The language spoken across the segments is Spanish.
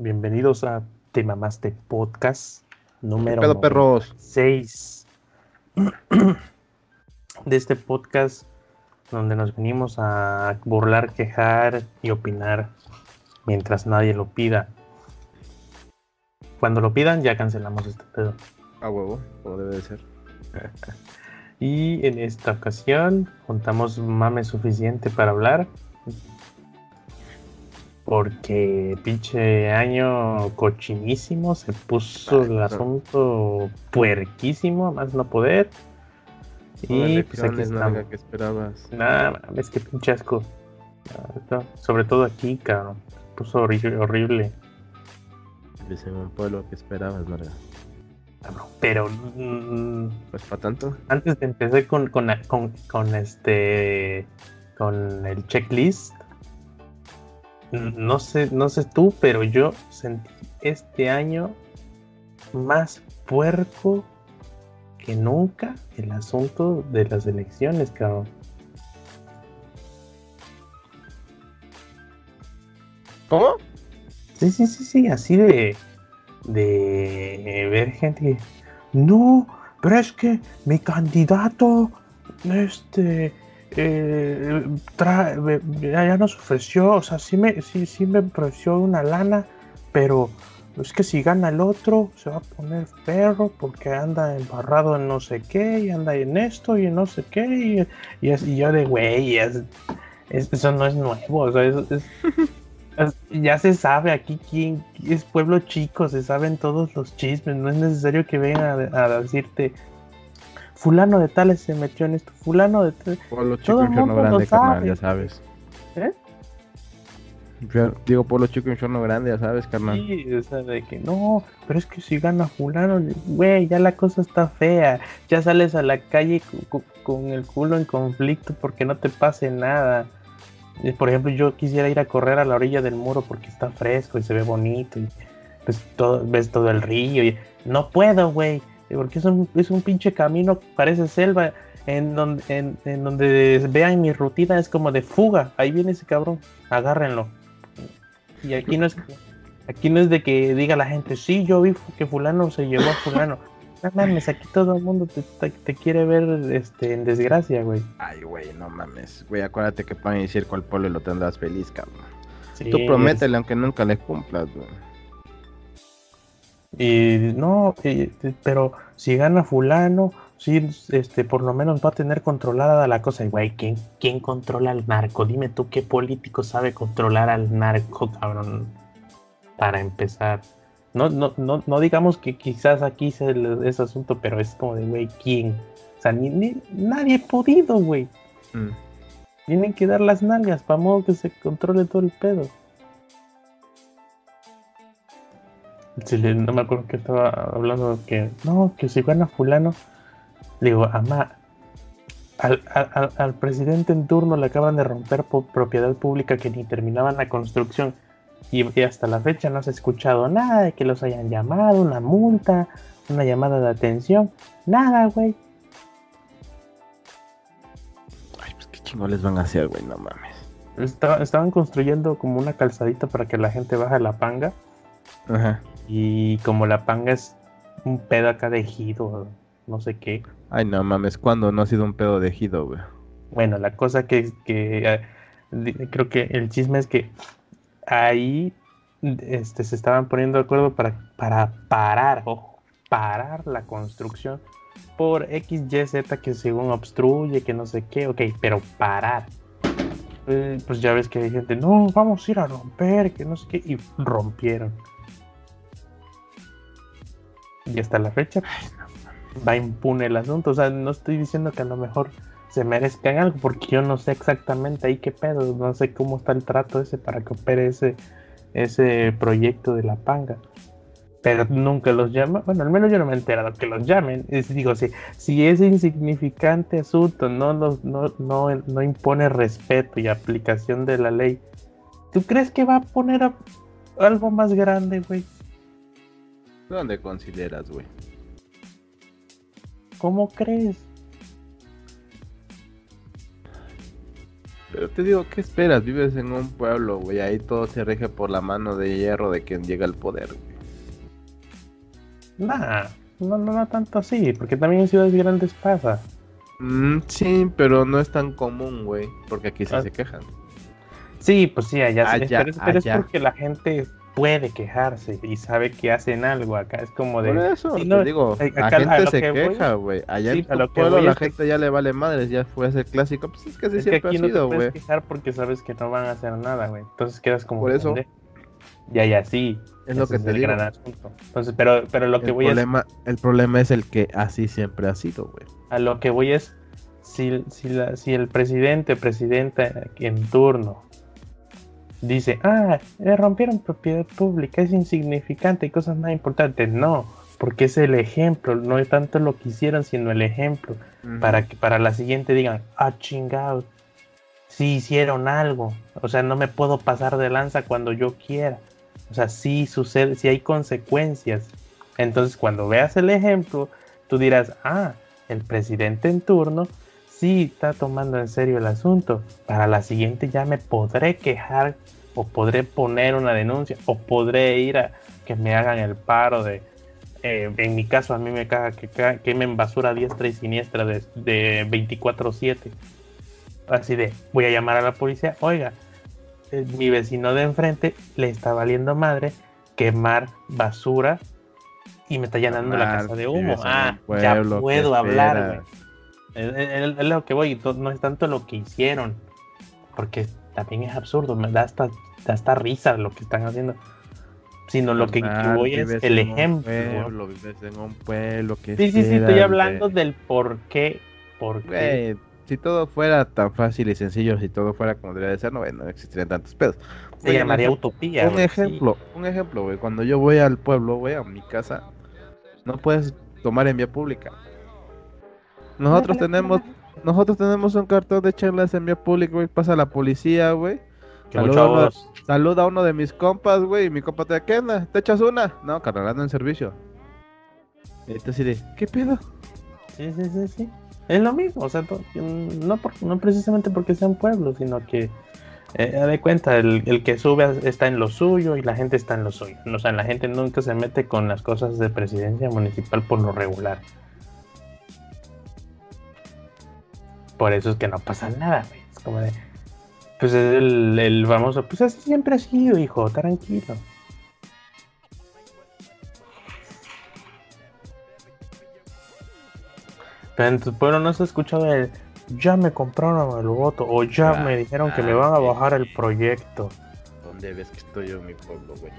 Bienvenidos a Te Mamaste Podcast número pedo, perros? 6 de este podcast donde nos venimos a burlar, quejar y opinar mientras nadie lo pida. Cuando lo pidan ya cancelamos este pedo. A huevo, como debe de ser. Y en esta ocasión juntamos mame suficiente para hablar. Porque pinche año cochinísimo, se puso el asunto puerquísimo, más no poder. Y pues aquí estamos. que esperabas. Nada, es que pinche asco. Sobre todo aquí, cabrón. Se puso horrible. Dice un pueblo que esperabas, Marga. Pero. Mm, pues para tanto. Antes de empezar con, con, con, este. Con el checklist. No sé, no sé tú, pero yo sentí este año más puerco que nunca el asunto de las elecciones, cabrón. ¿Cómo? Sí, sí, sí, sí, así de de ver gente no, pero es que mi candidato, este, eh, ya nos ofreció, o sea, sí me, sí, sí me ofreció una lana, pero es que si gana el otro, se va a poner perro porque anda embarrado en no sé qué, y anda en esto y en no sé qué, y, y, yo de güey, eso no es nuevo, o sea, es, ya se sabe aquí quién es pueblo chico, se saben todos los chismes, no es necesario que vengan a, decirte fulano de tales se metió en esto, fulano de tal. Pueblo chico, infierno grande, carnal, ya sabes. ¿Eh? Digo pueblo chico, infierno grande, ya sabes, carnal. Sí, o sea, de que no, pero es que si gana fulano, güey, ya la cosa está fea, ya sales a la calle con el culo en conflicto porque no te pase nada por ejemplo, yo quisiera ir a correr a la orilla del muro porque está fresco y se ve bonito y pues todo, ves todo el río y no puedo, güey, porque es un, es un pinche camino, parece selva, en donde, en, donde vean mi rutina es como de fuga, ahí viene ese cabrón, agárrenlo. Y aquí no es, aquí no es de que diga la gente, sí, yo vi que fulano se llevó a fulano. No mames, aquí todo el mundo te, quiere ver este, en desgracia, güey. Ay, güey, no mames. Güey, acuérdate que pueden decir cuál pueblo lo tendrás feliz, cabrón. Tú prométele aunque nunca le cumplas, güey. Y no, pero si gana fulano, sí, este, por lo menos va a tener controlada la cosa. Y, güey, ¿quién, ¿quién controla al narco? Dime tú qué político sabe controlar al narco, cabrón. Para empezar. No, no, no, no digamos que quizás aquí sea ese asunto, pero es como de, güey, ¿quién? O sea, ni, nadie ha podido, güey. Mm. Tienen que dar las nalgas para modo que se controle todo el pedo. No me acuerdo que estaba hablando que no, que si gana fulano, digo, ama, al, al, al, presidente en turno le acaban de romper por propiedad pública que ni terminaban la construcción y, hasta la fecha no se ha escuchado nada de que los hayan llamado, una multa, una llamada de atención, nada, güey. Ay, pues qué chingo les van a hacer, güey, no mames. estaban construyendo como una calzadita para que la gente baje la panga. Ajá. Y como la panga es un pedo acá de ejido, no sé qué. Ay, no mames, ¿cuándo no ha sido un pedo de ejido, güey? Bueno, la cosa que, que eh, creo que el chisme es que ahí este, se estaban poniendo de acuerdo para, para parar, ojo, parar la construcción por XYZ que según obstruye, que no sé qué, ok, pero parar. Eh, pues ya ves que hay gente, no, vamos a ir a romper, que no sé qué, y rompieron. Y hasta la fecha, va impune el asunto. O sea, no estoy diciendo que a lo mejor se merezcan algo, porque yo no sé exactamente ahí qué pedo, no sé cómo está el trato ese para que opere ese, ese proyecto de la panga. Pero nunca los llama, bueno, al menos yo no me he enterado que los llamen. Es, digo, si, si ese insignificante asunto no, los, no, no, no impone respeto y aplicación de la ley, ¿tú crees que va a poner algo más grande, güey? ¿Dónde consideras, güey? ¿Cómo crees? Pero te digo, ¿qué esperas? Vives en un pueblo, güey. Ahí todo se rige por la mano de hierro de quien llega al poder, güey. Nah, no, no, no tanto así, porque también en ciudades grandes pasa. Mm, sí, pero no es tan común, güey. Porque aquí sí ah. se quejan. Sí, pues sí, allá, allá pero, es porque la gente puede quejarse y sabe que hacen algo acá. Es como de. Por eso, te digo, la gente se queja, güey. Allá en tu pueblo la gente ya le vale madres, ya fue a ser clásico. Pues es que así siempre aquí ha sido, güey. No te quejar porque sabes que no van a hacer nada, güey. Entonces quedas como. Por eso. Ya, ya, sí. Es lo que es te el digo. Gran asunto. Entonces, pero, pero lo que voy problema, es. El problema es el que así siempre ha sido, güey. A lo que voy es. Si, si, la, si el presidente, presidenta en turno dice, ah, eh, rompieron propiedad pública, es insignificante y cosas más importantes. No, porque es el ejemplo, no es tanto lo que hicieron, sino el ejemplo, para que para la siguiente digan, ah, chingado, si hicieron algo, o sea, no me puedo pasar de lanza cuando yo quiera, o sea, sí sucede, si hay consecuencias. Entonces, cuando veas el ejemplo, tú dirás, ah, el presidente en turno sí está tomando en serio el asunto. Para la siguiente ya me podré quejar o podré poner una denuncia o podré ir a que me hagan el paro de... Eh, en mi caso a mí me caga que quemen basura diestra y siniestra de, de 24/7. Así de, voy a llamar a la policía. Oiga, eh, mi vecino de enfrente le está valiendo madre quemar basura y me está llenando la casa de humo. Ah, ya puedo hablar, es, lo que voy, no es tanto lo que hicieron, porque también es absurdo, me da hasta, da hasta risa lo que están haciendo, sino lo que, voy es el ejemplo. Pueblo, vives en un pueblo que Sí, sí, sí, estoy hablando del por qué. Por qué. si todo fuera tan fácil y sencillo, si todo fuera como debería de ser, no, no existirían tantos pedos. Se llamaría utopía. Un ejemplo, un ejemplo, güey. Cuando yo voy al pueblo, güey, a mi casa, no puedes tomar en vía pública. Nosotros tenemos, nosotros tenemos un cartón de charlas en vía pública, güey. Pasa la policía, güey. Saluda, a uno de mis compas, güey. Y mi compa te ¿qué ¿Te echas una? No, carnal, en servicio. Y entonces de, ¿qué pedo? Sí, sí, sí, sí. Es lo mismo, o sea, no, no precisamente porque sean pueblos, sino que eh, de cuenta, el, el, que sube está en lo suyo y la gente está en lo suyo. O sea, la gente nunca se mete con las cosas de presidencia municipal por lo regular. Por eso es que no pasa nada, Es como de. Pues es el, el famoso. Pues así siempre ha sido, hijo, tranquilo. Pero en tu pueblo no se ha escuchado el. Ya me compraron el voto. O ya me dijeron que me van a bajar el proyecto. ¿Dónde ves que estoy yo en mi pueblo, güey?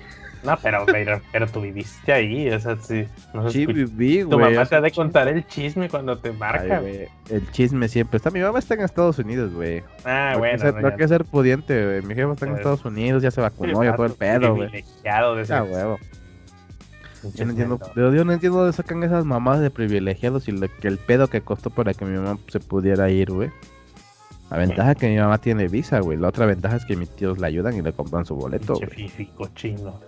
No, pero, pero, tú viviste ahí, o sea, sí. No sí, viví, güey. Tu mamá te ha de contar el chisme cuando te marca, güey. El chisme siempre está. Mi mamá está en Estados Unidos, güey. Ah, bueno. no, hay que ser pudiente, güey. Mi jefa está en pues, Estados Unidos, ya se vacunó, ya todo el pedo, güey. Privilegiado de ese. Ah, huevo. Yo no entiendo, pero yo no entiendo de sacan esas mamás de privilegiados y que el pedo que costó para que mi mamá se pudiera ir, güey. La ventaja es que mi mamá tiene visa, güey. La otra ventaja es que mis tíos le ayudan y le compran su boleto. Che, cochino.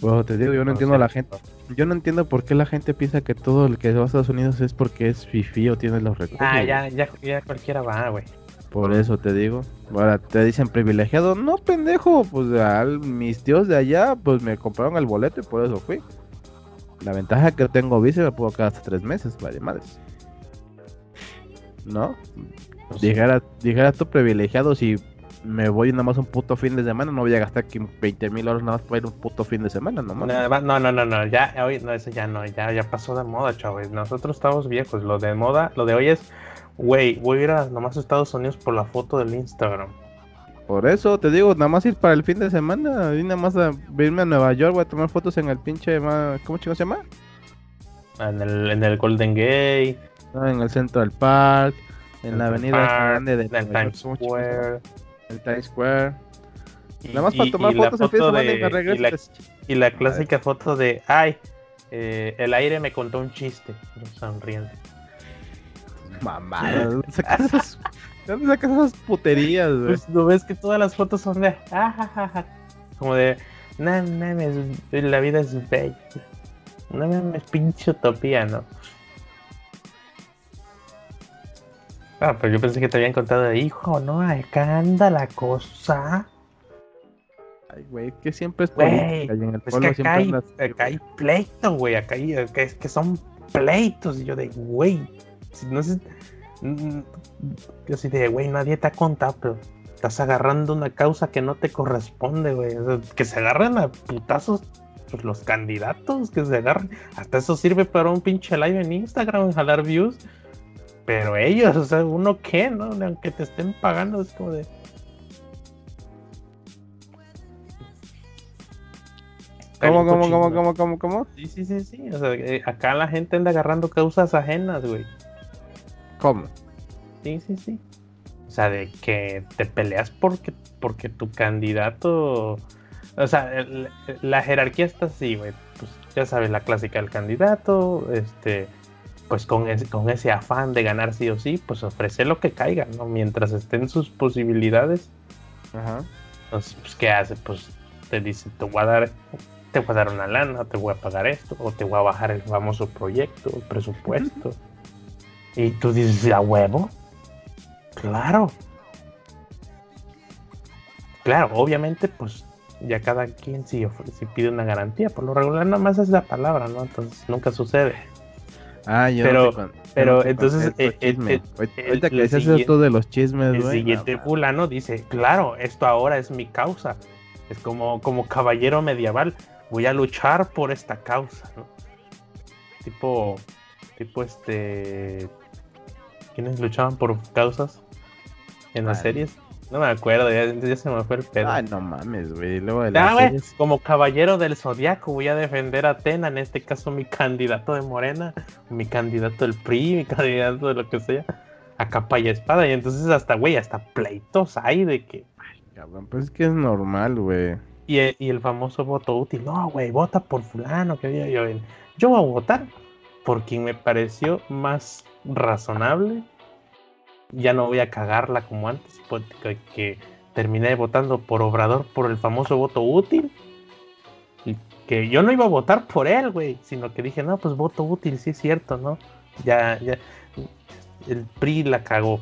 Bueno, te digo, yo no, entiendo la gente. Yo no entiendo por qué la gente piensa que todo el que va a Estados Unidos es porque es fifi o tiene los recursos. Ah, ya, ya, ya cualquiera va, güey. Por eso te digo. Ahora te dicen privilegiado. No, pendejo. Pues mis tíos de allá, pues me compraron el boleto y por eso fui. La ventaja es que tengo visa me puedo quedar hasta tres meses, vale madres. ¿No? Pues dijera, dijera tú privilegiado si me voy nada más un puto fin de semana, no voy a gastar aquí 20 mil horas nada más para ir un puto fin de semana, nomás. No, no, no, no, ya, hoy, no, eso ya no, ya, ya pasó de moda, chavos. Nosotros estamos viejos, lo de moda, lo de hoy es, güey, voy a ir a nomás a Estados Unidos por la foto del Instagram. Por eso te digo, nada más ir para el fin de semana, y nada más a irme a Nueva York, voy a tomar fotos en el pinche, ¿cómo chico se llama? En el, en el Golden Gate. Ah, en el Central Park, en la avenida grande de Times Square el Times Square. Nada más para tomar fotos en fin de semana y me. Y la, clásica foto de, ay, eh, el aire me contó un chiste, sonriendo. Mamá, ¿dónde sacas esas, puterías, güey? Pues no ves que todas las fotos son de, ah, como de, no mames, la vida es bella. No mames, pinche utopía, ¿no? Ah, pero yo pensé que te habían contado de hijo, ¿no? Acá anda la cosa. Ay, güey, que siempre es Güey, política y en el Es que acá hay, acá hay pleito, güey. Acá hay, acá es que son pleitos. Y yo de, güey, no sé. mm, Yo sí de, güey, nadie te ha contado, pero estás agarrando una causa que no te corresponde, güey. O sea, que se agarren a putazos pues, los candidatos, que se agarren. Hasta eso sirve para un pinche live en Instagram, jalar views. Pero ellos, o sea, uno qué, ¿no? Aunque te estén pagando, es como de. ¿Cómo, cómo, cómo, cómo, cómo, cómo? Sí, sí, sí, sí. O sea, eh, acá la gente anda agarrando causas ajenas, güey. ¿Cómo? Sí, sí, sí. O sea, de que te peleas porque, porque tu candidato. O sea, el- la jerarquía está así, güey. Pues ya sabes, la clásica del candidato, este. Pues con ese, con ese afán de ganar sí o sí, pues ofrece lo que caiga, ¿no? Mientras estén sus posibilidades, Ajá. Entonces, pues, ¿qué hace? Pues te dice, te voy a dar, te voy a dar una lana, te voy a pagar esto, o te voy a bajar el famoso proyecto, el presupuesto. y tú dices, ¿a huevo? Claro. Claro, obviamente, pues ya cada quien si, si pide una garantía, por lo regular nada más es la palabra, ¿no? Entonces nunca sucede. Ah, yo Pero- no pero no entonces, eh, eh, eh, Ahorita- que decías tú de los chismes, El güey. siguiente no, fulano dice, claro, esto ahora es mi causa. Es como, como caballero medieval. Voy a luchar por esta causa, ¿no? Tipo, tipo este... ¿Quiénes luchaban por causas en las series? No me acuerdo, ya, ya se me fue el pedo. Ay, no mames, güey. Luego de series- como caballero del zodiaco voy a defender a Atena, en este caso mi candidato de Morena, mi candidato del PRI, mi candidato de lo que sea, a capa y espada. Y entonces hasta, güey, hasta pleitos hay de que... Cabrón, pues es que es normal, güey. Y, e- y el famoso voto útil, no, güey, vota por fulano, que yo, yo, yo voy a votar por quien me pareció más razonable. Ya no voy a cagarla como antes, porque que terminé votando por Obrador por el famoso voto útil. Y que yo no iba a votar por él, güey, sino que dije, no, pues voto útil, sí es cierto, ¿no? Ya, ya, el PRI la cagó.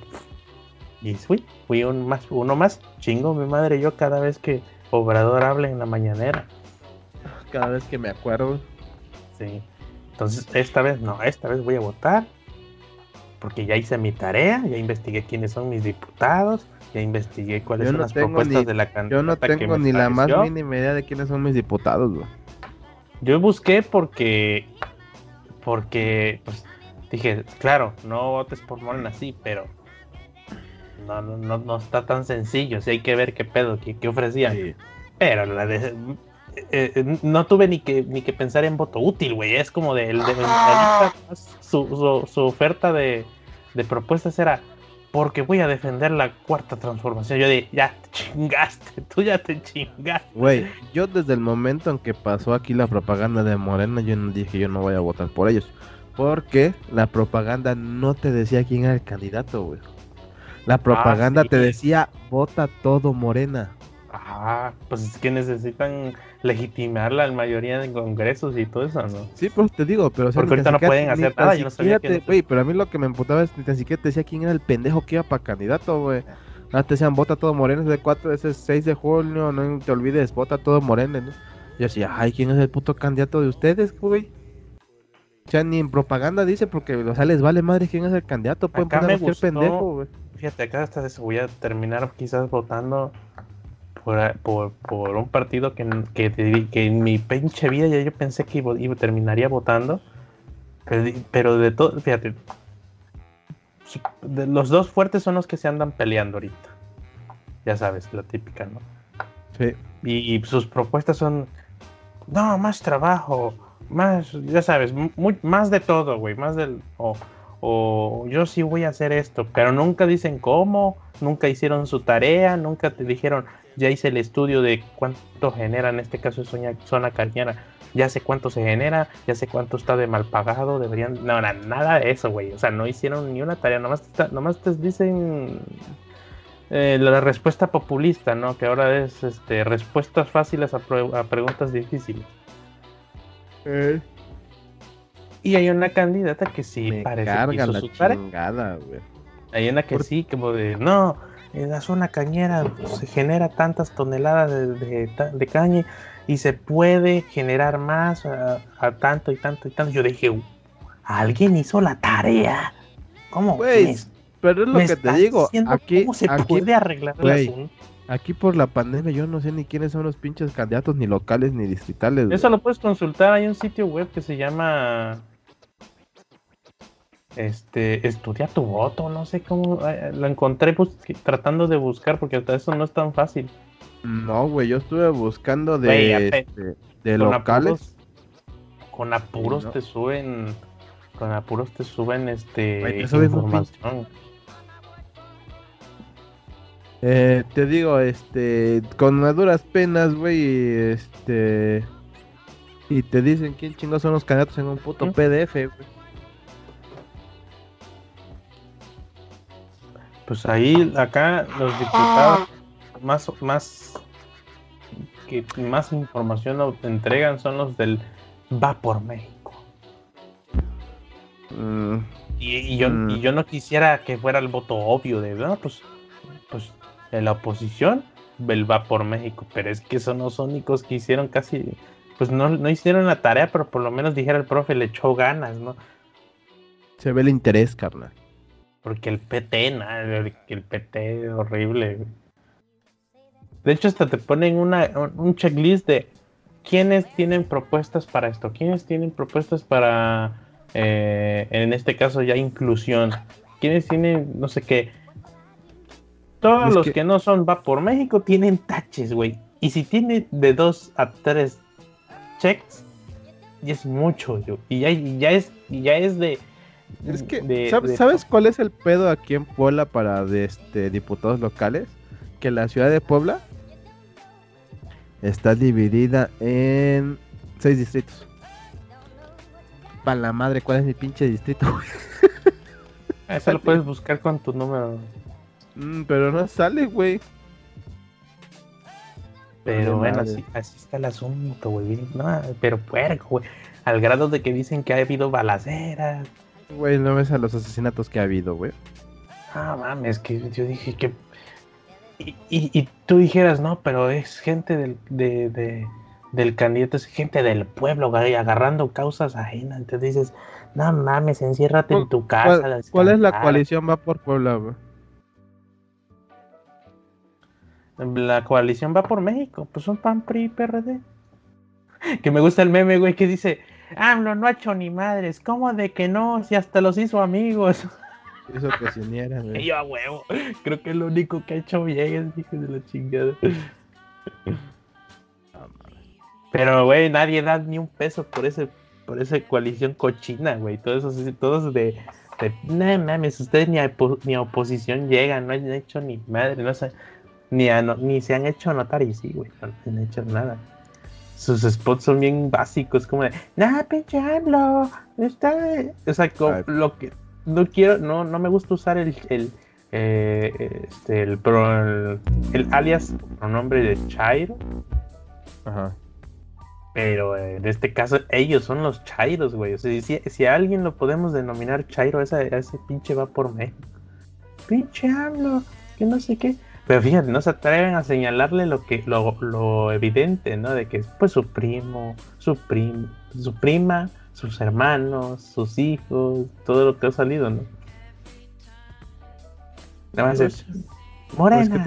Y fui, fui un más, uno más, chingo mi madre yo cada vez que Obrador hable en la mañanera. Cada vez que me acuerdo. Sí. Entonces, esta vez no, esta vez voy a votar. Porque ya hice mi tarea, ya investigué quiénes son mis diputados, ya investigué cuáles Yo son no las propuestas ni- de la Yo candidata no que tengo me ni la más mínima idea de quiénes son mis diputados, güey. Yo busqué porque, porque, pues, dije, claro, no votes por Morena, sí, pero no, no, no, no está tan sencillo, sí hay que ver qué pedo, qué, qué ofrecían. Sí. Pero la de, eh, eh, no tuve ni que ni que pensar en voto útil, güey. Es como de, su, su, su oferta de, de propuestas era porque voy a defender la cuarta transformación. Yo de ya te chingaste, tú ya te chingaste. Güey, yo desde el momento en que pasó aquí la propaganda de Morena, yo no dije yo no voy a votar por ellos. Porque la propaganda no te decía quién era el candidato, güey. La propaganda sí. te decía vota todo Morena. Ah, pues es que necesitan legitimar la mayoría de congresos y todo eso, ¿no? Sí, pues te digo, pero o sea, Porque ahorita no pueden hacer nada, yo no sabía te- Güey, pero a mí lo que me emputaba es ni tan siquiera te decía quién era el pendejo que iba para candidato, güey. Nada, te decían vota todo Morena, ese 4, ese 6 de junio, no te olvides, vota todo Morena, ¿no? Yo decía, ay, ¿quién es el puto candidato de ustedes, güey? O sea, ni en propaganda dice, porque o sea, les vale madre quién es el candidato, pueden Acá poner me cualquier gustó- pendejo, güey. Fíjate, acá hasta eso voy a terminar quizás votando por, por, por un partido que, que, que en mi pinche vida ya yo pensé que iba, iba- terminaría votando. Pero, pero de todo, fíjate, de los dos fuertes son los que se andan peleando ahorita. Ya sabes, la típica, ¿no? Sí. Y, y sus propuestas son, no, más trabajo, más, ya sabes, muy- más de todo, güey, más del, o, o yo sí voy a hacer esto, pero nunca dicen cómo, nunca hicieron su tarea, nunca te dijeron, ya hice el estudio de cuánto genera, en este caso es zona, zona carniana, ya sé cuánto se genera, ya sé cuánto está de mal pagado, deberían, no, na- nada de eso, güey, o sea, no hicieron ni una tarea, nomás, te- nomás te dicen eh, la respuesta populista, ¿no? Que ahora es este, respuestas fáciles a, pre- a preguntas difíciles. Y hay una candidata que sí me parece que hizo la su tarea. chingada, güey. Hay una que sí, como de, no, la zona cañera se genera tantas toneladas de, caña y se puede generar más a, tanto y tanto y tanto. Yo dije, alguien hizo la tarea. ¿Cómo? Pues, pero es lo que te digo. Aquí, ¿Cómo se puede arreglar el asunto? Aquí por la pandemia yo no sé ni quiénes son los pinches candidatos, ni locales, ni distritales. Eso lo puedes consultar. Hay un sitio web que se llama este, estudia tu voto, no sé cómo, eh, lo encontré tratando de buscar porque hasta eso no es tan fácil. No, güey, yo estuve buscando de, este, de locales. con apuros te suben, con apuros te suben este información. Eh, te digo, este, con duras penas, güey, este, y te dicen quién chingos son los candidatos en un puto PDF, güey. Pues ahí, acá, los diputados más, más, que más información entregan son los del Va por México. Mm. Y, yo, mm. y yo no quisiera que fuera el voto obvio de, no, pues, pues en la oposición, el Va por México, pero es que son los únicos que hicieron casi, pues no, no hicieron la tarea, pero por lo menos dijera el profe, le echó ganas, ¿no? Se ve el interés, carnal. Porque el PT, nada, el PT es horrible. De hecho, hasta te ponen una, un checklist de quiénes tienen propuestas para esto, quiénes tienen propuestas para, eh, en este caso ya inclusión, quiénes tienen, no sé qué. Todos los que... no son va por México tienen taches, güey. Y si tiene de dos a tres checks, ya es mucho, yo. Y ya, ya es, ya es de es que, ¿sabes, cuál es el pedo aquí en Puebla para de este, diputados locales? Que la ciudad de Puebla está dividida en seis distritos. Para la madre, ¿cuál es mi pinche distrito? Eso lo puedes buscar con tu número. Mm, pero no sale, güey. Pero bueno, así, así, está el asunto, güey. No, pero puerco, güey. Al grado de que dicen que ha habido balaceras, Güey, no ves a los asesinatos que ha habido, güey. Ah, mames, que yo dije que. Y, y, tú dijeras, no, pero es gente del, de, del candidato, es gente del pueblo, güey, agarrando causas ajenas. Entonces dices, no mames, enciérrate en tu casa. ¿Cuál, es la coalición va por Puebla, güey? La coalición va por México, pues son PAN, PRI, PRD. Que me gusta el meme, güey, que dice, AMLO no ha hecho ni madres. ¿Cómo de que no? Si hasta los hizo amigos. Hizo cocinera, güey. Yo a huevo. Creo que es lo único que ha hecho bien es hijo de la chingada. Pero, güey, nadie da ni un peso por ese por esa coalición cochina, güey. Todos esos, todos de, de no mames, ustedes ni a, ni oposición llegan, no han hecho ni madre, no sé, ni, ni se han hecho notar y sí, güey, no han hecho nada sus spots son bien básicos, como de, nah, pinche AMLO, está, o sea, lo que no quiero, no, no me gusta usar el, el, eh, este, el, pro, el, alias pronombre de Chairo. Ajá. Pero en este caso, ellos son los Chairos, güey. O sea, si, si a alguien lo podemos denominar Chairo, ese, ese pinche va por México. Pinche AMLO, que no sé qué. Pero fíjate, no se atreven a señalarle lo que lo, lo evidente, ¿no? De que pues su primo, su prim, su prima, sus hermanos, sus hijos, todo lo que ha salido, ¿no? Nada más es Morena.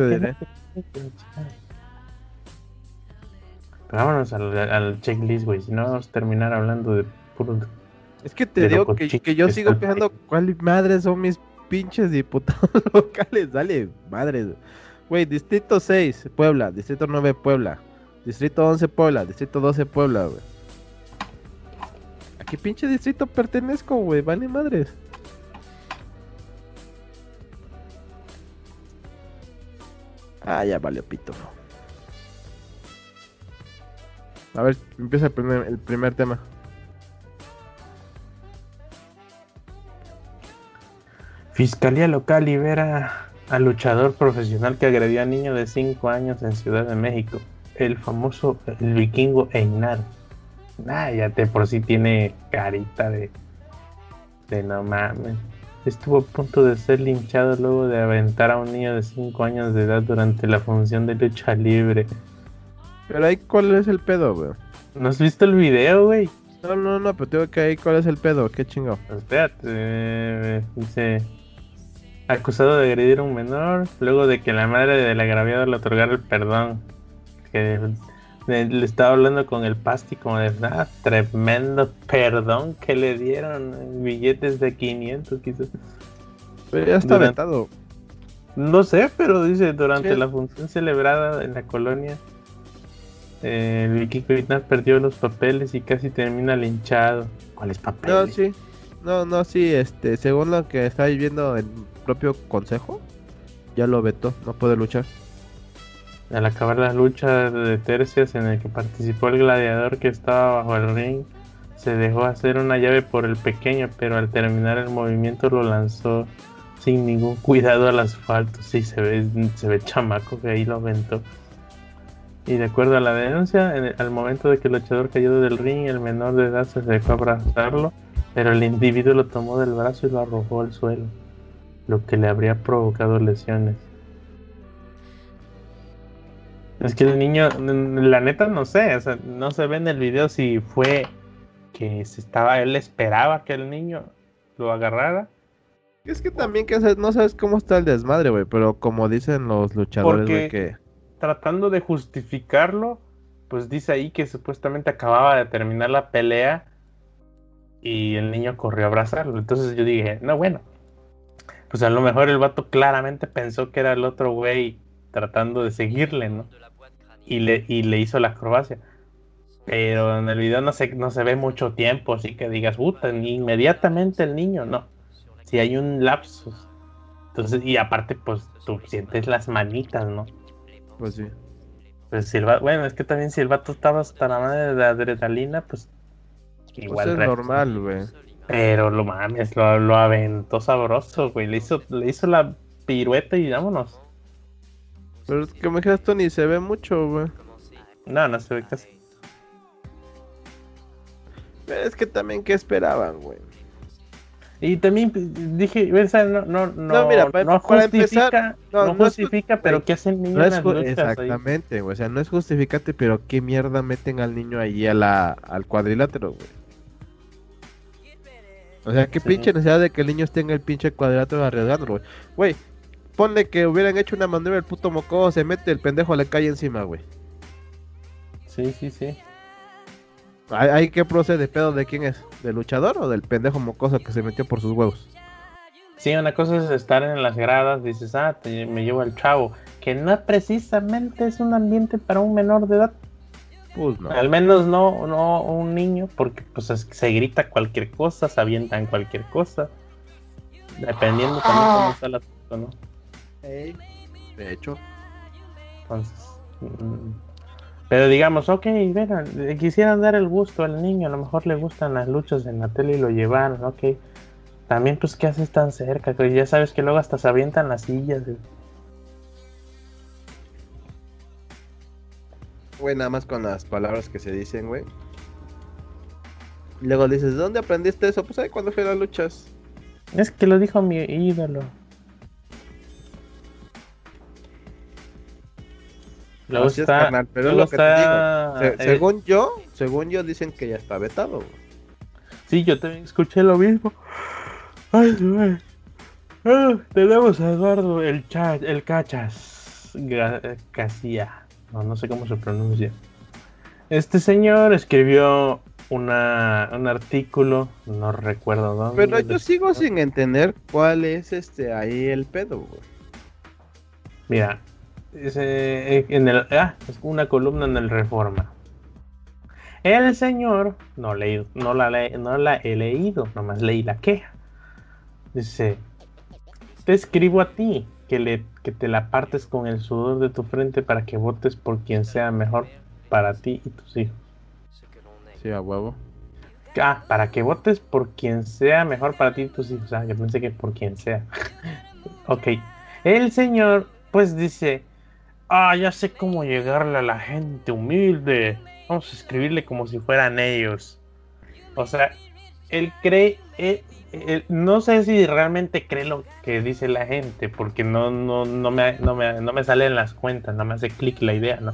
Pero vámonos al, al checklist, güey. Si no vamos a terminar hablando de puro. Es que te digo que, que, yo sigo pensando cuál madre son mis pinches diputados locales. Dale, madre. Güey, Distrito 6, Puebla. Distrito 9, Puebla. Distrito 11, Puebla. Distrito 12, Puebla, güey. ¿A qué pinche distrito pertenezco, güey? Vale madres. Ah, ya valió pito. A ver, empieza el primer, el primer tema. Fiscalía local libera al luchador profesional que agredió a niño de 5 años en Ciudad de México, el famoso el vikingo Einar. Nah, ya te por sí tiene carita de, de no mames. estuvo a punto de ser linchado luego de aventar a un niño de 5 años de edad durante la función de lucha libre. Pero ahí, ¿cuál es el pedo, güey? ¿No has visto el video, güey? No, no, no, pero tengo que ahí, ¿cuál es el pedo? ¿Qué chingo? Espérate, eh, dice... Acusado de agredir a un menor, luego de que la madre del agraviado le otorgara el perdón. Que le, estaba hablando con el pasti como de, ah, tremendo perdón que le dieron, billetes de 500 quizás. Pero ya está Durante- vetado. No sé, pero dice durante la función celebrada en la colonia, eh, Vicky Cristina perdió los papeles y casi termina linchado. ¿Cuáles No, papeles? sí. No, no, sí, este, según lo que estáis viendo el propio consejo, ya lo vetó, no puede luchar. Al acabar la lucha de tercias en el que participó el gladiador que estaba bajo el ring, se dejó hacer una llave por el pequeño, pero al terminar el movimiento lo lanzó sin ningún cuidado al asfalto. Sí, se ve, se ve chamaco que ahí lo aventó. Y de acuerdo a la denuncia, al momento de que el luchador cayó del ring, el menor de edad se dejó abrazarlo, pero el individuo lo tomó del brazo y lo arrojó al suelo, lo que le habría provocado lesiones. Es que el niño, la neta no sé, o sea, no se ve en el video si fue que se estaba, él esperaba que el niño lo agarrara. Es que también que no sabes cómo está el desmadre, güey, pero como dicen los luchadores, güey, que... Tratando de justificarlo, pues dice ahí que supuestamente acababa de terminar la pelea y el niño corrió a abrazarlo. Entonces yo dije, no, bueno, pues a lo mejor el vato claramente pensó que era el otro güey tratando de seguirle, ¿no? Y le, y le hizo la acrobacia. Pero en el video no se, no se ve mucho tiempo, así que digas, puta, inmediatamente el niño, no. Si hay un lapsus. Entonces, y aparte, pues tú sientes las manitas, ¿no? Pues sí. Pues si el va- bueno, es que también si el vato estaba hasta la madre de adrenalina, pues Pues igual. es reacciona. normal, güey. Pero lo mames, lo, lo aventó sabroso, güey. Le hizo, le hizo la pirueta y vámonos. Pero es que me tú ni se ve mucho, güey. No, no se ve casi. Pero es que también, ¿qué esperaban, güey? Y también dije, no, no, no, No, mira, no para justifica, empezar, no, es justifica, pero güey, ¿qué hace el niño No en las ahí? exactamente, güey. O sea, no es justificante, pero qué mierda meten al niño ahí a la, al cuadrilátero, güey. O sea, qué Sí. pinche necesidad de que el niño esté en el pinche cuadrilátero arriesgándolo, güey. Güey, ponle que hubieran hecho una maniobra el puto mocoso, se mete, el pendejo le cae encima, güey. Sí, sí, sí. ¿Hay, que procede? ¿Pedo de quién es? ¿Del luchador o del pendejo mocoso que se metió por sus huevos? Sí, una cosa es estar en las gradas, dices, ah, te- me llevo al chavo, que no precisamente es un ambiente para un menor de edad. Pues no. Al menos no, no un niño, porque pues es- se grita cualquier cosa, se avientan cualquier cosa. Dependiendo también cómo está la cosa, ¿no? De hecho. Entonces. mm, Pero digamos, ok, venga, le quisieran dar el gusto al niño, a lo mejor le gustan las luchas en la tele y lo llevaron, ok. También, pues, ¿qué haces tan cerca? Que ya sabes que luego hasta se avientan las sillas. Güey. Nada más con las palabras que se dicen, güey. Luego dices, ¿dónde aprendiste eso? Pues ahí cuando fui a las luchas. Es que lo dijo mi ídolo. Luego Así es, está. carnal, pero es lo que te Se- eh, según yo, según yo dicen que ya está vetado, güey. Sí, yo también escuché lo mismo. Ay, güey. Ah, tenemos a Eduardo el, cha, el Cachas Casilla. No, no sé cómo se pronuncia. Este señor escribió una, un artículo, no recuerdo dónde. Pero yo sigo sin entender cuál es este ahí el pedo, güey. Mira, es, eh, en el, ah, es una columna en el Reforma. El señor, no, leído, no, la, le- no la he leído, nomás leí la queja. Dice, te escribo a ti que, le, que te la partes con el sudor de tu frente para que votes por quien sea mejor para ti y tus hijos. Sí, a huevo. Ah, para que votes por quien sea mejor para ti y tus hijos. Ah, yo pensé que por quien sea. ok. El señor, pues dice, ah, ya sé cómo llegarle a la gente humilde. Vamos a escribirle como si fueran ellos. O sea, él cree, él- eh, no sé si realmente cree lo que dice la gente, porque no, no, no, me, no, me, no me sale en las cuentas, no me hace clic la idea, ¿no?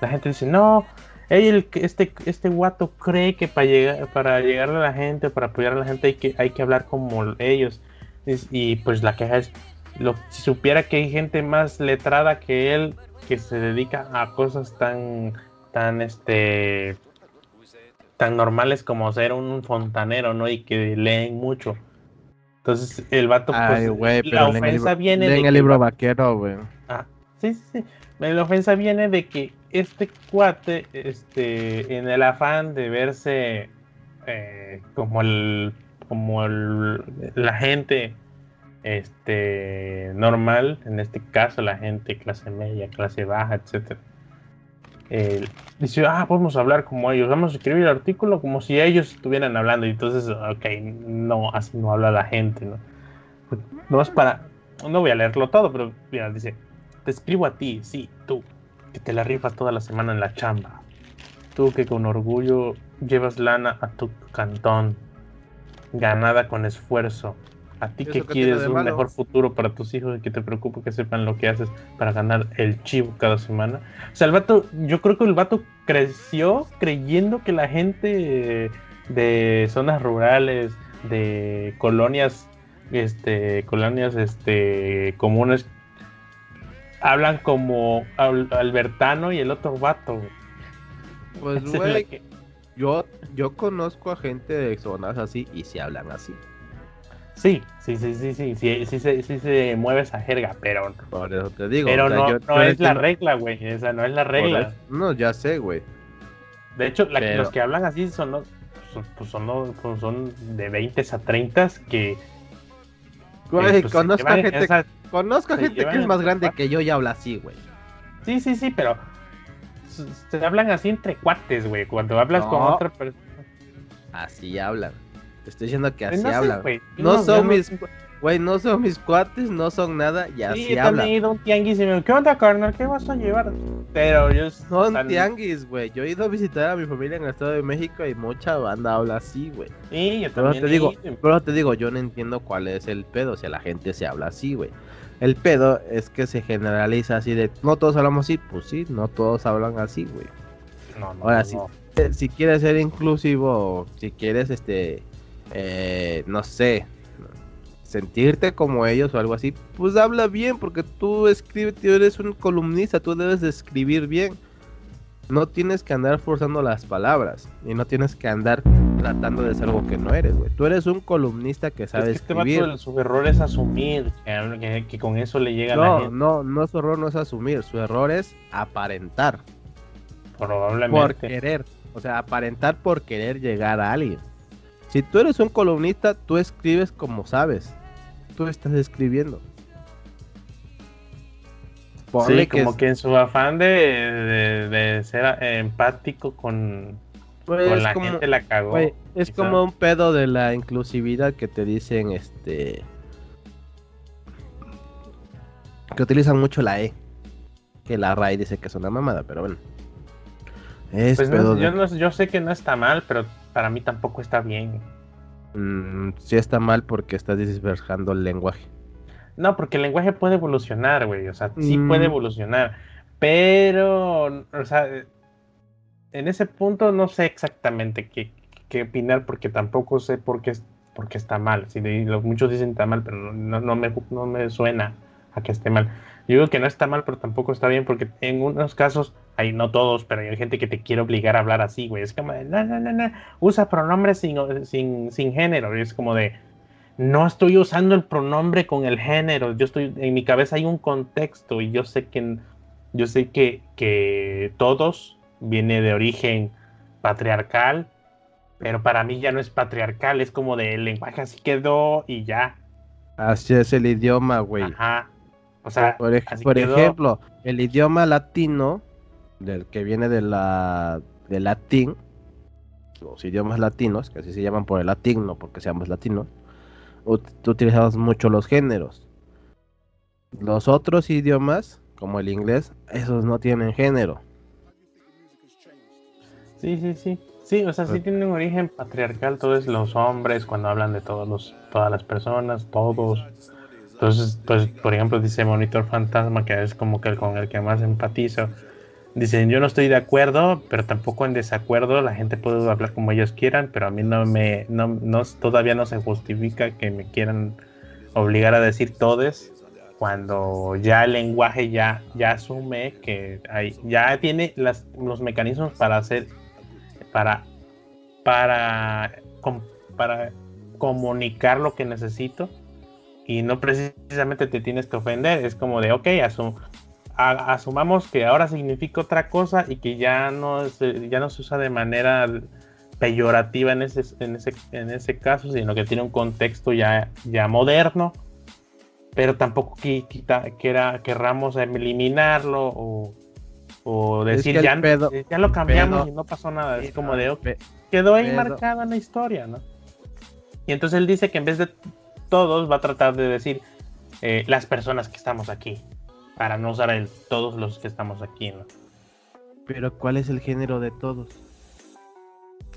La gente dice, no, el, este, este guato cree que para llegar, para a la gente, para apoyar a la gente hay que, hay que hablar como ellos. Y, pues la queja es, lo, si supiera que hay gente más letrada que él que se dedica a cosas tan, tan, este, tan normales como ser un fontanero, ¿no? Y que leen mucho. Entonces el vato, pues, la ofensa viene de el libro vaquero, güey. Ah, sí, sí, sí. La ofensa viene de que este cuate, este, en el afán de verse eh, como el, como el, la gente, este, normal, en este caso la gente clase media, clase baja, etcétera dice, ah, podemos hablar como ellos, vamos a escribir el artículo como si ellos estuvieran hablando. Y entonces, ok, no, así no habla la gente, ¿no? Pues, no es para, no voy a leerlo todo, pero mira, dice, te escribo a ti, sí, tú, que te la rifas toda la semana en la chamba. Tú que con orgullo llevas lana a tu cantón, ganada con esfuerzo, a ti que quieres un mejor futuro para tus hijos y que te preocupa que sepan lo que haces para ganar el chivo cada semana. O sea, el vato, yo creo que el vato creció creyendo que la gente de zonas rurales, de colonias, este, colonias, este, comunes, hablan como Albertano y el otro vato. Pues, güey, yo, yo conozco a gente de zonas así y se hablan así. Sí, sí, sí, sí, sí, sí, sí, sí, sí, se mueve esa jerga, pero... Por eso te digo. Pero no, no es la regla, güey, esa no es la regla. No, ya sé, güey. De hecho, los que hablan así son, los, son, pues son, pues son de 20 a 30 que... Güey, eh, pues conozco, gente, conozco gente que es más grande que yo y habla así, güey. Sí, sí, sí, pero se hablan así entre cuates, güey. Cuando hablas con otra persona. Así hablan. Estoy diciendo que así hablan. No, son mis. Güey, no son mis cuates, no son nada, y así sí, yo hablan. he ido a un tianguis y me digo, ¿qué onda, carnal? ¿Qué vas a llevar? Pero yo... Son tianguis, güey. Yo he ido a visitar a mi familia en el Estado de México y mucha banda habla así, güey. Sí, yo pero te digo, Pero te digo, yo no entiendo cuál es el pedo, si a la gente se habla así, güey. El pedo es que se generaliza así de, no todos hablamos así, pues sí, no todos hablan así, güey. No, no, Ahora, no. Si, si quieres ser inclusivo, si quieres, este eh, no sé, sentirte como ellos o algo así, pues habla bien, porque tú escribes, tú eres un columnista, tú debes de escribir bien. No tienes que andar forzando las palabras y no tienes que andar tratando de ser algo que no eres, güey. Tú eres un columnista que sabe es que este escribir. su error es asumir que, con eso le llega no, a la gente. No, no, su error no es asumir, su error es aparentar. Probablemente. Por querer, o sea, aparentar por querer llegar a alguien. Si tú eres un columnista, tú escribes como sabes. Tú estás escribiendo. sí, como que en su afán de, ser empático con, pues la gente la cagó. es como un pedo de la inclusividad que te dicen este que utilizan mucho la E. Que la RAI dice que es una mamada, pero bueno. Es pues pedo yo, yo sé que no está mal, pero para mí tampoco está bien. Mm, sí está mal porque estás dispersando el lenguaje. No, porque el lenguaje puede evolucionar, güey. O sea, sí puede mm. evolucionar. Pero, o sea, en ese punto no sé exactamente qué, qué opinar porque tampoco sé por qué, por qué está mal. Si muchos dicen está mal, pero no, no, me, no me suena a que esté mal. Yo digo que no está mal, pero tampoco está bien, porque en unos casos, hay no todos, pero hay gente que te quiere obligar a hablar así, güey. Es como de, no, no, no, no, usa pronombres sin, sin, sin género. Y es como de, no estoy usando el pronombre con el género. Yo estoy, en mi cabeza hay un contexto y yo sé que, yo sé que, que todos viene de origen patriarcal, pero para mí ya no es patriarcal, es como de el lenguaje así quedó y ya. Así es el idioma, güey. Ajá. O sea, por, ejemplo, el idioma latino, del que viene de la de latín, los idiomas latinos, que así se llaman por el latín, no porque seamos latinos, utilizamos mucho los géneros. Los otros idiomas, como el inglés, esos no tienen género. Sí, sí, sí. Sí, o sea, sí tiene un origen patriarcal, todos los hombres, cuando hablan de todos los, todas las personas, todos. Entonces, pues, por ejemplo, dice Monitor Fantasma, que es como que el con el que más empatizo. Dicen, yo no estoy de acuerdo, pero tampoco en desacuerdo. La gente puede hablar como ellos quieran, pero a mí no me, no, no todavía no se justifica que me quieran obligar a decir todes cuando ya el lenguaje ya, ya asume que hay, ya tiene las, los mecanismos para hacer para, para, para comunicar lo que necesito y no precisamente te tienes que ofender. Es como de, ok, asumamos que ahora significa otra cosa y que ya no, ya no se usa de manera peyorativa en ese, en ese, en ese caso, sino que tiene un contexto ya, ya moderno, pero tampoco que, quiera, querramos eliminarlo o o decir, ya, ya, lo cambiamos y no pasó nada. Es como de, quedó ahí marcado en la historia, ¿no? Y entonces él dice que en vez de todos va a tratar de decir eh, las personas que estamos aquí, para no usar el todos los que estamos aquí, ¿no? Pero ¿cuál es el género de todos?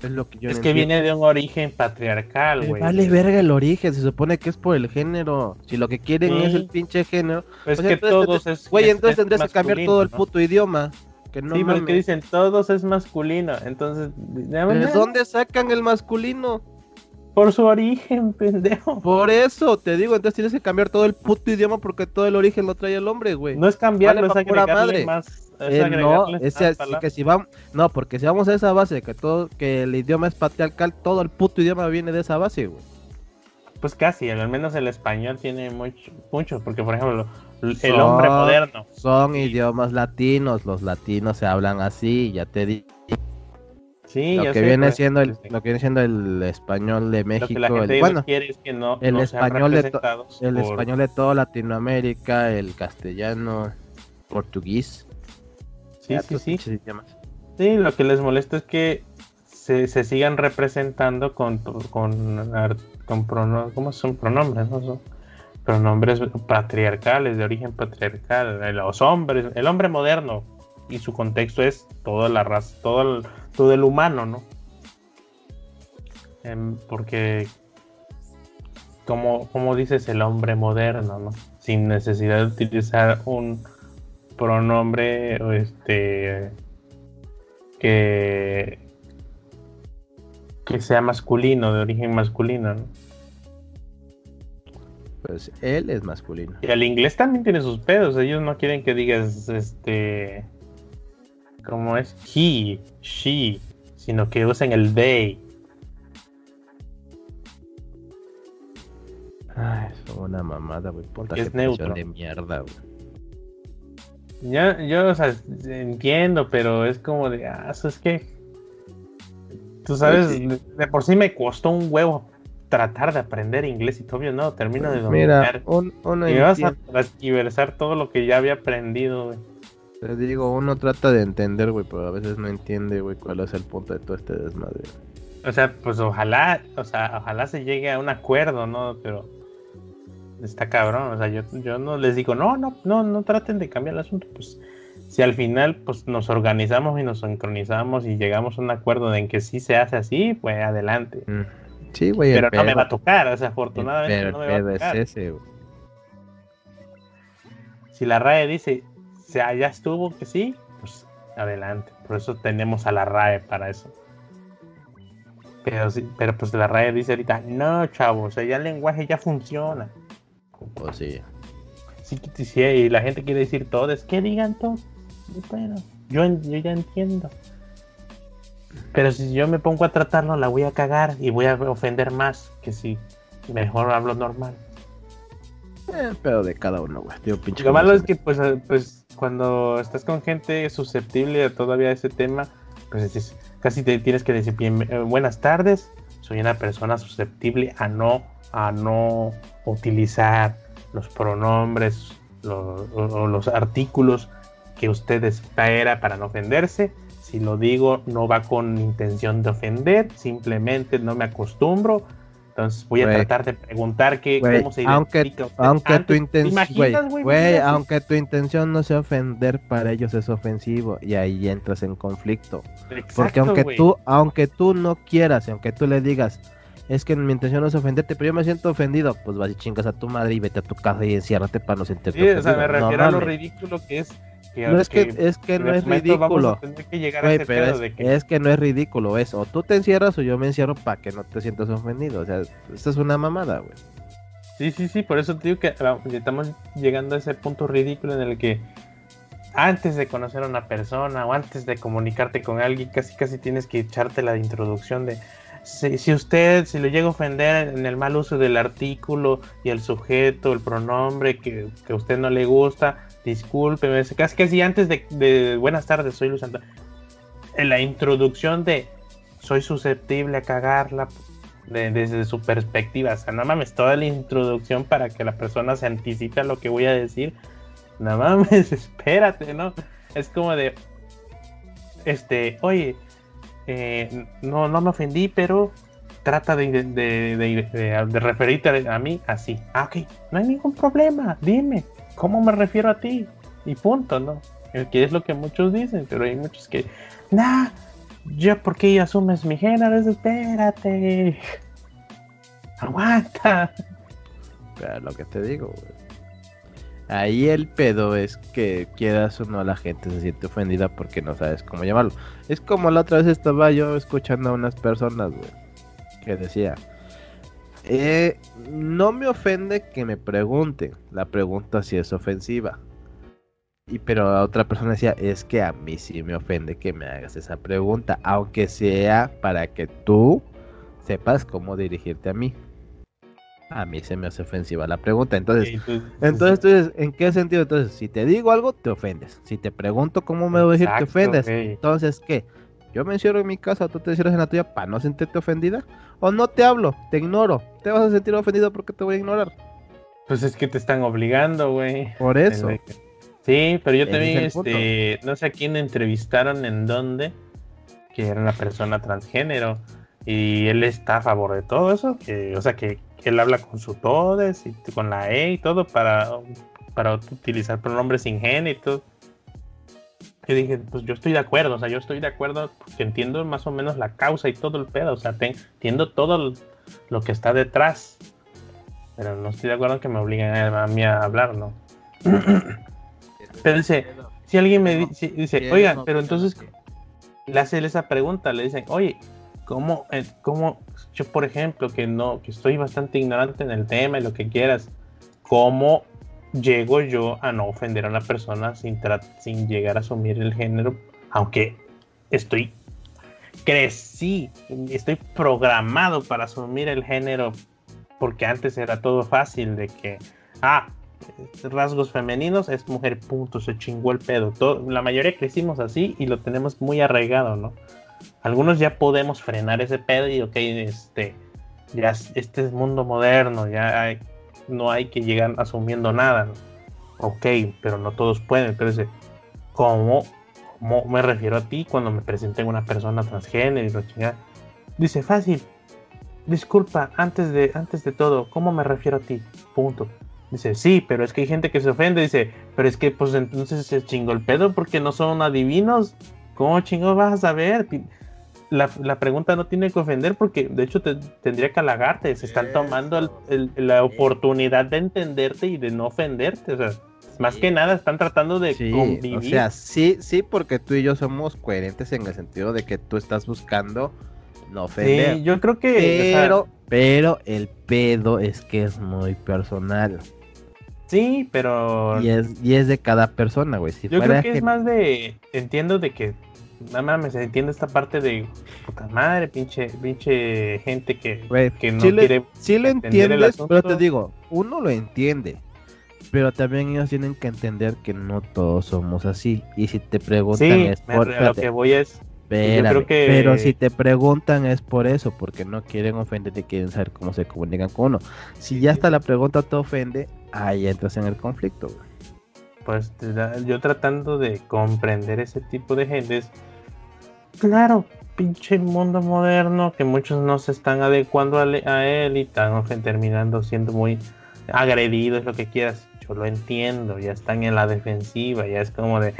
Es lo que yo Es que viene de un origen patriarcal, güey. Vale verga el origen, se supone que es por el género. Si lo que quieren es el pinche género. Pues es que todos es. Güey, entonces tendrías que cambiar todo el puto idioma. Que no sí, porque dicen todos es masculino. Entonces, ¿de dónde sacan el masculino? Por su origen, pendejo. Por eso te digo, entonces tienes que cambiar todo el puto idioma porque todo el origen lo trae el hombre, güey. No es cambiarlo, es agregarle madre. más. Eh, no, ese, que si vamos, no, porque si vamos a esa base de que todo, que el idioma es patriarcal, todo el puto idioma viene de esa base, güey. Pues casi, al menos el español tiene mucho, mucho, porque por ejemplo, el hombre moderno. Son idiomas latinos, los latinos se hablan así, ya te di. Sí, lo que viene pues, siendo el, lo que viene siendo el español de México, el, bueno, es que no, el español de el español de toda Latinoamérica, el castellano, portugués. Sí, sí, sí. Sí, lo que les molesta es que se, se sigan representando con con, con, ¿cómo son pronombres? ¿no? Son, pronombres patriarcales, de origen patriarcal, los hombres, el hombre moderno, y su contexto es toda la raza, todo el, todo el humano, ¿no? Em, porque, como, como dices, el hombre moderno, ¿no? Sin necesidad de utilizar un pronombre este que que sea masculino, de origen masculino, ¿no? Pues él es masculino. Y el inglés también tiene sus pedos. Ellos no quieren que digas este. ¿Cómo es? He, she, sino que usen el they. Ay, es una mamada, güey. Ponte es neutro. de mierda, güey. Yo, yo, o sea, entiendo, pero es como de, ah, eso es que. Tú sabes, de por sí me costó un huevo tratar de aprender inglés y todavía no termino de dominar. Mira, uno y me vas a transversar todo lo que ya había aprendido, güey. Te digo, uno trata de entender, güey, pero a veces no entiende, güey, cuál es el punto de todo este desmadre. O sea, pues ojalá, o sea, ojalá se llegue a un acuerdo, ¿no? Pero está cabrón, o sea, yo, yo no les digo, no, no, no, no traten de cambiar el asunto, pues si al final pues nos organizamos y nos sincronizamos y llegamos a un acuerdo de en que sí se hace así, pues adelante. Mm. Sí, güey. Pero no me va a tocar, o sea, afortunadamente no me va a tocar. ese, Si la RAE dice, sea, ya estuvo que sí, pues adelante. Por eso tenemos a la RAE para eso. Pero, sí, pero pues la RAE dice ahorita, no, chavo, o sea, ya el lenguaje ya funciona. Pues sí. Sí, sí, y la gente quiere decir todo, es que digan todo. Bueno, yo, yo ya entiendo. Pero si yo me pongo a tratarlo, la voy a cagar y voy a ofender más que si mejor hablo normal. Eh, pero de cada uno, güey. Lo malo es que, pues, pues, cuando estás con gente susceptible a todavía ese tema, pues casi te tienes que decir eh, buenas tardes. Soy una persona susceptible a no, a no utilizar los pronombres o los artículos que usted espera para no ofenderse si lo digo no va con intención de ofender, simplemente no me acostumbro Entonces voy a tratar de preguntar que, cómo se aunque, aunque tu intención, güey, aunque tu intención no sea ofender, para ellos es ofensivo y ahí entras en conflicto. Porque aunque tú, aunque tú no quieras, aunque tú le digas, es que mi intención no es ofenderte, pero yo me siento ofendido, pues vas y chingas a tu madre y vete a tu casa y enciérrate para no sentirte sí, o sea, me refiero a lo ridículo que es no es que, es que no es ridículo. es, que no es ridículo, es o tú te encierras o yo me encierro para que no te sientas ofendido. O sea, esto es una mamada, güey. Sí, sí, sí, por eso te digo que estamos llegando a ese punto ridículo en el que antes de conocer a una persona o antes de comunicarte con alguien, casi casi tienes que echarte la introducción de si, usted, si le llega a ofender en el mal uso del artículo y el sujeto, el pronombre que, que a usted no le gusta, discúlpeme, casi casi antes de, buenas tardes, soy Luz En la introducción de soy susceptible a cagarla desde su perspectiva, o sea, no mames, toda la introducción para que la persona se anticipe a lo que voy a decir. No mames, espérate, ¿no? Es como de, este, oye, eh, no, no me ofendí, pero trata de, de, de, referirte a, mí así. Ah, ok, no hay ningún problema, dime. ¿Cómo me refiero a ti? Y punto, ¿no? Que es lo que muchos dicen, pero hay muchos que, nah, yo porque asumes mi género, espérate, aguanta. Pero lo que te digo, Ahí el pedo es que quieras o no la gente se siente ofendida porque no sabes cómo llamarlo. Es como la otra vez estaba yo escuchando a unas personas, güey, que decía, eh, no me ofende que me pregunten. La pregunta si es ofensiva. Y pero a otra persona decía, es que a mí sí me ofende que me hagas esa pregunta, aunque sea para que tú sepas cómo dirigirte a mí. A mí se me hace ofensiva la pregunta. Entonces, entonces, ¿en qué sentido? Entonces, si te digo algo, te ofendes. Si te pregunto cómo me voy a decir, te ofendes. Entonces, ¿qué? Yo me encierro en mi casa, tú te encierras en la tuya para no sentirte ofendida. O no te hablo, te ignoro. Te vas a sentir ofendido porque te voy a ignorar. Pues es que te están obligando, güey. Por eso. Sí, pero yo también, este, no sé a quién entrevistaron en dónde, que era una persona transgénero. Y él está a favor de todo eso, que, o sea, que, él habla con su todes y con la E y todo para, para utilizar pronombres ingénitos que dije, pues yo estoy de acuerdo, o sea, yo estoy de acuerdo porque entiendo más o menos la causa y todo el pedo, o sea, entiendo todo lo que está detrás, pero no estoy de acuerdo en que me obliguen a, mí a hablar, ¿no? pero dice, si alguien me dice, oiga, pero entonces le hace esa pregunta, le dicen, oye, ¿cómo, eh, ¿cómo, yo por ejemplo, que no, que estoy bastante ignorante en el tema y lo que quieras, ¿cómo llego yo a no ofender a una persona sin, sin llegar a asumir el género, aunque estoy crecí, estoy programado para asumir el género porque antes era todo fácil de que, ah, rasgos femeninos es mujer, punto, se chingó el pedo. Todo, la mayoría crecimos así y lo tenemos muy arraigado, ¿no? Algunos ya podemos frenar ese pedo y, ok, este, ya este es mundo moderno, ya hay, no hay que llegar asumiendo nada. Ok, pero no todos pueden. Entonces, ¿cómo, ¿cómo, me refiero a ti cuando me presenten una persona transgénero? Dice, fácil. Disculpa, antes de, antes de todo, ¿cómo me refiero a ti? Punto. Dice, sí, pero es que hay gente que se ofende. Dice, pero es que pues entonces se chingó el pedo porque no son adivinos. ¿Cómo chingo vas a saber? La, pregunta no tiene que ofender porque de hecho te, tendría que halagarte. Se están tomando la oportunidad de entenderte y de no ofenderte. O sea, más que nada están tratando de convivir. O sea, sí, sí, porque tú y yo somos coherentes en el sentido de que tú estás buscando no ofender. Sí, yo creo que. Pero, pero el pedo es que es muy personal. Sí, pero. Y es, y es de cada persona, güey. yo creo que es más de. Entiendo de que no mames, entiende esta parte de puta madre, pinche, pinche gente que, que no quiere. sí lo entiendes, pero te digo, uno lo entiende. Pero también ellos tienen que entender que no todos somos así. Y si te preguntan es por. lo que voy es. Pero si te preguntan es por eso, porque no quieren ofenderte, quieren saber cómo se comunican con uno. Si ya hasta la pregunta te ofende, ahí entras en el conflicto. Pues yo tratando de comprender ese tipo de gentes, Claro, pinche mundo moderno que muchos no se están adecuando a, a él y están terminando siendo muy agredidos, lo que quieras. Yo lo entiendo, ya están en la defensiva, ya es como de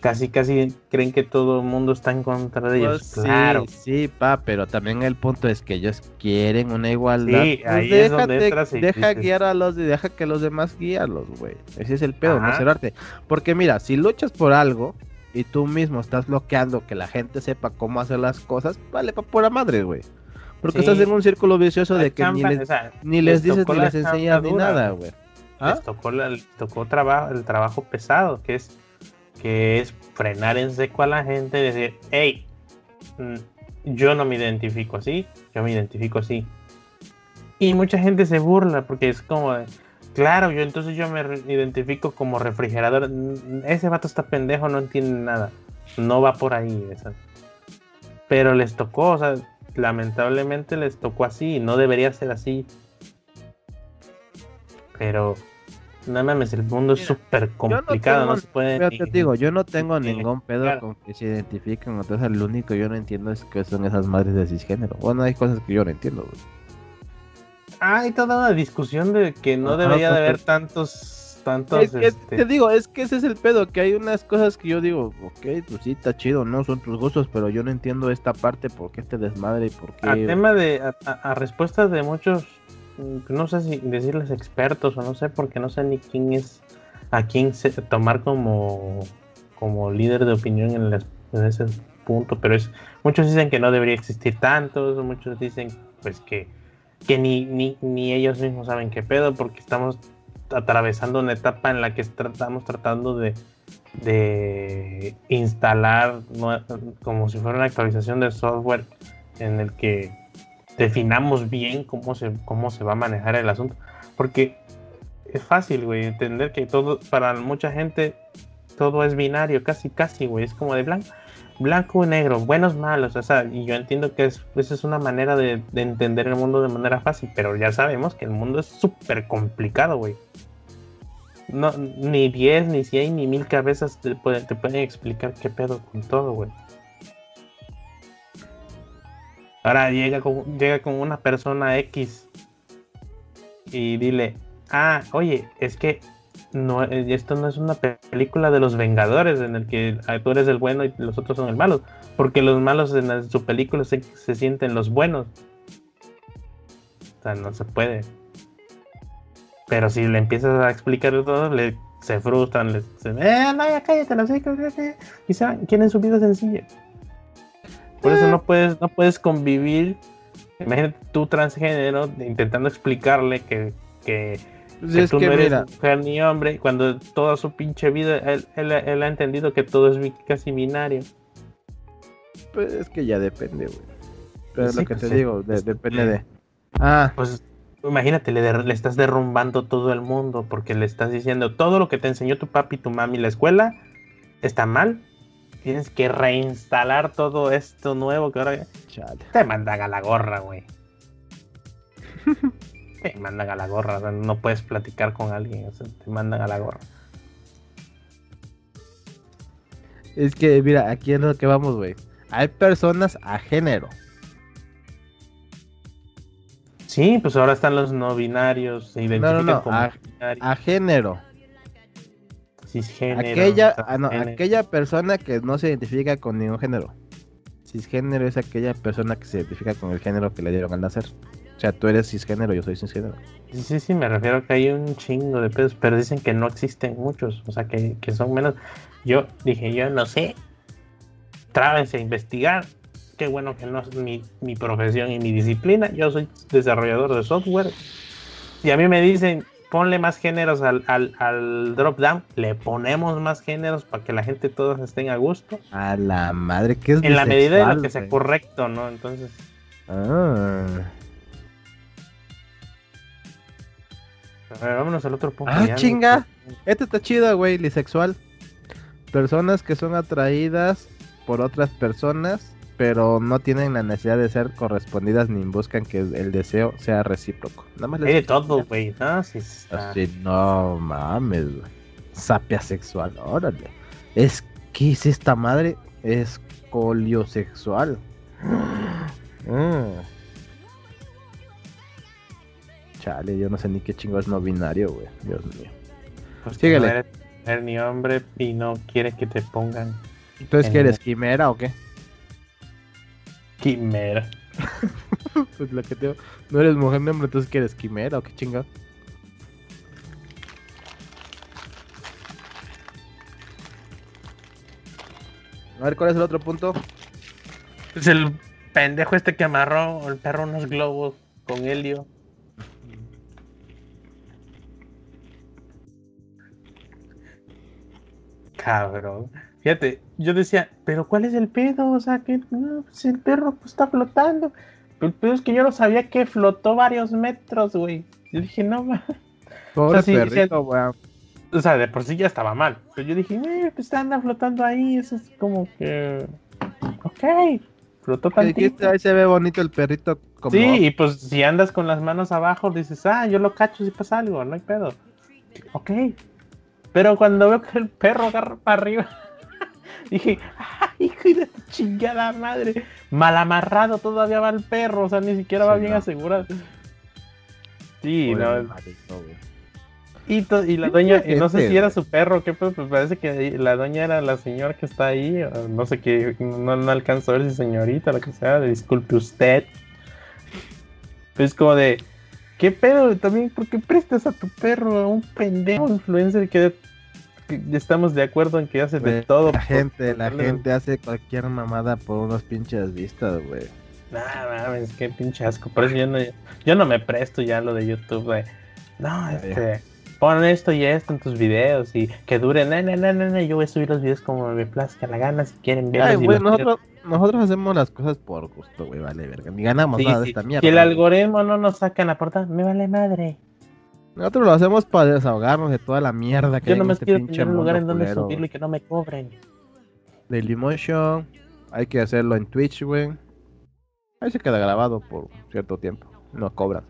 casi casi creen que todo el mundo está en contra de ellos. Pues claro. Sí, pa, pero también el punto es que ellos quieren una igualdad. Sí, Pues ahí es donde déjate- entras y deja dices- guiar a los y deja que los demás guíalos, güey. Ese es el pedo, no cerrarte. Porque mira, si luchas por algo y tú mismo estás bloqueando que la gente sepa cómo hacer las cosas, vale pa' pura madre, güey. Porque Sí. estás en un círculo vicioso La de que ni les, o sea, ni les dices ni les enseñas ni nada, güey. ¿Ah? les tocó, la- les tocó trabajo, el trabajo pesado, que es, que es frenar en seco a la gente y decir, hey, mm, yo no me identifico así, yo me identifico así. Y mucha gente se burla porque es como, de, claro, yo entonces yo me identifico como refrigerador. Ese vato está pendejo, no entiende nada. No va por ahí. esa. Pero les tocó, o sea, lamentablemente les tocó así, no debería ser así. Pero, no mames, el mundo es súper complicado, no, tengo- se puede. Te digo, yo no tengo ni- ningún pedo claro. con que se identifiquen. Entonces, lo único que yo no entiendo es que son esas madres de cisgénero. Bueno, hay cosas que yo no entiendo, güey. Hay toda una discusión de que no Ajá, debería de haber tantos, tantos, Es que este, te digo, es que ese es el pedo, que hay unas cosas que yo digo, ok, pues sí, está chido, no son tus gustos, pero yo no entiendo esta parte, por qué este desmadre y por qué... a tema de, a, a- a respuestas de muchos, mm, no sé si decirles expertos o no sé, porque no sé ni quién es, a quién se, tomar como, como líder de opinión en, las- en ese punto, pero es, muchos dicen que no debería existir tantos, muchos dicen pues que, que ni, ni, ni ellos mismos saben qué pedo, porque estamos atravesando una etapa en la que est- estamos tratando de, de instalar como si fuera una actualización del software en el que definamos bien cómo se, cómo se va a manejar el asunto. Porque es fácil, güey, entender que todo, para mucha gente, todo es binario, casi, casi, güey. Es como de blanco, blanco y negro, buenos, malos. O sea, y yo entiendo que es, esa es una manera de, de entender el mundo de manera fácil, pero ya sabemos que el mundo es súper complicado, güey. No, ni 10, ni 100, ni mil cabezas te te pueden explicar qué pedo con todo, güey. Ahora llega con, llega con una persona X y dile, ah, oye, es que no, eh, esto no es una pe- película de los Vengadores en el que ah, tú eres el bueno y los otros son el malo, porque los malos en, su película se, se sienten los buenos. O sea, no se puede. Pero si le empiezas a explicar todo, le, se frustran, les dicen, eh, no, ya cállate, no sé, y se van, quieren su vida sencilla. Por eso no puedes, no puedes convivir. Imagínate tú transgénero intentando explicarle que, que, que es tú que no eres mira, mujer ni hombre, cuando toda su pinche vida él, él- él ha entendido que todo es casi binario. pues es que ya depende, güey. Pero Sí, lo que pues te sí. digo, de- Es- depende de... Ah, Pues imagínate, le, le estás derrumbando todo el mundo porque le estás diciendo todo lo que te enseñó tu papi, tu mami, la escuela está mal. Tienes que reinstalar todo esto nuevo que ahora chale. te mandan a la gorra, güey. te mandan a la gorra, o sea, no puedes platicar con alguien, o sea, te mandan a la gorra. Es que, mira, aquí es lo que vamos, güey. Hay personas a género. Sí, pues ahora están los no binarios, se identifican no, como a- binarios, A género. cisgénero, Aquella, ah, no, aquella persona que no se identifica con ningún género. Cisgénero es aquella persona que se identifica con el género que le dieron al nacer. O sea, tú eres cisgénero, yo soy cisgénero. Sí, sí, sí, me refiero a que hay un chingo de pedos, pero dicen que no existen muchos, o sea, que, que son menos. Yo dije, yo no sé, trábense a investigar. Qué bueno que no es mi, mi profesión y mi disciplina. Yo soy desarrollador de software. Y a mí me dicen, ponle más géneros al, al, al drop down, le ponemos más géneros para que la gente todos estén a gusto. A la madre, que es En la medida de lo que sea correcto, ¿no? Entonces, Ah. A ver, vámonos al otro punto. Ah, ya, ¿no? chinga. Este está chido, güey, bisexual. Personas que son atraídas por otras personas, pero no tienen la necesidad de ser correspondidas ni buscan que el deseo sea recíproco. Nada más Hay de les todo, güey, ¿no? Sí, está- Así, no mames, güey. Sapia sexual, órale. Es que es esta madre escoliosexual. Mm. Chale, yo no sé ni qué chingo es no binario, güey. Dios mío. Pues Síguele. no eres mujer ni hombre y no quieres que te pongan Entonces, ¿qué eres? ¿Quimera o qué? quimera. Pues lo que te No eres mujer ni hombre, entonces ¿qué eres? ¿Quimera o qué chinga? A ver, ¿cuál es el otro punto? Es el pendejo este que amarró el perro unos globos con helio. Cabrón. Fíjate, yo decía, pero ¿cuál es el pedo? O sea, que no, pues el perro pues, está flotando. Pero el pedo es que yo no sabía que flotó varios metros, güey. Yo dije, no, ma. Pobre sí, perrito, weón. O sea, de por sí ya estaba mal. Pero yo dije, eh, pues anda flotando ahí. Eso es como que. Ok. Flotó tantito. Ahí se ve bonito el perrito. Como... Sí, y pues si andas con las manos abajo, dices, ah, yo lo cacho si pasa algo, no hay pedo. Ok. Pero cuando veo que el perro agarra para arriba, dije, ah, hijo de tu chingada madre. Mal amarrado todavía va el perro, o sea, ni siquiera va bien no. asegurado. Sí, Pobre no. güey. Y, to- y la doña, y no sé si era su perro, qué pedo, pues parece que la doña era la señora que está ahí, o no sé qué, no, no alcanzó a ver si señorita, lo que sea, disculpe usted. Es como de, ¿qué pedo? También, ¿por qué prestas a tu perro a un pendejo influencer que, que estamos de acuerdo en que hace de Güey, todo? La gente, la darle- gente hace cualquier mamada por unos pinches vistas, güey. Nah, mames, qué pinche asco. Por eso yo no, yo no me presto ya lo de YouTube, de, no, este, pon esto y esto en tus videos y que dure, no, no, no, no, no, yo voy a subir los videos como me plazca la gana, si quieren verlos. Ay, güey, nosotros, nosotros hacemos las cosas por gusto, güey, vale, verga. Ni ganamos Sí, nada de sí. esta mierda. Si el algoritmo no nos saca en la portada, me vale madre. Nosotros lo hacemos para desahogarnos de toda la mierda que Yo hay nomás este quiero tener un lugar en donde culero, subirlo güey. y que no me cobren. Dailymotion, hay que hacerlo en Twitch, güey. Ahí se queda grabado por cierto tiempo. No cobran.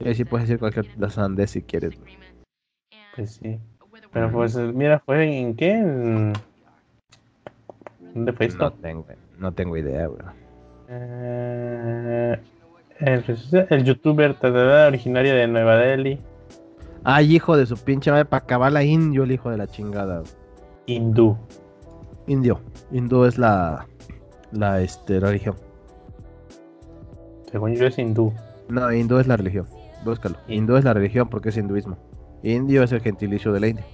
Y ahí sí puedes decir cualquier sandez si quieres. Pues sí. Pero pues, mira, ¿fue en qué? En- ¿Dónde fue esto? No tengo, no tengo idea, güey. Eh, el, el youtuber tadada, originario de Nueva Delhi, Ay, hijo de su pinche madre, para acabar la indio, el hijo de la chingada. hindú. Indio. Hindú es la, la este, religión. Según yo es hindú. No, hindú es la religión. Búscalo. Hindú es la religión porque es hinduismo. Indio es el gentilicio de la India.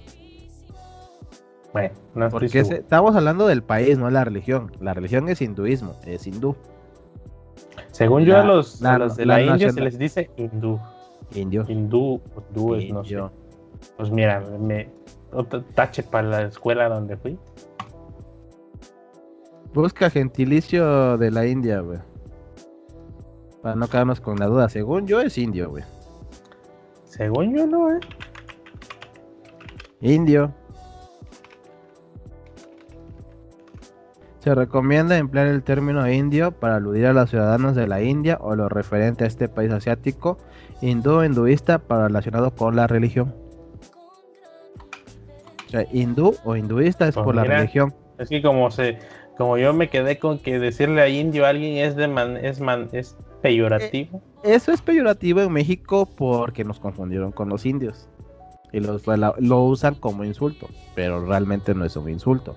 Bueno, no Porque estamos hablando del país, no la religión. La religión es hinduismo, es hindú. Según yo, a los, a los de la la, India se les dice hindú. Indio. Hindú, hindú es, no sé. Pues mira, me tache para la escuela donde fui. Busca gentilicio de la India, güey. Para no quedarnos con la duda. Según yo es indio, güey. Según yo no, eh. Indio. Se recomienda emplear el término indio para aludir a los ciudadanos de la India o lo referente a este país asiático, hindú o hinduista para relacionado con la religión. O sea, hindú o hinduista es Pues por la religión. Es que como se, como yo me quedé con que decirle a indio a alguien es de man, es man, es peyorativo. Eso es peyorativo en México porque nos confundieron con los indios. Y los, lo, lo usan como insulto, pero realmente no es un insulto.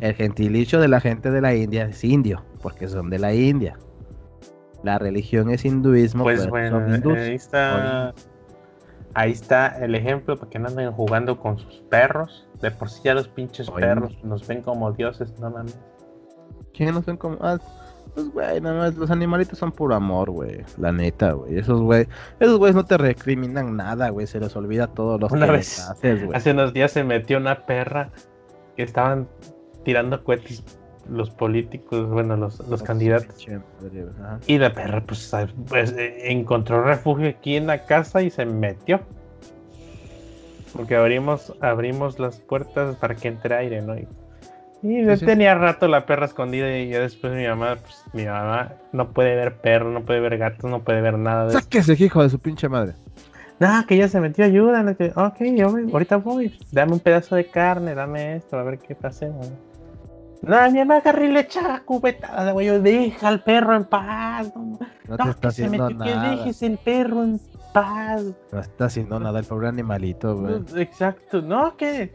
El gentilicio de la gente de la India es indio, porque son de la India. La religión es hinduismo, Pues bueno, son hindús. ahí está, ahí está el ejemplo para que no anden jugando con sus perros. De por sí ya los pinches Oye. perros nos ven como dioses, no mames. ¿Quiénes nos ven como.? Ah, pues, güey, nada más, los animalitos son puro amor, güey. La neta, güey. Esos, güey, esos güeyes no te recriminan nada, güey. Se les olvida todo lo Una que vez- les haces, güey. Hace unos días se metió una perra que estaban tirando cohetes los políticos, bueno, los, los candidatos. Güey, ajá. Y la perra pues, pues, eh, encontró refugio aquí en la casa y se metió. Porque abrimos, abrimos las puertas para que entre aire, ¿no? Y, y Sí, sí. tenía rato la perra escondida y ya después mi mamá, pues mi mamá no puede ver perro, no puede ver gatos, no puede ver nada de. Sáquese, hijo de su pinche madre. No, que ya se metió, ayuda. no que- Ok, yo voy, ahorita voy. Dame un pedazo de carne, dame esto, a ver qué pasa. Nadie me agarré y le echaba cubetada, güey. Deja al perro en paz. No, No te no, está que se haciendo metió, que nada. dejes el perro en paz. No está haciendo nada el pobre animalito, güey. No, Exacto, no, que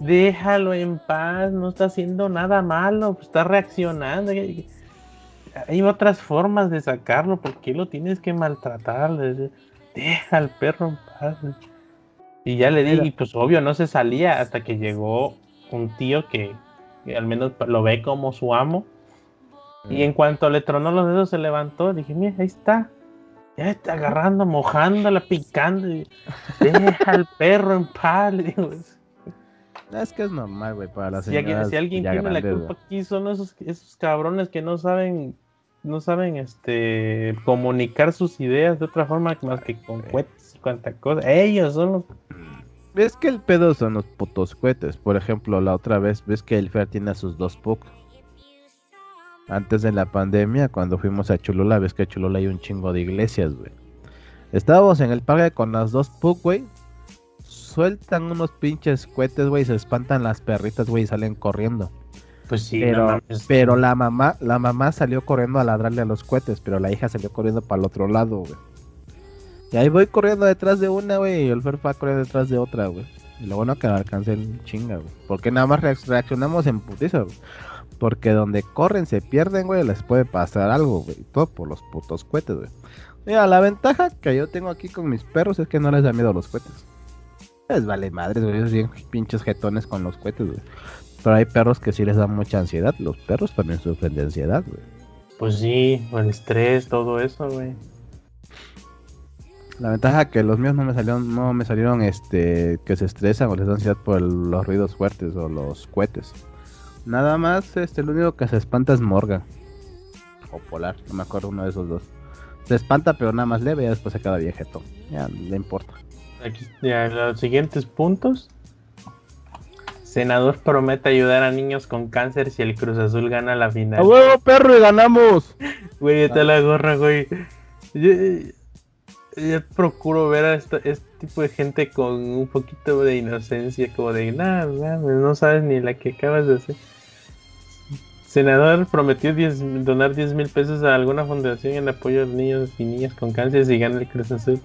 déjalo en paz, no está haciendo nada malo, pues está reaccionando. Hay otras formas de sacarlo, ¿por qué lo tienes que maltratar? Deja al perro en paz. Y ya le dije, pues obvio, no se salía hasta que llegó un tío que, que al menos lo ve como su amo. Y en cuanto le tronó los dedos, se levantó. Dije, mira, ahí está. Ya está agarrando, mojándola, picando. y, Deja al perro en paz. le digo. Es que es normal, güey, para las Si, señoras si alguien tiene la culpa aquí, son esos, esos cabrones que no saben, no saben este comunicar sus ideas de otra forma más que con cohetes y cuanta cosa. Ellos son los. Es que el pedo son los putos cohetes. Por ejemplo, la otra vez, ves que el Fer tiene a sus dos PUC. Antes de la pandemia, cuando fuimos a Cholula, ves que en Cholula hay un chingo de iglesias, güey. Estábamos en el parque con las dos PUC, güey. Sueltan unos pinches cohetes, güey, se espantan las perritas, güey, y salen corriendo. Pues sí, pero, no pero la mamá, la mamá salió corriendo a ladrarle a los cohetes, pero la hija salió corriendo para el otro lado, güey. Y ahí voy corriendo detrás de una, güey, y el Fer va corriendo detrás de otra, güey. Y lo bueno que me alcancé el chinga, güey. Porque nada más reac- reaccionamos en putiza, güey. Porque donde corren se pierden, güey, les puede pasar algo, güey. Todo por los putos cohetes, güey. Mira, la ventaja que yo tengo aquí con mis perros es que no les da miedo los cohetes. Les vale madres, güey. Ellos pinches jetones con los cohetes, güey. Pero hay perros que sí les da mucha ansiedad. Los perros también sufren de ansiedad, güey. Pues sí, el estrés, todo eso, güey. La ventaja que los míos no me salieron, no me salieron este que se estresan o les da ansiedad por el- los ruidos fuertes o los cohetes. Nada más, este, lo único que se espanta es Morgan. O Polar, no me acuerdo uno de esos dos. Se espanta pero nada más leve y después se queda viejeto. Ya, le importa. Aquí ya, los siguientes puntos. Senador promete ayudar a niños con cáncer si el Cruz Azul gana la final. ¡A huevo, perro! ¡Y ganamos! Güey, está la gorra, güey. Yo, yo procuro ver a esta- este tipo de gente con un poquito de inocencia, como de nada, nada, no sabes ni la que acabas de hacer. Senador prometió 10 donar 10 mil pesos a alguna fundación en apoyo a niños y niñas con cáncer si gana el Cruz Azul.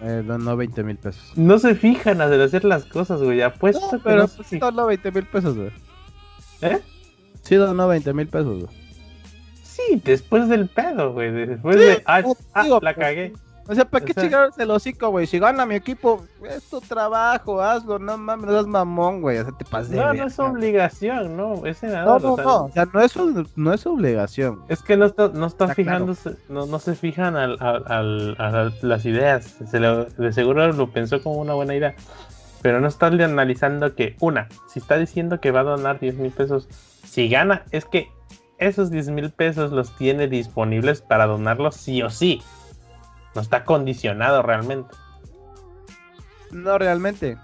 Eh, no 20 mil pesos. No se fijan a hacer las cosas, güey. Apuesto No, que pero no fijan. donó 20 mil pesos, güey. ¿Eh? Sí, donó 20 mil pesos, güey. Sí, después del pedo, güey. Después Sí, de. Ah, ah, la pues, cagué. O sea, ¿para O qué sea- chingarse el hocico, güey? Si gana mi equipo, es tu trabajo, hazlo, no mames, no seas mamón, güey, o sea, te de No, no es obligación, no. Es No, senador. no, o sea, no, o sea, no es, no es obligación. Es que no está, no está Está fijándose, no, no se fijan al, al- al- a las ideas. Se lo- de seguro lo pensó como una buena idea. Pero no está analizando que, una, si está diciendo que va a donar 10 mil pesos, si gana, es que esos 10 mil pesos los tiene disponibles para donarlos sí o sí. No está condicionado realmente. No realmente.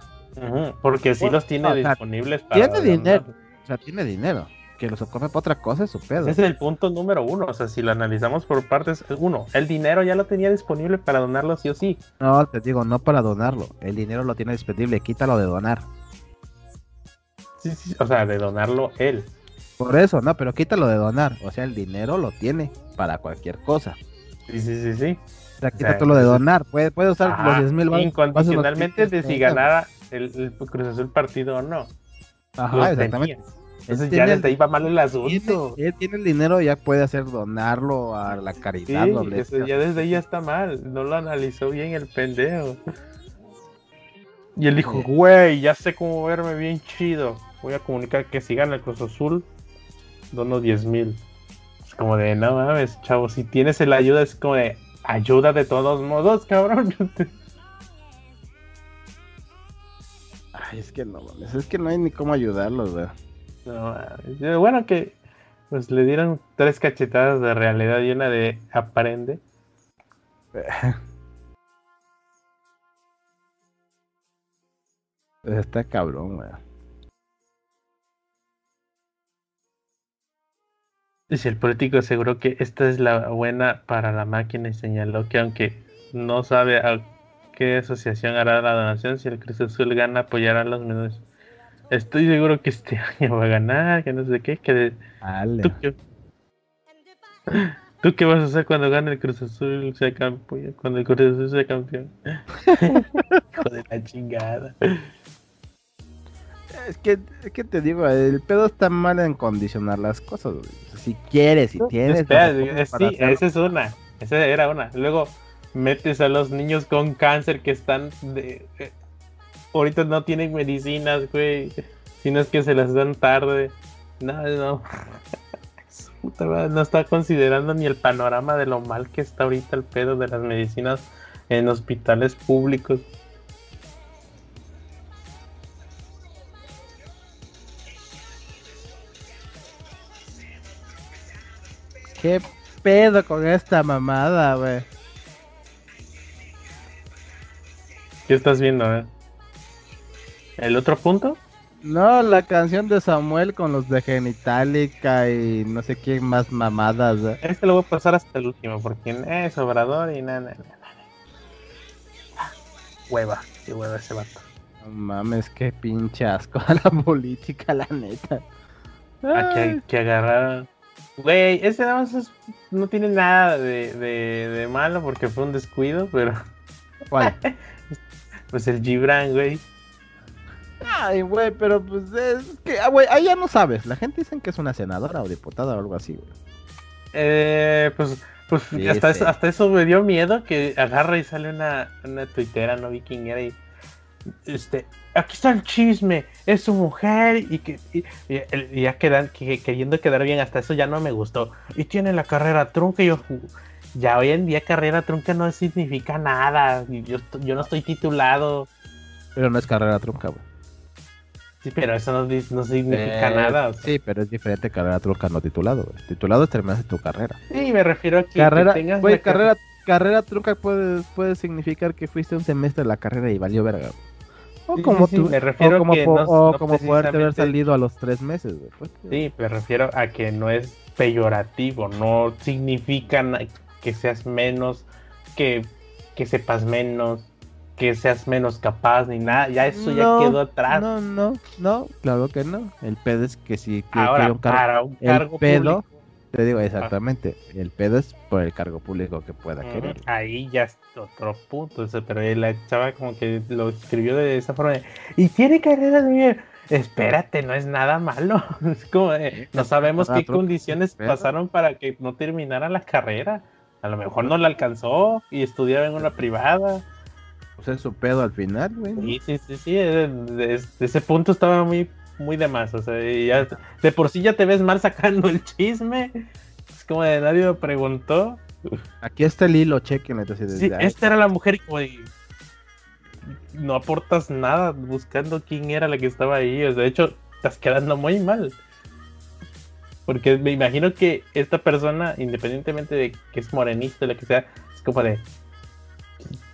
Porque sí Bueno, los tiene no, disponibles para. tiene dinero. O sea, tiene dinero. Que los ocupe para otra cosa es su pedo. Ese es el punto número uno. O sea, si lo analizamos por partes, uno, el dinero ya lo tenía disponible para donarlo sí o sí. No, te digo, no para donarlo. El dinero lo tiene disponible, quítalo de donar. Sí, sí, o sea, de donarlo él. Por eso, no, pero quítalo de donar. O sea, el dinero lo tiene para cualquier cosa. Sí, sí, sí, sí. O sea, quítatelo de entonces- donar. Puede, puede usar Ajá, los 10 mil Incondicionalmente de si ganara el, el Cruz Azul partido o no. Ajá, Los exactamente. tenía. Entonces ya tiene desde ahí va mal el Tiene, asunto. él tiene el dinero, ya puede hacer donarlo a la Sí, caridad. donde eso sea. ya desde ahí ya está mal. No lo analizó bien el pendejo. Y él dijo, Sí. güey, ya sé cómo verme bien chido. Voy a comunicar que si gana el Cruz Azul, dono 10 mil. Es como de, no mames, chavo, si tienes el ayuda, es como de, ayuda de todos modos, cabrón. Ay, es que no, es que no hay ni cómo ayudarlos, güey. No. Pero Bueno, que pues le dieron tres cachetadas de realidad y una de aprende. Está cabrón, güey. Dice el político aseguró que esta es la buena para la máquina y señaló que aunque no sabe a qué asociación hará la donación, si el Cruz Azul gana apoyará a los menores. Estoy seguro que este año va a ganar, que no sé qué, que de-. ¿Tú qué, ¿Tú qué vas a hacer cuando gane el Cruz Azul sea campeón? Cuando el Cruz Azul sea campeón. Hijo de la chingada. Es que, es que te digo, el pedo está mal en condicionar las cosas, güey. Si quieres, si tienes. Espera, eh, sí, esa es una. Esa era una. Luego metes a los niños con cáncer que están de, eh, ahorita no tienen medicinas, güey. Sino es que se las dan tarde. No, no. Puta madre, no está considerando ni el panorama de lo mal que está ahorita el pedo de las medicinas en hospitales públicos. ¿Qué pedo con esta mamada, güey? ¿Qué estás viendo, eh? ¿El otro punto? No, la canción de Samuel con los de Genitalica y no sé quién más mamadas, güey. Este lo voy a pasar hasta el último, porque es Obrador y nada, nada, nada. Hueva, qué hueva ese vato. No mames, qué pinche asco a la política, la neta. Ah, que, que agarraron. Güey, ese nada más es- no tiene nada de, de, de malo porque fue un descuido, pero ¿Cuál? pues el Gibran, güey. Ay, güey, pero pues es que, ah, güey, ahí ya no sabes. La gente dicen que es una senadora o diputada o algo así, güey. Eh, pues pues Sí, hasta, sí. Eso, hasta eso me dio miedo que agarra y sale una, una tuitera, no vi quién era y este, aquí está el chisme, es su mujer y que y, y ya quedan que, queriendo quedar bien, hasta eso ya no me gustó. Y tiene la carrera trunca y yo ya hoy en día carrera trunca no significa nada. y Yo, yo no estoy titulado. Pero no es carrera trunca, güey. Sí, pero eso no, no significa Eh, nada. o sea. Sí, pero es diferente carrera trunca no titulado, güey. Titulado es terminaste tu carrera. Sí, me refiero a que, que carrera, tengas car- carrera, carrera trunca puede, puede significar que fuiste un semestre de la carrera y valió verga. O Sí, como sí, tú, me refiero o como, que po- no- o no como poderte haber precisamente- salido a los tres meses, güey. Pues, Sí, me refiero a que no es peyorativo, no significa que seas menos, que, que sepas menos, que seas menos capaz ni nada, ya eso No, ya quedó atrás. No, no, no, claro que no. El pedo es que si que- Ahora, que un car- para un el cargo pedo, público, te digo exactamente, el pedo es por el cargo público que pueda querer. ahí ya es otro punto, pero la chava como que lo escribió de esa forma, de, y tiene carrera de... Espérate, no es nada malo. Es como de, no sabemos qué Otro condiciones pasaron para que no terminara la carrera. A lo mejor no la alcanzó y estudiaba en una privada. Pues es su pedo al final, güey. Sí, sí, sí, sí. eh, de- de ese punto estaba muy, muy de más. O sea, y ya, de por sí ya te ves mal sacando el chisme. Es como de nadie lo preguntó. Aquí está el hilo, chequen. Entonces, Sí, esta era la mujer y como de, no aportas nada buscando quién era la que estaba ahí. O sea, de hecho, estás quedando muy mal. Porque me imagino que esta persona, independientemente de que es morenista o lo que sea, es como de.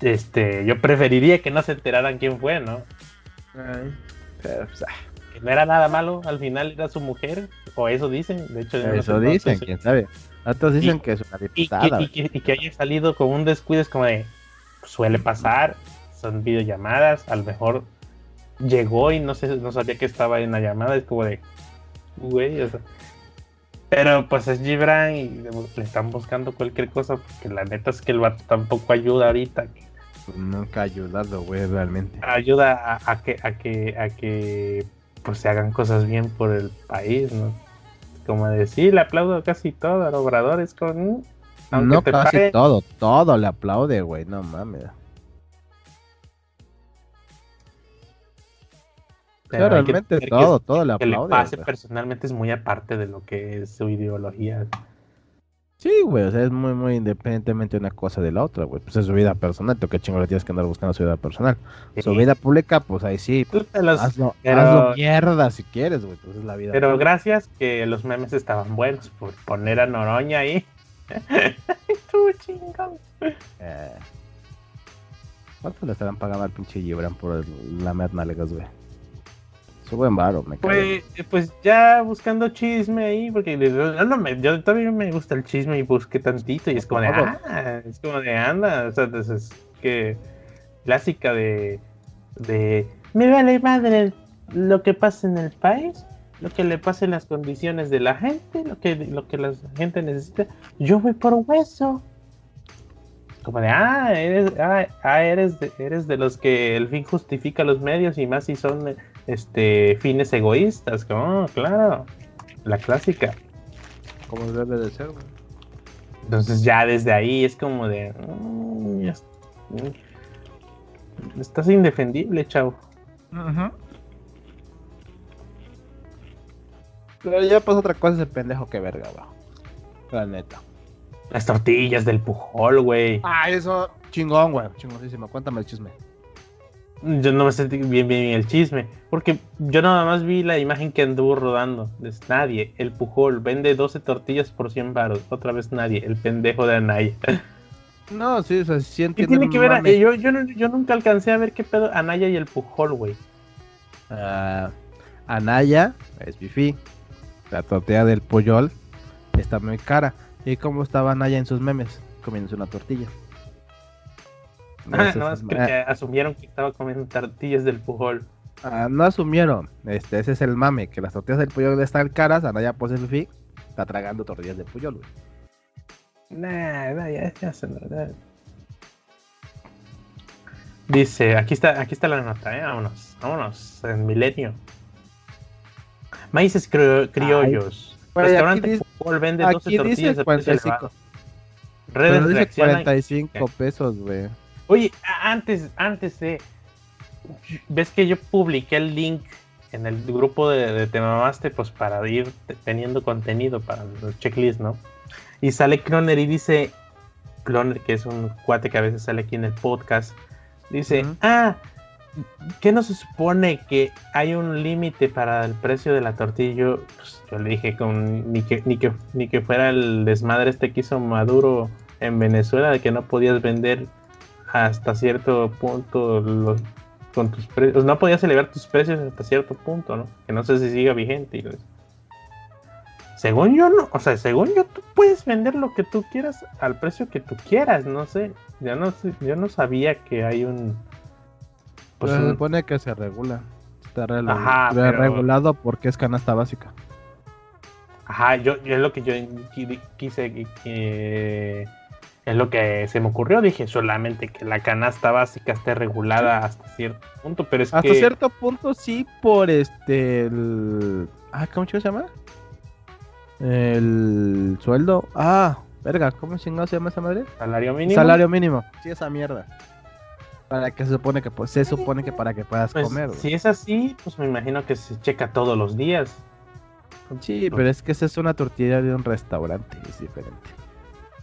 Este, yo preferiría que no se enteraran quién fue, ¿no? Ay, pero, pues, ah, Que no era nada malo, al final era su mujer, o eso dicen. De hecho, no eso dicen, quién sabe. Otros dicen Y- que es una y, diputada. que, y que- y que haya salido con un descuido es como de suele pasar, son videollamadas, a lo mejor llegó y no sé, no sabía que estaba en la llamada, es como de güey, o sea. Pero pues es Gibran y le están buscando cualquier cosa, porque la neta es que el vato tampoco ayuda ahorita, nunca ha ayudado, güey, realmente. ayuda a, a que, a que, a que pues se hagan cosas bien por el país, ¿no? Como decir, le aplaudo casi todo al obrador, es mm, aunque no te casi todo, todo le aplaude, güey, no mames. Pero realmente que todo, todo le que le aplaude. pase personalmente es muy aparte de lo que es su ideología. Sí, güey, o sea, es muy, muy independientemente una cosa de la otra, güey. Pues es su vida personal, tú qué chingo le tienes que andar buscando su vida personal. Su vida pública, pues ahí sí, Tú te los- hazlo, pero- hazlo mierda si quieres, güey, pues es la vida. Pero gracias que los memes estaban buenos por poner a Noroña ahí. Tú chingón. Eh, ¿Cuánto le estarán pagando al pinche Gibran por la nalgas, güey? Su buen varo, me. Pues, pues ya buscando chisme ahí, porque yo, no me- yo todavía me gusta el chisme y busqué tantito y es como de, ah, es como de anda, o sea, entonces es que clásica de, de, me vale madre lo que pasa en el país, lo que le pasa en las condiciones de la gente, lo que, lo que la gente necesita. Yo voy por hueso. Como de, ah, eres, ah, ah, eres, de, eres de los que el fin justifica los medios y más si son este, fines egoístas. Como, oh, claro, la clásica. Como debe de ser, Entonces ya desde ahí es como de... Mm, ya, mm, estás indefendible, chavo. Pero ya pasa otra cosa ese pendejo que verga, va. La neta. Las tortillas del pujol, güey. Ah, eso, chingón, güey. Chingonísimo. Cuéntame el chisme. Yo no me sentí bien, bien el chisme. Porque yo nada más vi la imagen que anduvo rodando. Es nadie. El pujol vende 12 tortillas por 100 baros. Otra vez nadie. El pendejo de Anaya. No, sí, o sea, sí ¿Qué tiene que ver? Yo, yo, yo, nunca alcancé a ver qué pedo Anaya y el pujol, güey. Uh, Anaya es bifi. La tortilla del puyol está muy cara. ¿Y cómo estaba Anaya en sus memes? Comiéndose una tortilla. Ah, no, es que asumieron que estaba comiendo tortillas del pujol. Ah, no asumieron. Este, ese es el mame, que las tortillas del puyol están caras, Anaya pues el fi está tragando tortillas del puyol, güey. Nah, nah, ya, ya se Dice, aquí está, aquí está la nota, eh. Vámonos, vámonos, en milenio. Maíces criollos. Ay, Restaurante dice, Fútbol vende 12 tortillas de precio Redes dice 45 pesos, güey. Oye, antes, antes de. ¿Ves que yo publiqué el link en el grupo de, de Temamaste? Pues para ir teniendo contenido para el checklist, ¿no? Y sale Cloner y dice. Cloner, que es un cuate que a veces sale aquí en el podcast. Dice: Ah, ¿qué no se supone que hay un límite para el precio de la tortilla? Yo, pues, yo le dije con, ni, que, ni, que, ni que fuera el desmadre este que hizo Maduro en Venezuela, de que no podías vender hasta cierto punto los, con tus precios, no podías elevar tus precios hasta cierto punto, ¿no? Que no sé si siga vigente. Según yo, no, o sea, según yo, tú puedes vender lo que tú quieras al precio que tú quieras, no sé. Yo no, yo no sabía que hay un pues se supone que se regula. Está regulado porque es canasta básica. Ajá, yo, es lo que yo quise es lo que se me ocurrió. Dije solamente que la canasta básica esté regulada hasta cierto punto, pero es hasta cierto punto sí por este el... ah, ¿cómo se llama? El sueldo. Ah, verga, ¿cómo se llama esa madre? Salario mínimo. Salario mínimo. Sí, esa mierda. Para que se supone que pues, se supone que para que puedas pues, comer. Si es así, pues me imagino que se checa todos los días. Sí, pero es que esa es una tortilla de un restaurante, es diferente.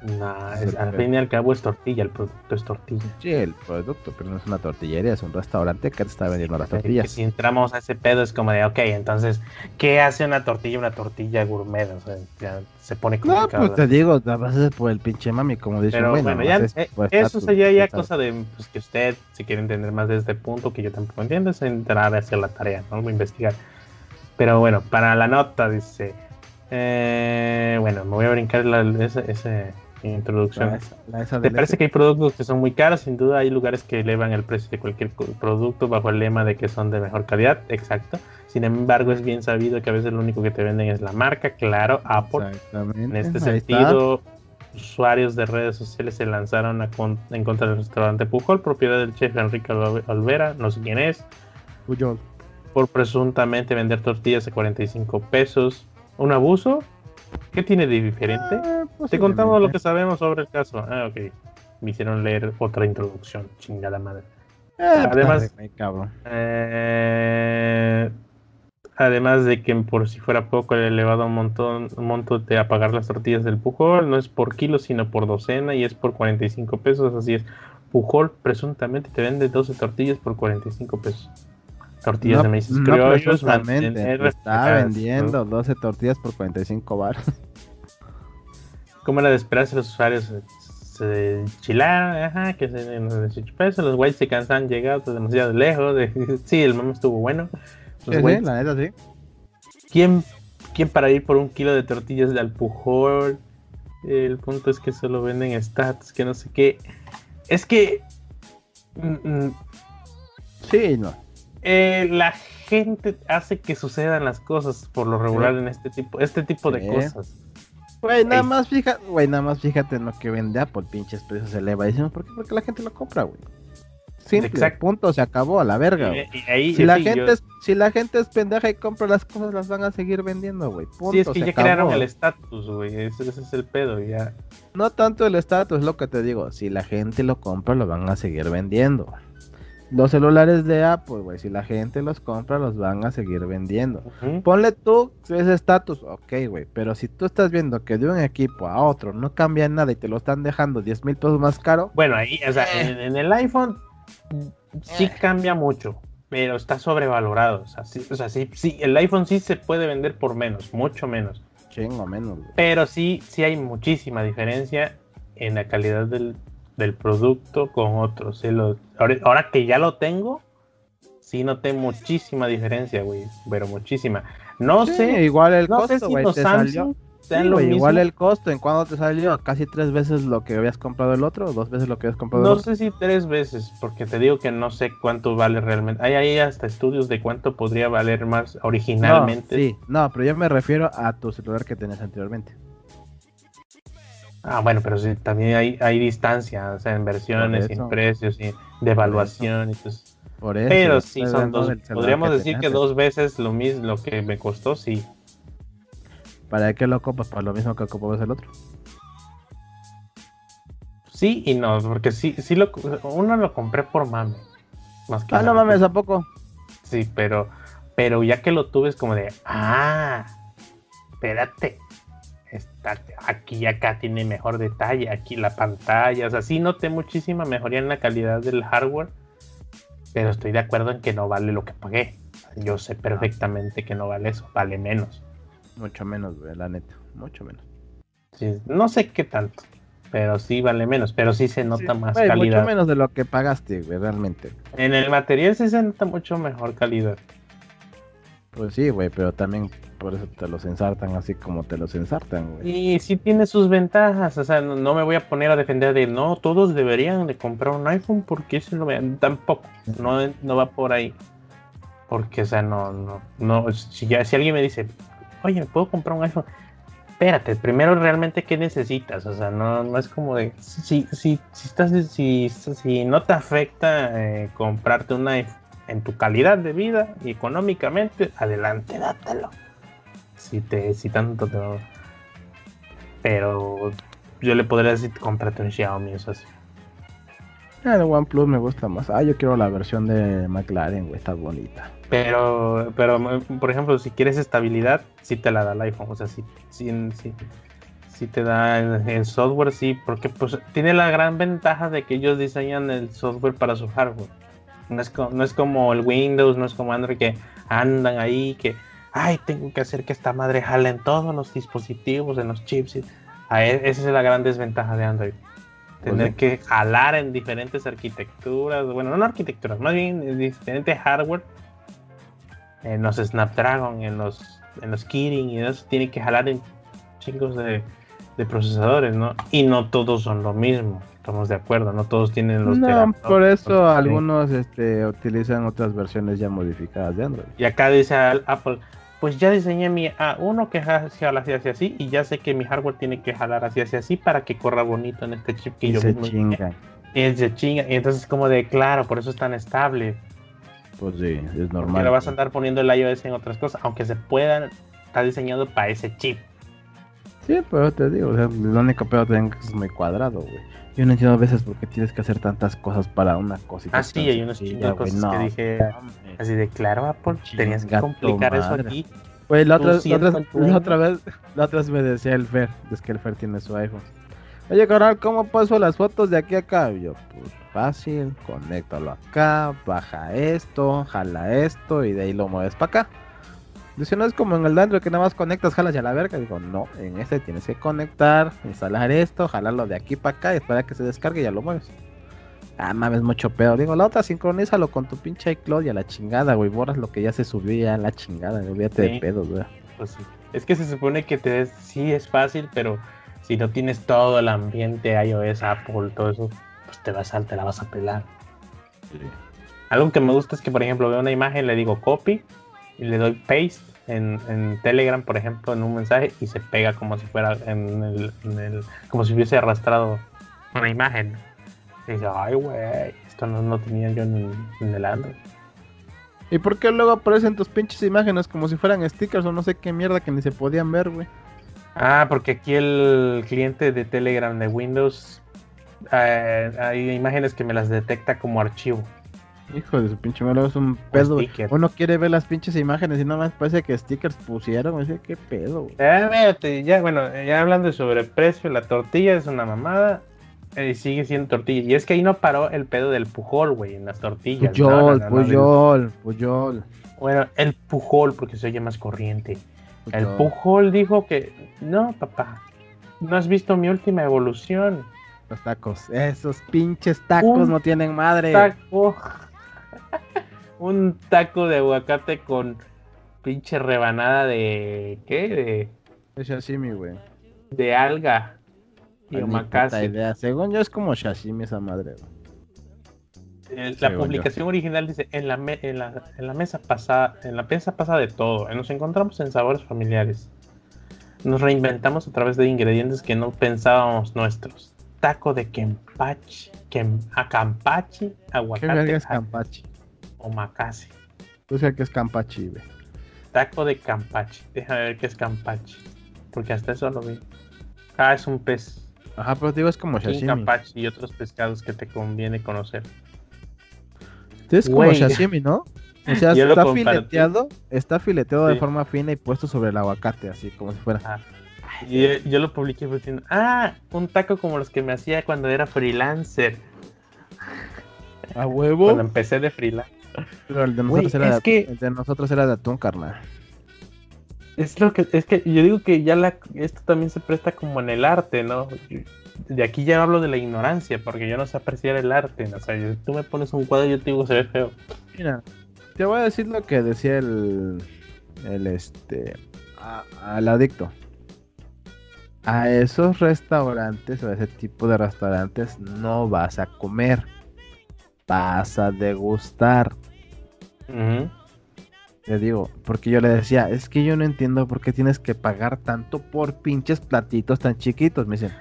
No, al fin y al cabo es tortilla, el producto es tortilla. Sí, el producto, pero no es una tortillería, es un restaurante que te está vendiendo las tortillas. si entramos a ese pedo es como de, ok, entonces, ¿qué hace una tortilla, una tortilla gourmet? O sea, ya se pone complicado. No, pues te digo, a veces por el pinche mami, como dice Pero bueno, ya, eh, eso sería ya cosa de pues, que usted, si quiere entender más de este punto, que yo tampoco entiendo, es entrar a hacer la tarea, ¿no? investigar. Pero bueno, para la nota dice, eh, bueno, me voy a brincar ese introducción. ¿Te parece que hay productos que son muy caros? Sin duda hay lugares que elevan el precio de cualquier producto bajo el lema de que son de mejor calidad, exacto. Sin embargo, es bien sabido que a veces lo único que te venden es la marca, claro, Apple. En este sentido, usuarios de redes sociales se lanzaron en contra del restaurante Pujol, propiedad del chef Enrique Olvera, no sé quién es. Pujol. Por presuntamente vender tortillas de 45 pesos. ¿Un abuso? ¿Qué tiene de diferente? Ah, Te contamos lo que sabemos sobre el caso. Ah, ok. Me hicieron leer otra introducción, chingada madre. Ah, además, eh, además de que por si fuera poco el elevado montón, monto de apagar las tortillas del Pujol no es por kilo sino por docena y es por 45 pesos, así es. Pujol presuntamente te vende 12 tortillas por 45 pesos tortillas de maíz no criollos. Está vendiendo 12 tortillas por 45 bar. ¿Cómo era de esperarse los usuarios? Se chilaron, ajá, que se den 18 pesos. Los güeyes se cansan, llegados demasiado lejos. sí, el mamo estuvo bueno. Los sí, la neta, sí. ¿Quién, ¿Quién para ir por un kilo de tortillas de Alpujol? El punto es que solo venden stats, que no sé qué. Es que. Mm, mm, sí, no eh, la gente hace que sucedan las cosas por lo regular en este tipo, este tipo de cosas. Güey, nada más fíjate, güey, nada más fíjate en lo que vende Apple, pinches precios se eleva. Decimos, ¿por qué? Porque la gente lo compra, güey. Simple, Exacto. punto, se acabó a la verga. si, la gente es, si la gente es pendeja y compra las cosas, las van a seguir vendiendo, güey. Sí, es que ya crearon el estatus, güey. Ese, es el pedo, ya. No tanto el estatus, lo que te digo. Si la gente lo compra, lo van a seguir vendiendo. Los celulares de Apple, güey, si la gente los compra, los van a seguir vendiendo. Ponle tú ese estatus, ok, güey, pero si tú estás viendo que de un equipo a otro no cambia nada y te lo están dejando 10 mil pesos más caro. Bueno, ahí, o sea, eh. en, el iPhone sí eh. cambia mucho, pero está sobrevalorado. O sea, sí, o sea sí, sí, el iPhone sí se puede vender por menos, mucho menos. Chingo menos. Pero sí, sí hay muchísima diferencia en la calidad del, del producto con otros. ahora, que ya lo tengo, sí noté muchísima diferencia, güey. Pero muchísima. No sé. Igual el costo, güey. igual el costo. ¿En cuándo te salió? Casi tres veces lo que habías comprado el otro, dos veces lo que habías comprado no el otro. No sé si tres veces, porque te digo que no sé cuánto vale realmente. Hay ahí hasta estudios de cuánto podría valer más originalmente. sí, no, pero yo me refiero a tu celular que tenías anteriormente. Ah, bueno, pero sí, también hay, hay distancia, o sea, en versiones, en precios, y de evaluación. Y pues, por eso, pero sí, son dos. Podríamos decir que dos veces lo mismo, lo que me costó, sí. ¿Para qué lo copas? ¿Para lo mismo que ocupabas el otro? Sí y no, porque sí, sí lo, uno lo compré por mame. Más que ah, no mames, ¿a poco? Sí, pero, pero ya que lo tuve es como de, ah, espérate, aquí y acá tiene mejor detalle, aquí la pantalla, o sea, sí noté muchísima mejoría en la calidad del hardware, pero estoy de acuerdo en que no vale lo que pagué. Yo sé perfectamente que no vale eso, vale menos. Mucho menos, la neta, mucho menos. no sé qué tanto, pero sí vale menos, pero sí se nota más calidad. Mucho menos de lo que pagaste, realmente. En el material sí se nota mucho mejor calidad. Pues sí, güey, pero también por eso te los ensartan así como te los ensartan, güey. Y sí tiene sus ventajas, o sea, no, me voy a poner a defender de no, todos deberían de comprar un iPhone porque eso lo vean, tampoco, no, no va por ahí. Porque, o sea, no, no, no, si, ya, si alguien me dice, oye, ¿me puedo comprar un iPhone? Espérate, primero realmente qué necesitas, o sea, no, no es como de, si, si, si, estás, si, si no te afecta eh, comprarte un iPhone en tu calidad de vida y económicamente, adelante, dátelo si te si tanto te pero yo le podría decir cómprate un Xiaomi eso así ah, el OnePlus me gusta más. Ah yo quiero la versión de McLaren güey está bonita. Pero pero por ejemplo si quieres estabilidad sí te la da el iPhone. O sea sí sí, sí, te da el, software sí porque pues tiene la gran ventaja de que ellos diseñan el software para su hardware. No es, no es como el Windows no es como Android que andan ahí que ay, tengo que hacer que esta madre jale en todos los dispositivos, en los chips. esa es la gran desventaja de Android. Tener que jalar en diferentes arquitecturas, bueno, no arquitecturas, más bien en diferentes hardware. En los Snapdragon, en los, en los Kirin y eso, tiene que jalar en chingos de, procesadores, ¿no? Y no todos son lo mismo estamos de acuerdo, no todos tienen los No, por eso algunos este, utilizan otras versiones ya modificadas de Android. Y acá dice Apple, pues ya diseñé mi A1 que jala así, así, así, y ya sé que mi hardware tiene que jalar así, así, así para que corra bonito en este chip que y yo se chinga. Y se chinga. Y entonces como de, claro, por eso es tan estable. Pues sí, es normal. Porque le vas a andar poniendo el iOS en otras cosas, aunque se puedan, está diseñado para ese chip. Sí, pero te digo, o sea, el único peor que es muy cuadrado, güey. Yo no entiendo a veces por qué tienes que hacer tantas cosas para una cosita. Ah, sí, hay unos chingos cosas que dije así de claro, Apple, tenías que complicar eso aquí. Güey, la otra, la, otra, vez, la otra vez me decía el Fer, es que el Fer tiene su iPhone. Oye, canal, ¿cómo paso las fotos de aquí a acá? yo, pues fácil, conéctalo acá, baja esto, jala esto y de ahí lo mueves para acá. Dice, no es como en el Android que nada más conectas, jalas ya la verga. Digo, no, en este tienes que conectar, instalar esto, jalarlo de aquí para acá y esperar a que se descargue y ya lo mueves. Ah, mames, mucho peor. Digo, la otra sincronízalo con tu pinche iCloud y a la chingada, güey. Borras lo que ya se subió ya a la chingada, olvídate de pedos, güey. Pues sí. Es que se supone que te sí es fácil, pero si no tienes todo el ambiente iOS, Apple, todo eso, pues te vas a, te la vas a pelar. Algo que me gusta es que, por ejemplo, veo una imagen, le digo copy y le doy paste en, en Telegram, por ejemplo, en un mensaje y se pega como si fuera en el, en el como si hubiese arrastrado una imagen. Y dice, ay, güey, esto no, no tenía yo en, en el Android. ¿Y por qué luego aparecen tus pinches imágenes como si fueran stickers o no sé qué mierda que ni se podían ver, güey? Ah, porque aquí el cliente de Telegram de Windows eh, hay imágenes que me las detecta como archivo. Hijo de su pinche malo, es un pedo. Uno quiere ver las pinches imágenes y nada más parece que stickers pusieron. güey. qué pedo, güey. Eh, mírate, ya, bueno, ya hablando de sobreprecio, la tortilla es una mamada. eh, Y sigue siendo tortilla. Y es que ahí no paró el pedo del pujol, güey, en las tortillas. No, no, no, Puyol, Puyol. Bueno, el pujol, porque se oye más corriente. El pujol dijo que, no, papá, no has visto mi última evolución. Los tacos. Esos pinches tacos Un no tienen madre. taco. Un taco de aguacate con pinche rebanada de. ¿Qué? De, sashimi, güey. de alga y omakase. idea. Según yo es como sashimi esa madre, güey. Eh, La yo. publicación original dice: en la, me- en, la, en la mesa pasada, en la mesa pasa de todo. Nos encontramos en sabores familiares. Nos reinventamos a través de ingredientes que no pensábamos nuestros. Taco de kempachi, kem, acampachi, ¿Qué aguacate, verga es campachi? omakase. Tú sabes que es campachi, güey. Taco de campachi. Déjame ver qué es campachi. Porque hasta eso lo vi. Ah, es un pez. Ajá, pero digo, es como sashimi. campachi y otros pescados que te conviene conocer. Es como Güey. sashimi, ¿no? O sea, Yo está fileteado, está fileteado de forma fina y puesto sobre el aguacate, así como si fuera. Ah, y yo lo publiqué diciendo, ah, un taco como los que me hacía cuando era freelancer. A huevo. Cuando empecé de freelance. Pero el de nosotros era de, que- el de nosotros era de atún, carnal. Es lo que, es que yo digo que ya la, esto también se presta como en el arte, ¿no? De aquí ya hablo de la ignorancia, porque yo no sé apreciar el arte. ¿no? O sea, yo- tú me pones un cuadro y yo te digo se ve feo. Mira, te voy a decir lo que decía el. El este. a- al adicto. A esos restaurantes o a ese tipo de restaurantes no vas a comer. Vas a degustar. Ujú. Le digo, porque yo le decía, es que yo no entiendo por qué tienes que pagar tanto por pinches platitos tan chiquitos. Me dicen,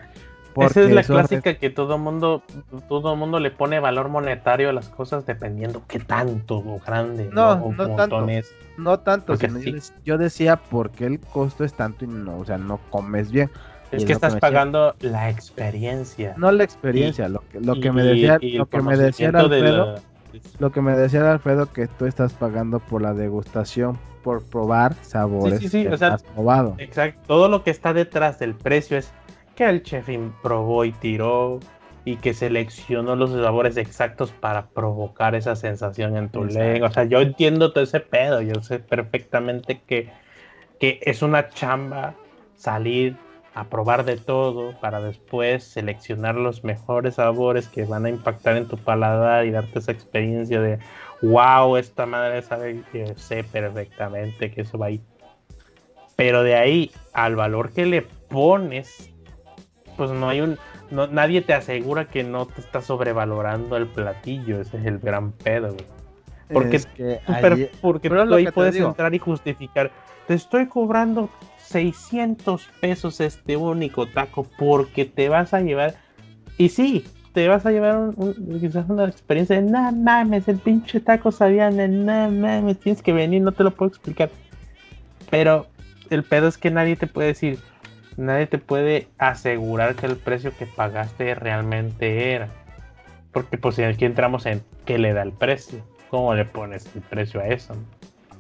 Esa es la clásica que todo mundo, todo mundo le pone valor monetario a las cosas dependiendo qué tanto o grande No, o no tanto. es. No tanto, sino yo, sí. dec- yo decía porque el costo es tanto y no, o sea, no comes bien. Es es que estás decía. pagando la experiencia. No la experiencia, lo que, lo que me decía, y lo que me decía de Alfredo, la- lo que me decía Alfredo que tú estás pagando por la degustación, por probar sabores Sí, sí, sí, que o sea, has probado. Exacto. Todo lo que está detrás del precio es que el chef probó y tiró y que seleccionó los sabores exactos para provocar esa sensación en tu lengua. O sea, yo entiendo todo ese pedo. Yo sé perfectamente que, que es una chamba salir a probar de todo para después seleccionar los mejores sabores que van a impactar en tu paladar y darte esa experiencia de wow, esta madre sabe que sé perfectamente que eso va ahí. Pero de ahí al valor que le pones, pues no hay un. No, nadie te asegura que no te está sobrevalorando el platillo. Ese es el gran pedo, güey. Porque, Es que porque pero tú ahí puedes entrar y justificar. Te estoy cobrando 600 pesos este único taco porque te vas a llevar. Y sí, te vas a llevar un, quizás una experiencia de no mames, el pinche taco sabía, no mames, tienes que venir, no te lo puedo explicar. Pero el pedo es que nadie te puede decir, nadie te puede asegurar que el precio que pagaste realmente era. Porque pues aquí entramos en qué le da el precio, cómo le pones el precio a eso.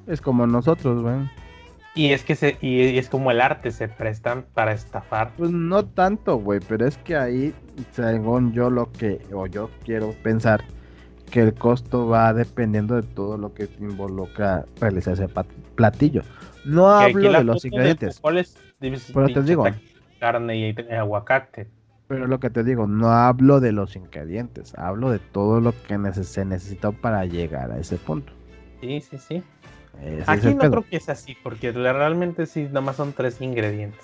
es como nosotros, güey. Y es que se, y, es como el arte, se prestan para estafar. Pues no tanto, güey, pero es que ahí, según yo lo que, o yo quiero pensar, que el costo va dependiendo de todo lo que involucra realizar ese platillo. No hablo de los ingredientes, Pero te digo. Carne y aguacate. pero lo que te digo, no hablo de los ingredientes, hablo de todo lo que se necesitó para llegar a ese punto. Sí, sí, sí. Ese es Aquí no pedo. creo que es así, porque realmente sí, nada más son tres ingredientes.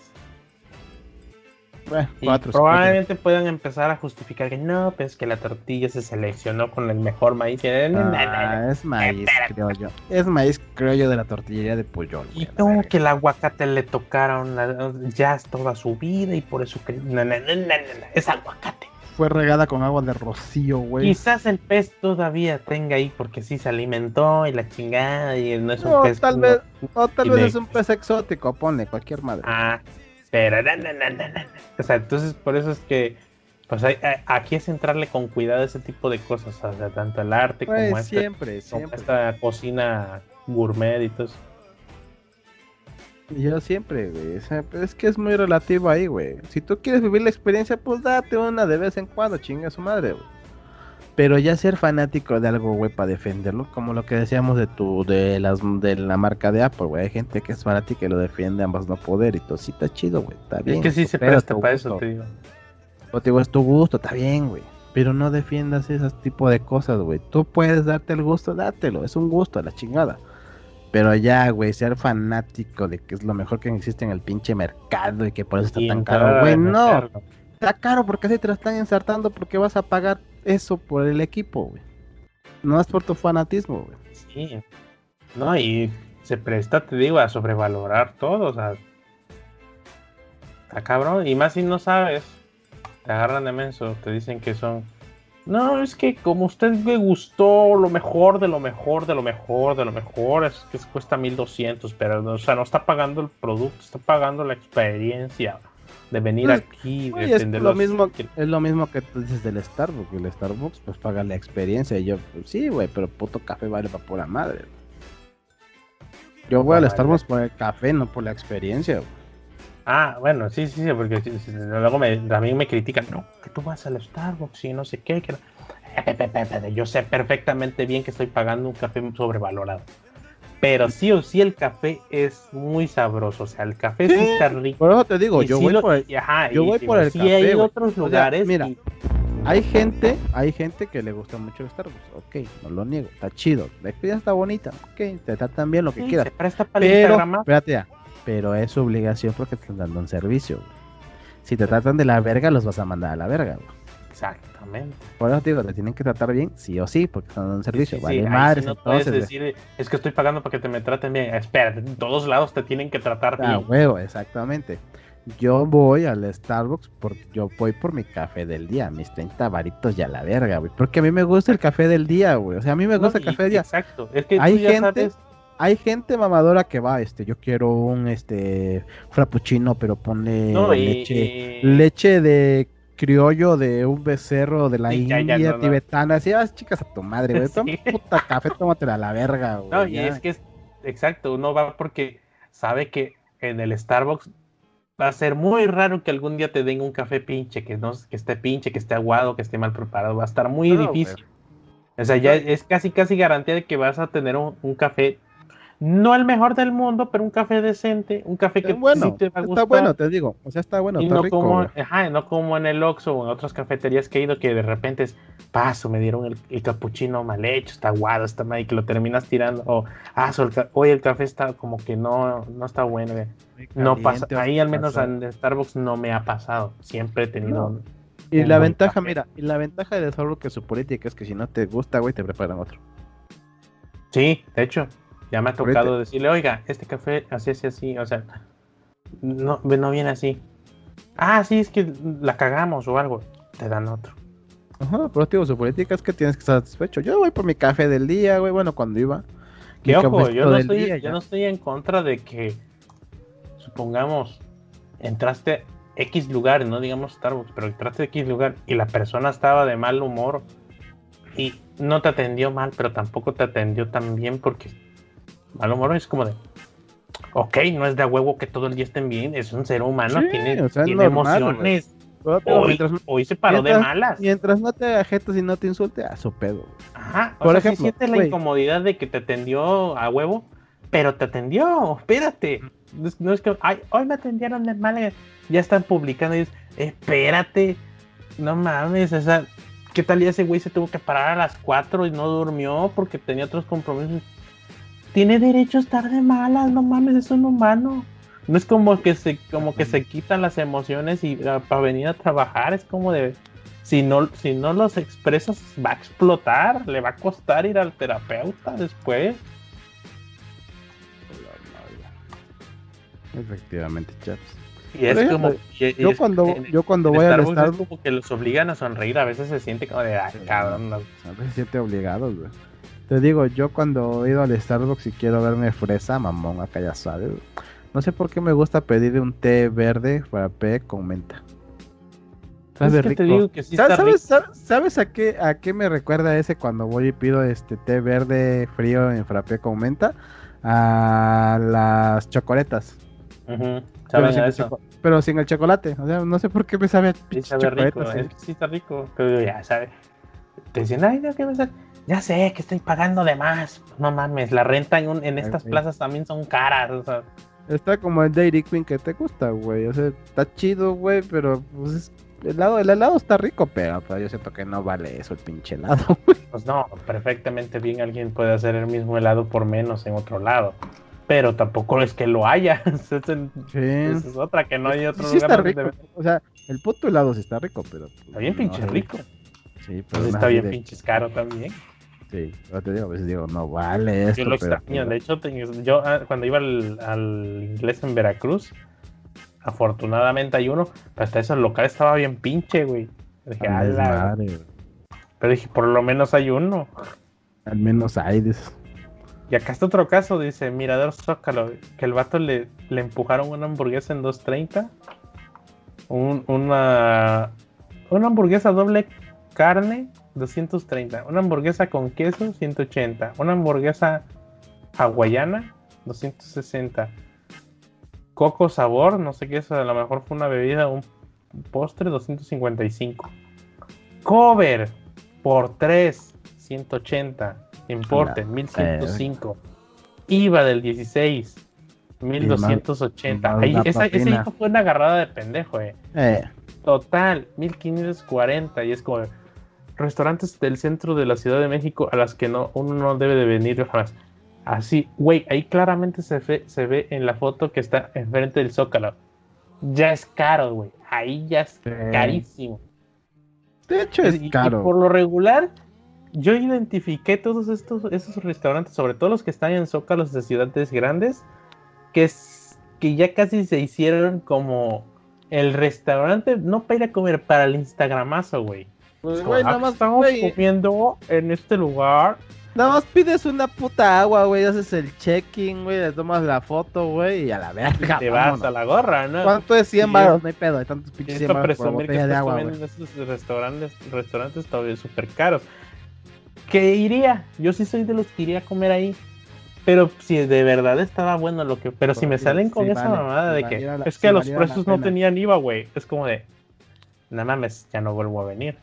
y probablemente puedan empezar a justificar que no, pues que la tortilla se seleccionó con el mejor maíz. Ah, es maíz criollo. Es maíz criollo de la tortillería de Puyol. Y como que el aguacate le tocaron ya toda su vida y por eso que... es aguacate. Fue regada con agua de rocío, güey. Quizás el pez todavía tenga ahí porque sí se alimentó y la chingada y no es un pez. Tal vez, o tal vez es un pez exótico, pone cualquier madre. Ah, pero, o sea, entonces por eso es que, pues aquí es entrarle con cuidado a ese tipo de cosas, o sea, tanto el arte como, este, siempre, siempre. esta cocina gourmet y todo eso. Yo siempre, güey. es que es muy relativo ahí, güey. Si tú quieres vivir la experiencia, pues date una de vez en cuando, chinga su madre, güey. Pero ya ser fanático de algo, güey, para defenderlo, como lo que decíamos de tu, de las, de la marca de Apple, güey. Hay gente que es fanática y lo defiende ambas no poder y todo. Sí, está chido, güey. Está bien. Es que sí se presta para eso, te digo. O te digo, es tu gusto, está bien, güey. Pero no defiendas ese tipo de cosas, güey. Tú puedes darte el gusto, dátelo. Es un gusto, la chingada. Pero ya, güey, ser fanático de que es lo mejor que existe en el pinche mercado y que por eso está tan caro, güey, no. Está caro porque así te lo están insertando porque vas a pagar eso por el equipo, güey. No es por tu fanatismo, güey. Sí. No, y se presta, te digo, a sobrevalorar todo, o sea. Está cabrón. Y más si no sabes, te agarran de menso, te dicen que son. No, es que como usted le gustó lo mejor de lo mejor de lo mejor de lo mejor, es que cuesta 1200, pero o sea, no está pagando el producto, está pagando la experiencia de venir pues, aquí, de es lo mismo que... Es lo mismo que tú dices del Starbucks. El Starbucks, pues paga la experiencia. Y yo, pues, sí, güey, pero puto café vale para pura madre. Yo voy al Starbucks por el café, no por la experiencia, Ah, bueno, sí, sí, sí, porque luego me, mí me critican, no, que tú vas al Starbucks y no sé qué. Que... Yo sé perfectamente bien que estoy pagando un café sobrevalorado. Pero sí o sí el café es muy sabroso. O sea, el café sí, está rico. Por eso te digo, yo voy, por, yo voy por el café. hay otros lugares. mira, hay gente, hay gente que le gusta mucho el Starbucks. Ok, no lo niego, está chido. La experiencia está bonita. Ok, te tratan bien lo que quieras. pero, espérate ya, pero es su obligación porque te están dando un servicio. Si te tratan de la verga, los vas a mandar a la verga. Exactamente. Por eso digo, te tienen que tratar bien, sí o sí, porque están dando un servicio. vale, madre. no puedes decir, es que estoy pagando para que te me traten bien. Espera, en todos lados te tienen que tratar ah, bien. huevo, exactamente. Yo voy al Starbucks, porque yo voy por mi café del día, mis 30 varitos ya la verga, güey. Porque a mí me gusta el café del día, güey. O sea, a mí me gusta el café del día. Exacto. Es que hay gente, hay gente mamadora que va, este, yo quiero un este frappuccino, pero pone leche, leche de criollo de un becerro de la India tibetana. Así, vas, chicas, a tu madre, güey. Toma puta café, tómatela a la verga, güey. No, y es que es exacto, uno va porque sabe que en el Starbucks va a ser muy raro que algún día te den un café pinche, que no que esté pinche, que esté aguado, que esté mal preparado. Va a estar muy difícil. O sea, ya es casi casi garantía de que vas a tener un café no el mejor del mundo, pero un café decente, un café que bueno, sí te va a gustar. Está bueno, te digo, o sea, está bueno, está no rico. Como, ajá, no como en el Oxxo o en otras cafeterías que he ido que de repente es, paso, me dieron el, el capuchino mal hecho, está aguado, está mal, y que lo terminas tirando, o, ah, hoy el café está como que no, no está bueno, no pasa, ahí al menos en Starbucks no me ha pasado, siempre he tenido... Y la ventaja, mira, y la ventaja de Starbucks que su política es que si no te gusta, güey, te preparan otro. Sí, de hecho, ya me ha tocado decirle, oiga, este café así, así, así, o sea, no, no viene así. Ah, sí, es que la cagamos o algo. Te dan otro. Ajá, pero tío, su política es que tienes que estar satisfecho. Yo voy por mi café del día, güey, bueno, cuando iba. Que ojo, yo no, estoy, yo no estoy en contra de que, supongamos, entraste X lugar, no digamos Starbucks, pero entraste X lugar y la persona estaba de mal humor y no te atendió mal, pero tampoco te atendió tan bien porque Mal humor es como de, ok, no es de a huevo que todo el día estén bien, es un ser humano, tiene, emociones. Hoy, se paró de malas. Mientras no te ajetes y no te insulte, a su pedo. Ajá, por ejemplo, si sientes la incomodidad de que te atendió a huevo, pero te atendió, espérate. No es que, ay, hoy me atendieron de mal, ya están publicando y dices, espérate, no mames, o sea, ¿qué tal día ese güey se tuvo que parar a las 4 y no durmió porque tenía otros compromisos? Tiene derecho a estar de malas, no mames, es un humano. no es como que se, como que se quitan las emociones y ah, para venir a trabajar es como de si no, si no los expresas va a explotar, le va a costar ir al terapeuta después. Efectivamente, chaps. Y es como. yo, y- es- cuando, en- yo cuando voy al Starbucks como que los obligan a sonreír, a veces se siente como de, ah, cabrón, no- a veces siente obligados, güey. Te digo, yo cuando he ido al Starbucks y quiero verme fresa, mamón, acá ya sabes. No sé por qué me gusta pedir un té verde frappé con menta. Sabe Es que te rico. digo que sí ¿Sabes, rico. sabes- a qué a qué me recuerda ese cuando voy y pido este té verde frío en frappé con menta? A las chocoletas. Ujú, Pero saben sin, eso. pero sin el chocolate. O sea, no sé por qué me sabe a Sí sabe rico, chocolates, es eh. que sí está rico, pero ya sabes. Te dicen, ay, no, ¿qué me sale? Ya sé que estoy pagando de más. No mames, la renta en, un- en estas plazas también son caras. O sea, Está como el Dairy Queen que te gusta, güey. O sea, está chido, güey, pero pues es- el helado, el helado está rico, pero, pero yo siento que no vale eso el pinche helado. pues no, perfectamente bien alguien puede hacer el mismo helado por menos en otro lado. Pero tampoco es que lo haya. Es, Sí. esa es otra, que no hay otro Sí lugar está donde rico. O sea, el puto helado sí está rico, pero. pues, Está bien no, pinche sí. rico. Sí, pero Pues está bien de- pinches caro también. Sí, yo te digo, a veces digo, no vale esto. Yo lo pero, extraño. pues, De hecho, yo ah, cuando iba al, al inglés en Veracruz, afortunadamente hay uno, pero hasta esos locales estaba bien pinche, güey. Dije, "Ala". güey. Pero dije, por lo menos hay uno. Al menos hay. dices. Y acá está otro caso, dice Mirador Zócalo, que el vato le, le empujaron una hamburguesa en 2.30. Un- una, una hamburguesa doble carne, 230. Una hamburguesa con queso, 180. Una hamburguesa hawaiana, 260. Coco sabor, no sé qué es, a lo mejor fue una bebida, un postre, 255. Cover por 3, 180. Importe, La 1105. IVA del 16, 1280. más Ahí, esa, hijo fue una agarrada de pendejo, eh. Eh, Total, 1540. Y es como restaurantes del centro de la Ciudad de México a las que no, uno no debe de venir jamás. Así, güey, ahí claramente se ve, se ve en la foto que está enfrente del Zócalo. Ya es caro, güey. Ahí ya es Sí. carísimo. de hecho, es Y- y caro. por lo regular, yo identifiqué todos estos esos restaurantes, sobre todo los que están en zócalos de ciudades grandes, que, es, que ya casi se hicieron como el restaurante, no para ir a comer, para el Instagramazo, güey. Pues, Como, güey, "Ah, nada más, estamos güey, comiendo en este lugar. Nada más pides una puta agua, güey, haces el check-in, güey, le tomas la foto, güey, y a la verga. Te vas a la gorra, ¿no? ¿Cuánto es 100 Y baros? No hay pedo, hay tantos pinches esto 100 baros por presumir que botella de estás agua, comiendo güey. en esos restaurantes, restaurantes todavía súper caros. Que iría, yo sí soy de los que iría a comer ahí. Pero si de verdad estaba bueno lo que. Pero si me Sí, salen con sí esa vale, mamada de que la- es sí que los valiera la precios no tenían IVA, güey. Es como de. No mames, ya no vuelvo a venir.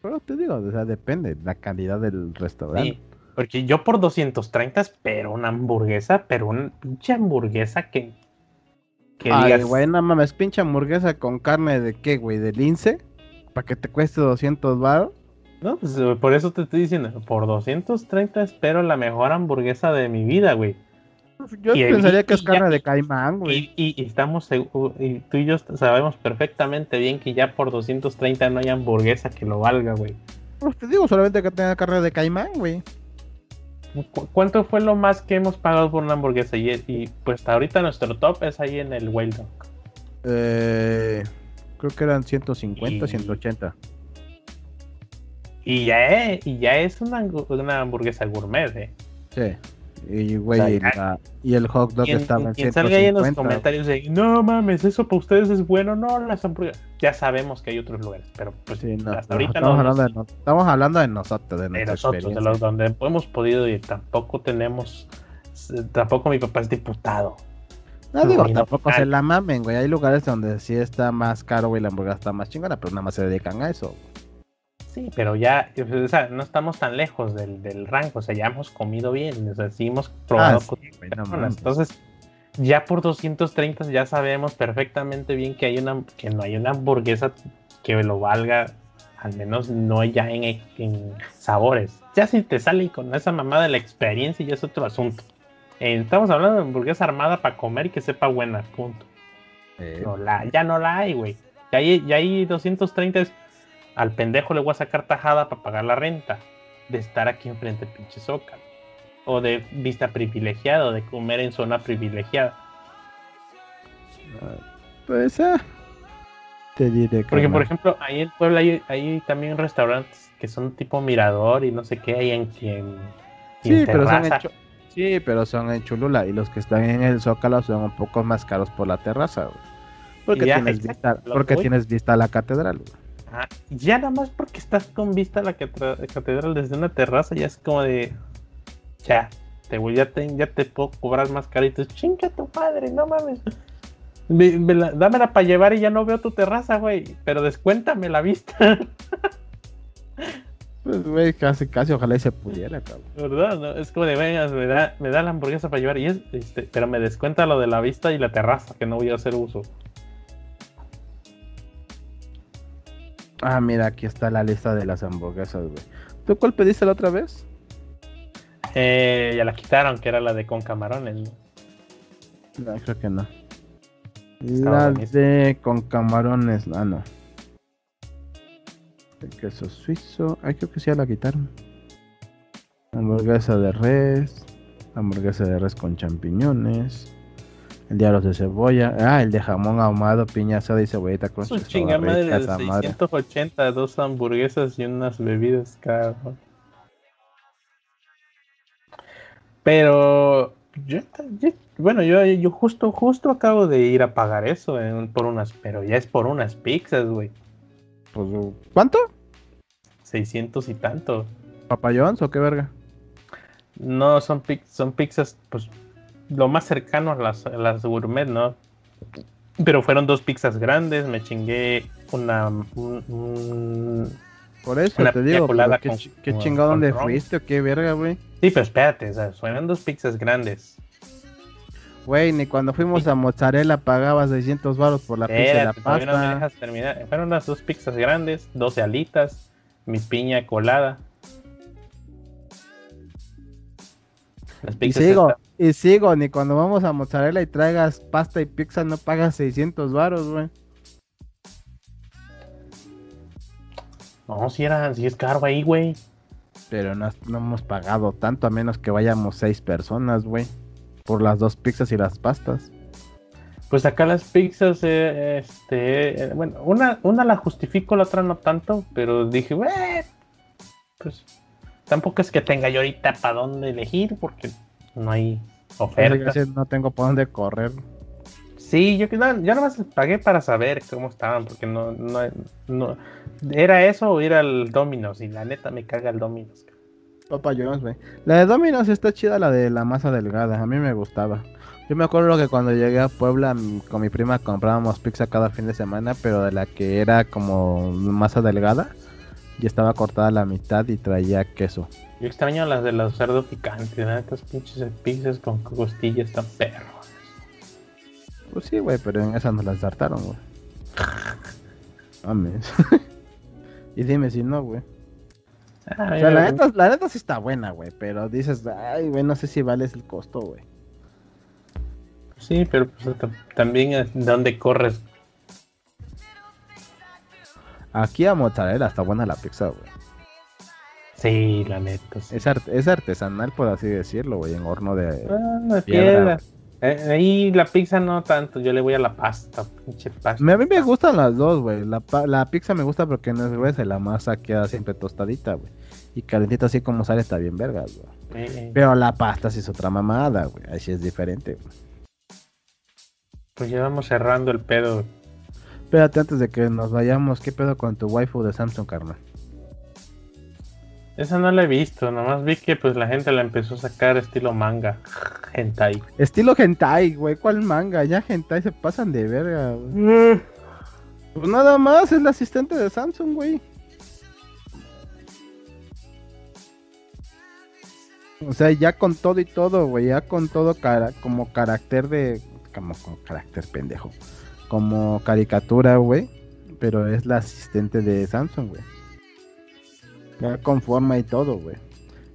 Pero te digo, o sea, depende la calidad del restaurante. Sí, porque yo por 230 espero una hamburguesa, pero una pinche hamburguesa que. Que Ay, digas. güey, no mames, pinche hamburguesa con carne de qué, güey, de lince, para que te cueste 200 baros. No, pues eh, por eso te estoy diciendo, por 230 espero la mejor hamburguesa de mi vida, güey. Yo Y- pensaría y- que es carne de caimán, güey. Y, estamos segu- y tú y yo sabemos perfectamente bien que ya por 230 no hay hamburguesa que lo valga, güey. Pues te digo solamente que tenga carne de caimán, güey. ¿Cu- ¿Cuánto fue lo más que hemos pagado por una hamburguesa? Y, pues hasta ahorita nuestro top es ahí en el Wild Dog. Eh, creo que eran 150, Y- 180. Y ya es, y ya es una hamburguesa gourmet, ¿eh? Sí. Y, güey, O sea, y, la- y el hot dog Quien, estaba en quien salga ahí en los 150. comentarios de no mames, eso para ustedes es bueno, no, las hamburguesas. Ya sabemos que hay otros lugares, pero pues Sí, no, hasta no, ahorita estamos, no. hablando nos- de, no- estamos hablando de nosotros, de nosotros, de los donde hemos podido ir, tampoco tenemos, tampoco mi papá es diputado. No digo, no, tampoco se la mamen, güey. Hay lugares donde sí está más caro, güey, la hamburguesa está más chingona, pero nada más se dedican a eso. Sí, pero ya, o sea, no estamos tan lejos del, del rango, o sea, ya hemos comido bien, o sea, sí hemos probado Ah, cosas. Entonces, ya por 230 ya sabemos perfectamente bien que hay una, que no hay una hamburguesa que lo valga, al menos no ya en, en sabores. Ya si te sale con esa mamada de la experiencia ya es otro asunto. Eh, estamos hablando de hamburguesa armada para comer y que sepa buena, punto. Eh, No la, ya no la hay, güey. Ya hay, ya hay 230 es- al pendejo le voy a sacar tajada para pagar la renta de estar aquí enfrente del pinche Zócalo. O de vista privilegiada, o de comer en zona privilegiada. pues, ah, te diré que. Porque, no. por ejemplo, ahí en Puebla hay, hay también restaurantes que son tipo mirador y no sé qué, hay en quien. Sí, pero son en sí, pero son en Cholula y los que están en el Zócalo son un poco más caros por la terraza, güey. Porque Ya, tienes exacto, vista, porque tienes vista a la catedral, güey. Ya nada más porque estás con vista a la catedral desde una terraza, ya es como de. Ya, te voy, ya te, ya te puedo cobrar más caritos. Chinga tu padre, no mames. La- dámela para llevar y ya no veo tu terraza, güey. Pero descuéntame la vista, Pues, güey, casi, casi, ojalá y se pudiera, cabrón. ¿verdad? No, es como de, venga, me da, me da la hamburguesa para llevar y es, este, pero me descuenta lo de la vista y la terraza, que no voy a hacer uso. Ah, mira, aquí está la lista de las hamburguesas, güey. ¿Tú cuál pediste la otra vez? Eh, ya la quitaron, que era la de con camarones, ¿no? No, creo que no. Estaba La de con camarones, ah, no. El queso suizo, ay, creo que sí ya la quitaron. Hamburguesa de res, hamburguesa de res con champiñones, el de arroz de cebolla, ah, el de jamón ahumado, piña asada y cebollita con Su sus chinga madre de esa madre. 680, dos hamburguesas y unas bebidas, cabrón. Pero yo, yo- bueno, yo, yo justo, justo acabo de ir a pagar eso en- por unas, pero ya es por unas pizzas, güey. Pues, ¿Cuánto? 600 y tanto. ¿Papayons o qué verga? No, son, son pizzas, pues, lo más cercano a las, a las gourmet, ¿no? Pero fueron dos pizzas grandes, me chingué una, un- un, Por eso Una te digo, colada ¿qué, con- qué con- chingado con dónde ron. fuiste o qué verga, güey? Sí, pero espérate, o sea, fueron dos pizzas grandes. Güey, ni cuando fuimos a mozzarella pagabas 600 baros por la pizza y la todavía no me pasta. dejas terminar. Fueron las dos pizzas grandes, 12 alitas, mi piña colada. Las Y pizzas sigo, estas- y sigo, ni cuando vamos a mozzarella y traigas pasta y pizza no pagas 600 varos, güey. No, si era, si es caro ahí, güey. Pero no, no hemos pagado tanto, a menos que vayamos seis personas, güey. Por las dos pizzas y las pastas. Pues acá las pizzas, eh, este, eh, bueno, una, una la justifico, la otra no tanto, pero dije, "Bueno, pues tampoco es que tenga yo ahorita para dónde elegir, porque no hay ofertas. Ofertas. No tengo por dónde correr. Sí, yo, que- no, yo nomás pagué para saber cómo estaban, porque no, no, no- era eso o ir al Domino's, y la neta me caga el Domino's. Papa John's, güey. La de Domino's está chida, la de la masa delgada. A mí me gustaba. Yo me acuerdo que cuando llegué a Puebla con mi prima comprábamos pizza cada fin de semana, pero de la que era como masa delgada, ya estaba cortada a la mitad y traía queso. Yo extraño las de los cerdos picantes, ¿verdad? Estas pinches pizzas con costillas tan perros. Pues sí, güey, pero en esas nos las dartaron, güey. Mames. y dime si no, güey. Ah, O sea, la mira, neta, la neta sí está buena, güey, pero dices, ay, güey, no sé si vale el costo, güey. Sí, pero pues, tam- también es donde corres. Aquí a mozzarella está buena la pizza, güey. Sí, la neta. sí. Es, art- es artesanal, por así decirlo, güey, en horno de... Ah, piedra, piedra. Eh, ahí la pizza no tanto, yo le voy a la pasta, pinche pasta. Me- a mí me gustan las dos, güey. La, pa- la pizza me gusta porque no es gruesa y la masa queda siempre tostadita, güey. Y calentita así como sale está bien vergas, güey. Eh, eh, Pero la pasta sí es otra mamada, güey. Ahí sí es diferente, güey. pues ya vamos cerrando el pedo. Espérate antes de que nos vayamos, ¿qué pedo con tu waifu de Samsung, carnal? Esa no la he visto, nomás vi que pues la gente la empezó a sacar estilo manga, hentai. Estilo hentai, güey. ¿Cuál manga? Ya hentai se pasan de verga, güey. Pues nada más, es la asistente de Samsung, güey. O sea, ya con todo y todo, güey, ya con todo cara- como carácter de... Como, como carácter pendejo. Como caricatura, güey. Pero es la asistente de Samsung, güey. Ya con forma y todo, güey.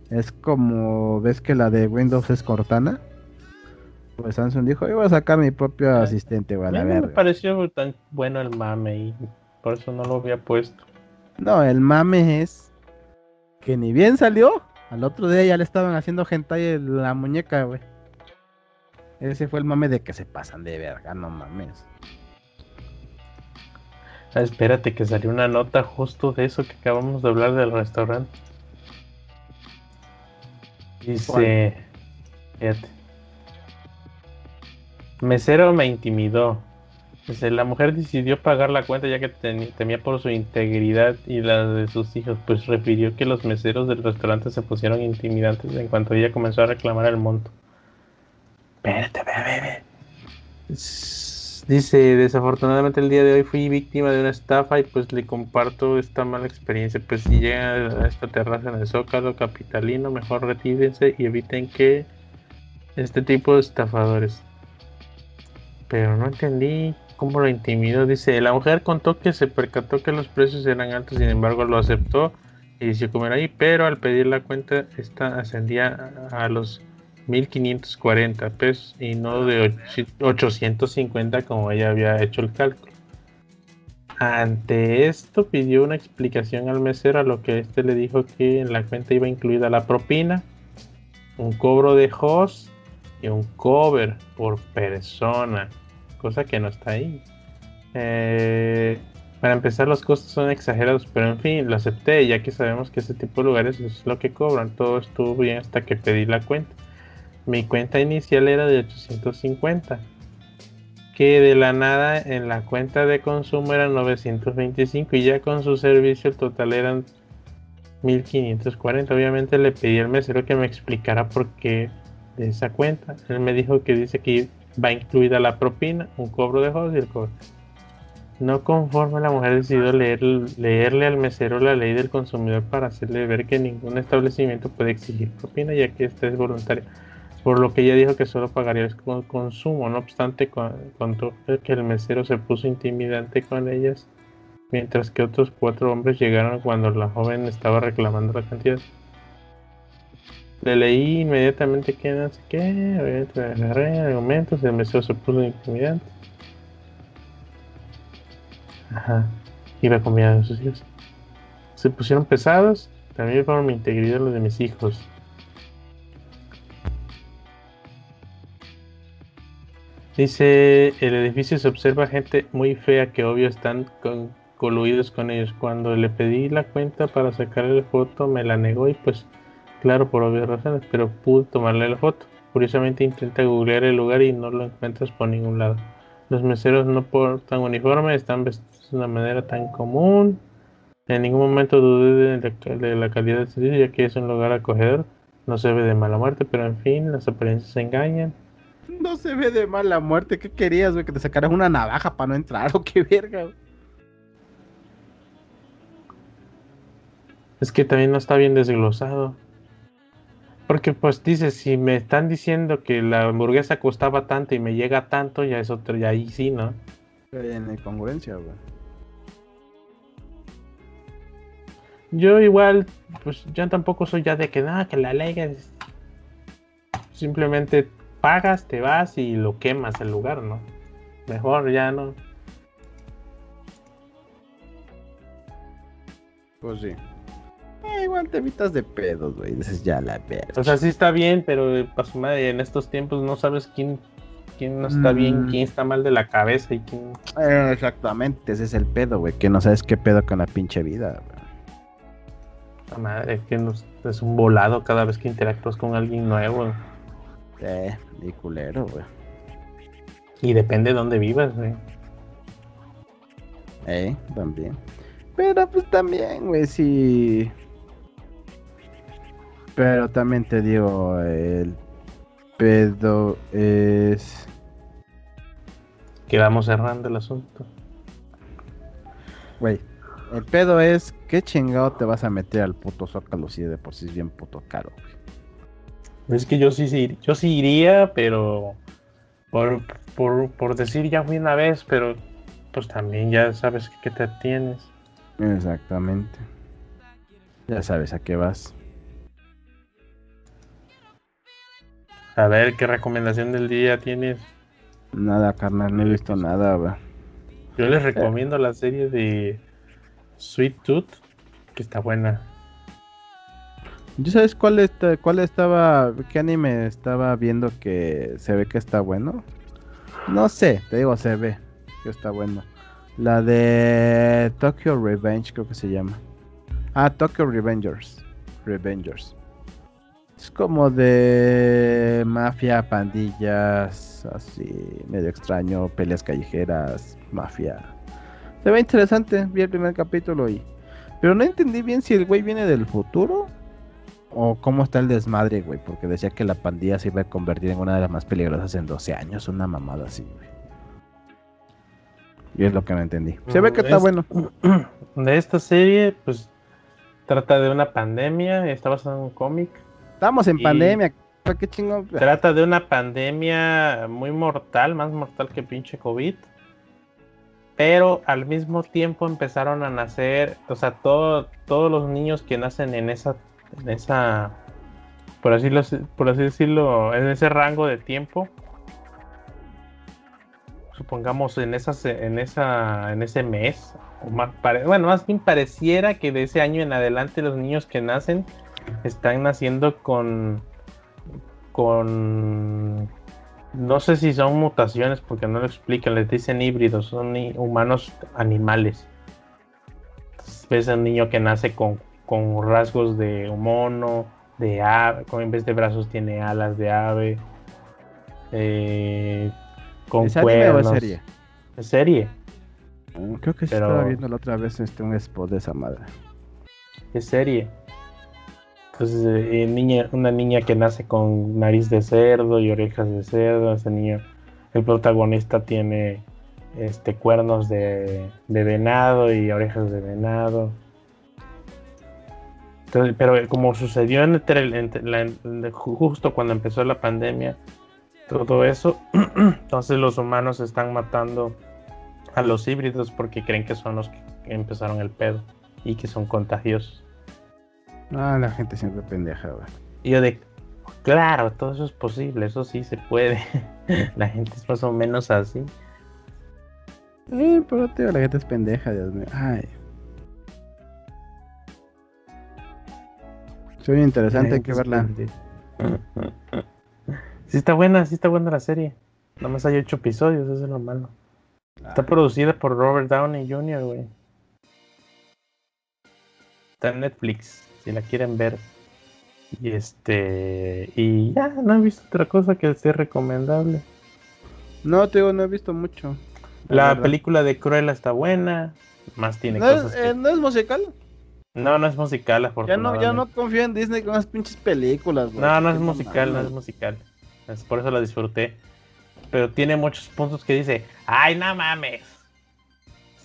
Es como... ¿Ves que la de Windows es Cortana? Pues Samsung dijo, yo voy a sacar mi propio asistente, güey, a A mí no me pareció tan bueno el mame y por eso no lo había puesto. No, el mame es que ni bien salió, al otro día ya le estaban haciendo hentai en la muñeca, güey. Ese fue el mame de que se pasan de verga, no mames. Ah, espérate que salió una nota justo de eso que acabamos de hablar del restaurante. Dice, fíjate. Mesero me intimidó. Dice, la mujer decidió pagar la cuenta ya que temía por su integridad y la de sus hijos, pues refirió que los meseros del restaurante se pusieron intimidantes en cuanto ella comenzó a reclamar el monto. Espérate, bebé, bebé. Dice, desafortunadamente el día de hoy fui víctima de una estafa y pues le comparto esta mala experiencia. Pues si llegan a esta terraza en el Zócalo capitalino, mejor retírense y eviten que este tipo de estafadores. Pero no entendí cómo lo intimidó. Dice, la mujer contó que se percató que los precios eran altos, sin embargo lo aceptó y decidió comer ahí, pero al pedir la cuenta esta ascendía a los 1540 pesos y no de och- 850 como ella había hecho el cálculo. Ante esto pidió una explicación al mesero a lo que este le dijo que en la cuenta iba incluida la propina, un cobro de host y un cover por persona, cosa que no está ahí. Eh, para empezar los costos son exagerados, pero en fin, lo acepté ya que sabemos que ese tipo de lugares es lo que cobran. Todo estuvo bien hasta que pedí la cuenta. Mi cuenta inicial era de 850. Que de la nada en la cuenta de consumo eran 925 y ya con su servicio el total eran 1540. Obviamente le pedí al mesero que me explicara por qué de esa cuenta. Él me dijo que dice que va incluida la propina, un cobro de host y el cobro. No conforme la mujer decidió leer, leerle al mesero la ley del consumidor para hacerle ver que ningún establecimiento puede exigir propina ya que esta es voluntaria por lo que ella dijo que solo pagaría el con- consumo. No obstante, con- contó que el mesero se puso intimidante con ellas, mientras que otros cuatro hombres llegaron cuando la joven estaba reclamando la cantidad. Le leí inmediatamente que no sé qué, obviamente me agarré argumentos, el mesero se puso intimidante. Ajá, iba a a sus hijos. Se pusieron pesados, también por mi integridad los de mis hijos. Dice, el edificio se observa gente muy fea que obvio están con- con ellos. Cuando le pedí la cuenta para sacarle la foto, me la negó y pues, claro, por obvias razones, pero pude tomarle la foto. Curiosamente intenta googlear el lugar y no lo encuentras por ningún lado. Los meseros no portan uniforme, están vestidos de una manera tan común. En ningún momento dudé de la, de la calidad del servicio, ya que es un lugar acogedor. No se ve de mala muerte, pero en fin, las apariencias engañan. No se ve de mala muerte. ¿Qué querías, güey? Que te sacaras una navaja para no entrar o qué verga, güey? Es que también no está bien desglosado. Porque pues dice, si me están diciendo que la hamburguesa costaba tanto y me llega tanto, ya es otro, ya ahí sí, ¿no? En incongruencia, güey. Yo igual, pues yo tampoco soy ya de que nada, que la ley es... Simplemente pagas, te vas y lo quemas el lugar, ¿no? Mejor ya no. Pues sí. Eh, igual te evitas de pedos, güey. Dices ya la verga. O sea, sí está bien, pero eh, pa' su madre, en estos tiempos no sabes quién, quién no está bien, Mm. quién está mal de la cabeza y quién... Eh, exactamente, ese es el pedo, güey. Que no sabes qué pedo con la pinche vida, güey. La madre, que nos- es un volado cada vez que interactúas con alguien nuevo. Eh, y culero, güey. Y depende de dónde vivas, güey. Eh, también. Pero pues también, güey, sí. Pero también te digo, el pedo es. Que vamos cerrando el asunto. Güey, el pedo es. ¿Qué chingado te vas a meter al puto zócalo si de por sí es bien puto caro, güey? Es que yo sí, sí, yo sí iría, pero por, por, por decir ya fui una vez, pero pues también ya sabes que te tienes. Exactamente. Ya sabes a qué vas. A ver, ¿qué recomendación del día tienes? Nada, carnal, no he visto nada, güey. Yo les recomiendo la serie de Sweet Tooth, que está buena. ¿Yo sabes cuál, está, cuál estaba, qué anime estaba viendo que se ve que está bueno? No sé, te digo, se ve que está bueno. La de Tokyo Revenge, creo que se llama. Ah, Tokyo Revengers. Revengers. Es como de mafia, pandillas, así, medio extraño, peleas callejeras, mafia. Se ve interesante, vi el primer capítulo y... Pero no entendí bien si el güey viene del futuro o cómo está el desmadre, güey, porque decía que la pandilla se iba a convertir en una de las más peligrosas en 12 años, una mamada así, güey. Y es lo que no entendí. Se ve que está bueno. De esta serie, pues trata de una pandemia, está basada en un cómic. Estamos en pandemia, ¿qué chingón? Trata de una pandemia muy mortal, más mortal que pinche COVID. Pero al mismo tiempo empezaron a nacer, o sea, todos los niños que nacen en esa, en esa, por así, por así decirlo, en ese rango de tiempo, supongamos en esas en esa en ese mes o más bueno más bien pareciera que de ese año en adelante los niños que nacen están naciendo con con no sé si son mutaciones porque no lo explican les dicen híbridos son humanos animales. Ves un niño que nace con, con rasgos de mono de ave con en vez de brazos tiene alas de ave eh, con ¿Es cuernos. o serie? ¿Es serie? Mm, creo que Pero... estaba viendo la otra vez este, un spot de esa madre. Es serie. Entonces, eh, niña, una niña que nace con nariz de cerdo y orejas de cerdo, ese niño, el protagonista tiene este cuernos de, de venado y orejas de venado. Entonces, pero como sucedió entre, justo cuando empezó la pandemia, todo eso, entonces los humanos están matando a los híbridos porque creen que son los que empezaron el pedo y que son contagiosos. Ah, la gente siempre pendeja, Y yo de, claro, todo eso es posible, eso sí se puede. la gente es más o menos así. Sí, pero tío, la gente es pendeja, Dios mío. Ay. Soy interesante, hay que verla. Sí está buena, sí está buena la serie. Nada más hay ocho episodios, eso es lo malo. Está producida por Robert Downey Jr., güey. Está en Netflix, si la quieren ver. Y este. Y ya, no he visto otra cosa que sea recomendable. No, te digo, no he visto mucho. La, película de Cruella está buena. Más tiene ¿No cosas. Es, que... ¿No es musical? No, no es musical, afortunadamente. Ya no, ya no confío en Disney con las pinches películas, güey. No, no es musical, no es musical por eso la disfruté. Pero tiene muchos puntos que dice, ay, no mames.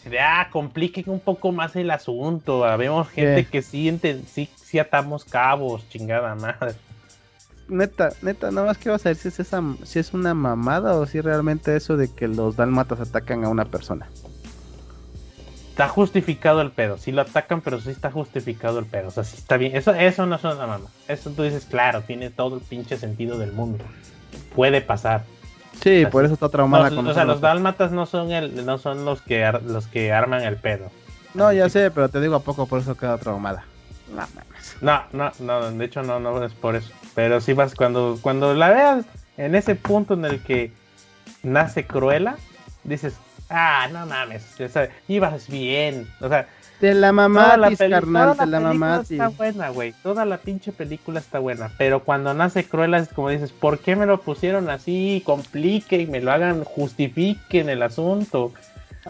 Si de, ah, compliquen un poco más el asunto. Vemos gente que sí, sí, sí atamos cabos, chingada madre. Neta, neta, nada más que vas a decir si es, esa, si es una mamada o si realmente eso de que los dalmatas atacan a una persona. Está justificado el pedo. Sí lo atacan, pero sí está justificado el pedo. O sea, sí está bien. Eso, eso no es una mamá. Eso tú dices, claro, tiene todo el pinche sentido del mundo puede pasar. Sí, por eso está traumada con O sea, los dálmatas no son el, no son los que los que arman el pedo. No, ya sé, pero te digo a poco por eso queda traumada. No, no, no, de hecho no, no es por eso. Pero sí vas cuando, cuando la veas en ese punto en el que nace Cruella, dices, ah, no mames, o sea, ibas bien. O sea, de la mamá, carnal, de la, mamá. Está buena, güey. Toda la pinche película está buena. Pero cuando nace Cruella es como dices, ¿por qué me lo pusieron así? Compliquen, me lo hagan, justifiquen el asunto.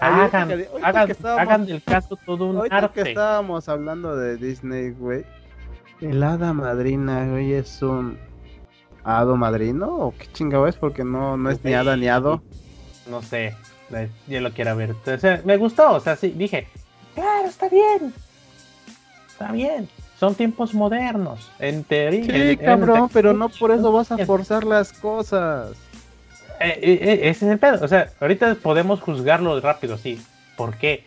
Hagan, hagan, hagan del caso todo un arte. que estábamos hablando de Disney, güey. El hada madrina, güey, es un hado madrino o qué chingado es porque no, no es ni hada ni hado. No sé, yo lo quiero ver. me gustó, o sea, sí, dije, Claro, está bien. Está bien. Son tiempos modernos, en teoría. Sí, cabrón, pero no por eso vas a forzar las cosas. Eh, eh, eh, ese es el pedo. O sea, ahorita podemos juzgarlo rápido, sí. ¿Por qué?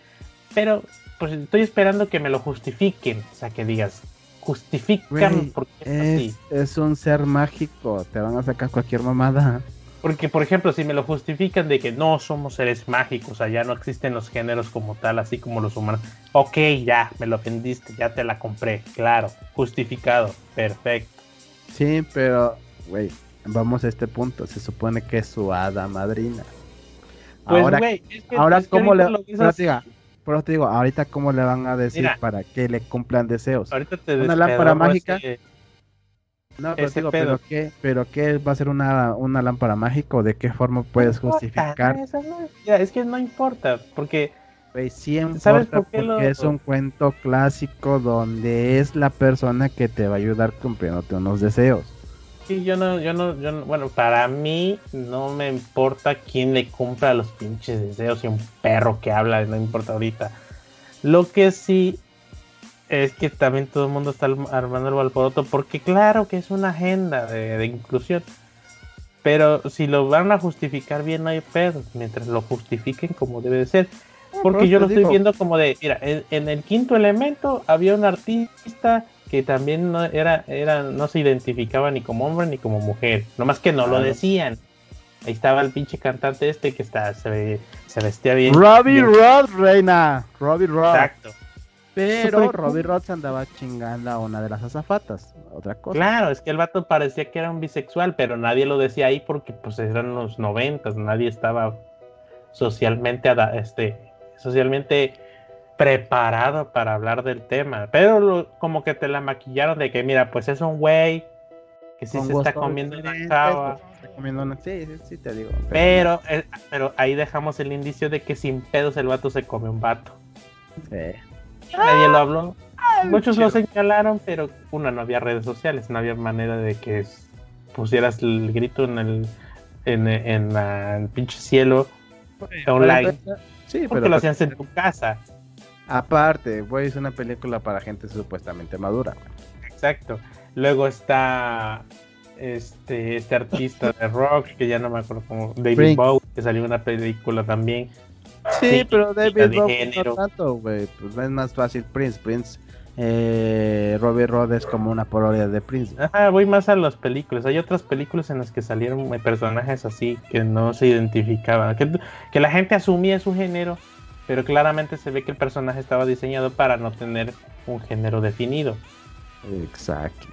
Pero, pues estoy esperando que me lo justifiquen. O sea, que digas, justifican Güey, por qué es así. es un ser mágico, te van a sacar cualquier mamada. Porque, por ejemplo, si me lo justifican de que no somos seres mágicos, o sea, ya no existen los géneros como tal, así como los humanos. Ok, ya, me lo vendiste, ya te la compré, claro, justificado, perfecto. Sí, pero, güey, vamos a este punto. Se supone que es su hada madrina. Pues, ahora, güey, es que- ahora es que ¿cómo le lo te diga, pero te digo, ahorita cómo le van a decir Mira. para que le cumplan deseos? Ahorita te Una lámpara mágica. ese- No, pero, digo, pedo. pero qué, pero qué va a ser una, una lámpara mágica o de qué forma puedes No importa, justificar. no, eso no- ya, es que no importa, porque Güey, sí ¿Sabes importa por qué porque lo- es un cuento clásico donde es la persona que te va a ayudar cumpliéndote unos deseos. sí, yo no, yo no, yo no- bueno, para mí no me importa quién le compra los pinches deseos y un perro que habla, no importa ahorita. Lo que sí es que también todo el mundo está armando el alboroto porque claro que es una agenda de, de inclusión. Pero si lo van a justificar bien no hay pedo, mientras lo justifiquen como debe de ser. Porque Pues yo lo estoy viendo como de, mira, en, en el quinto elemento había un artista que también no era, era, no se identificaba ni como hombre ni como mujer, nomás que no lo decían. Ahí estaba el pinche cantante este que está, se, ve- se vestía bien. Robbie bien- Rod, reina. Robbie Rod. Exacto. Pero. Robbie se andaba chingando a una de las azafatas. Otra cosa. Claro, es que el vato parecía que era un bisexual, pero nadie lo decía ahí porque pues eran los noventas, nadie estaba socialmente este socialmente preparado para hablar del tema. Pero lo- como que te la maquillaron de que mira, pues es un güey que sí se está comiendo una chava. pues, está comiendo una- Sí, sí, sí, te digo. Pero, eh, pero ahí dejamos el indicio de que sin pedos el vato se come un vato. Sí. Nadie lo habló. Muchos lo señalaron, pero una no había redes sociales, no había manera de que pusieras el grito en el en, en la- el pinche cielo online, Sí, porque pero lo hacías en tu casa. aparte, güey, es una película para gente supuestamente madura. Exacto. Luego está este este artista de rock que ya no me acuerdo cómo David. Bowie que salió en una película también. Sí, Sí, pero David Bowie no tanto, güey. Pues es más fácil Prince. Prince, eh, Robbie Rod es como una parodia de Prince. Ajá, voy más a las películas. Hay otras películas en las que salieron eh, personajes así que no se identificaban, que, que la gente asumía su género, pero claramente se ve que el personaje estaba diseñado para no tener un género definido. Exacto.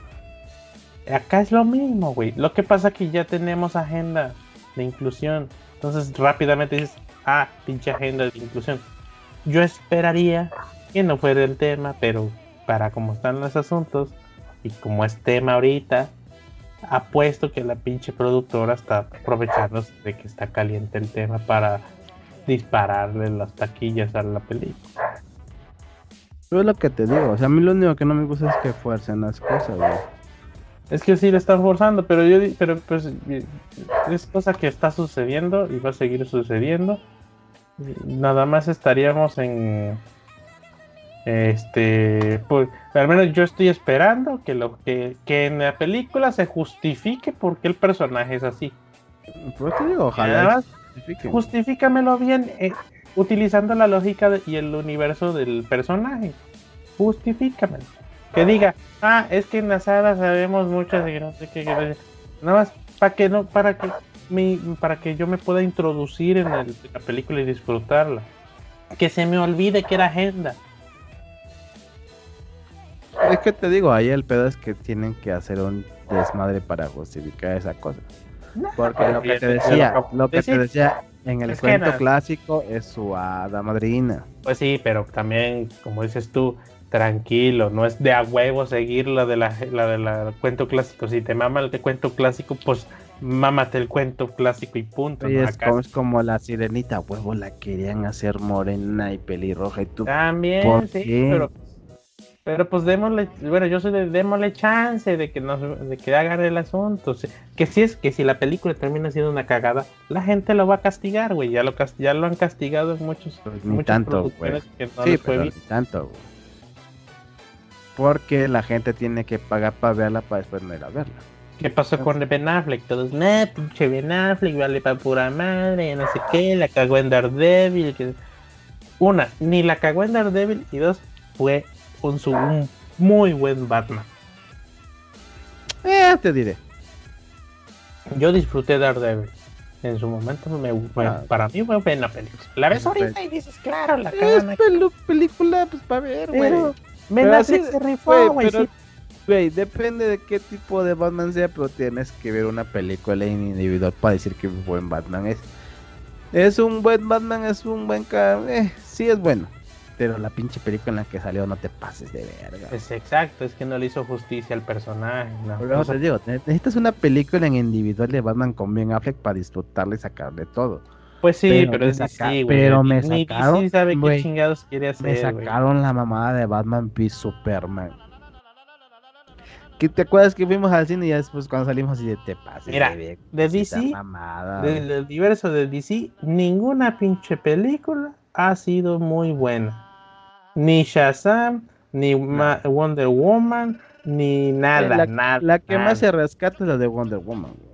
Acá es lo mismo, güey. Lo que pasa es que ya tenemos agenda de inclusión. Entonces rápidamente dices, ah, pinche agenda de inclusión. Yo esperaría que no fuera el tema, pero para cómo están los asuntos y como es tema ahorita, apuesto que la pinche productora está aprovechándose de que está caliente el tema para dispararle las taquillas a la película. Pero es lo que te digo. O sea, a mí lo único que no me gusta es que fuercen las cosas, güey. Es que sí le están forzando, pero yo pero pues eh, es cosa que está sucediendo y va a seguir sucediendo. Nada más estaríamos en este pues al menos yo estoy esperando que lo que, que en la película se justifique por qué el personaje es así. Pero te digo, ojalá. justifícamelo bien eh, utilizando la lógica de- y el universo del personaje. Justifícamelo. Que diga, ah, es que en la sala sabemos muchas y que no sé qué. que no sé". Nada más para que no, para que mi, para que yo me pueda introducir en el- la película y disfrutarla. Que se me olvide que era agenda. Es que te digo, ahí el pedo es que tienen que hacer un desmadre para justificar esa cosa. Porque lo que te decía, lo que te decía en el cuento clásico es su hada madrina. Pues sí, pero también, como dices tú, tranquilo, no es de a huevo seguir la de la, la de la cuento clásico. Si te mama el cuento clásico, pues mámate el cuento clásico y punto. Y ¿no? es, como, es como la sirenita, huevo, la querían hacer morena y pelirroja y tú. También, ¿Por sí, qué? pero, pero pues démosle, bueno, yo soy de démosle chance de que nos, de que hagan el asunto. Que si es que si la película termina siendo una cagada, la gente lo va a castigar, güey. Ya lo ya lo han castigado en muchos, Pues muchas tanto, güey. producciones que no sí, les fue pero ni tanto, güey. Porque la gente tiene que pagar para verla para después no ir a verla. ¿Qué pasó con Ben Affleck? Todos, nah, pinche Ben Affleck, vale pa' pura madre, no sé qué, la cagó en Daredevil. Que... Una, ni la cagó en Daredevil, y dos, fue un, su- un muy buen Batman. Eh, te diré. Yo disfruté Daredevil. En su momento me, me- Ah. para mí fue buena película. La ves ahorita y dices, claro, la Es cagan pelu- película, pues para ver, güey. pero Pero Affleck así- se güey, rifó, güey. pero- sí. Güey, depende de qué tipo de Batman sea, pero tienes que ver una película en individual para decir que buen Batman es. Es un buen Batman, es un buen... Eh, sí es bueno. Pero la pinche película en la que salió no te pases de verga. Es exacto, es que no le hizo justicia al personaje. no. Por eso O sea, digo, ne- necesitas una película en individual de Batman con Ben Affleck para disfrutarle y sacarle todo. Pues sí, pero es DC, güey. pero me sacaron, DC sabe qué güey, chingados quiere Me hacer, sacaron la mamada de Batman v Superman. ¿Qué te acuerdas que fuimos al cine y ya después cuando salimos y de te pases Mira, de, de DC, mamada, Del, universo de DC, ninguna pinche película ha sido muy buena. Ni Shazam, ni Ma- Wonder Woman, ni nada, la, nada. la que nada. más se rescata es la de Wonder Woman. güey.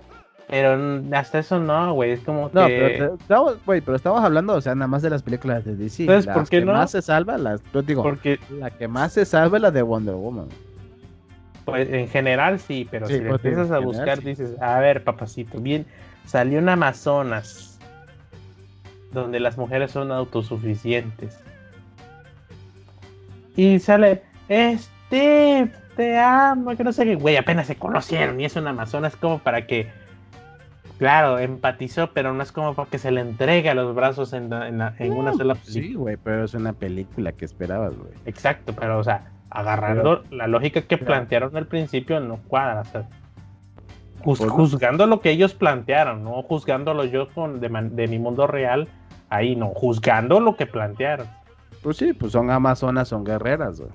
Pero hasta eso no, güey. Es como No, que. pero, te- estamos, güey, pero estamos hablando, o sea, nada más de las películas de DC. Entonces, las ¿por qué que no? más se salva, las, yo digo, Porque, la que más se salva es la de Wonder Woman. pues, en general sí, pero Sí, si pues, empiezas a en general, buscar, sí. dices, a ver, papacito, bien, salió un Amazonas donde las mujeres son autosuficientes. Y sale, Steve, te amo, que no sé qué, güey, apenas se conocieron y es un Amazonas como para que, claro, empatizó, pero no es como para que se le entregue a los brazos en, en la- en una sola película. Sí, güey, pero es una película que esperabas, güey. Exacto, pero o sea, agarrando la lógica que plantearon al principio no cuadra. O sea, juz- Pues juzgando lo que ellos plantearon, no juzgándolo yo con de, man- de mi mundo real, ahí no, juzgando lo que plantearon. Pues sí, pues son amazonas, son guerreras, güey.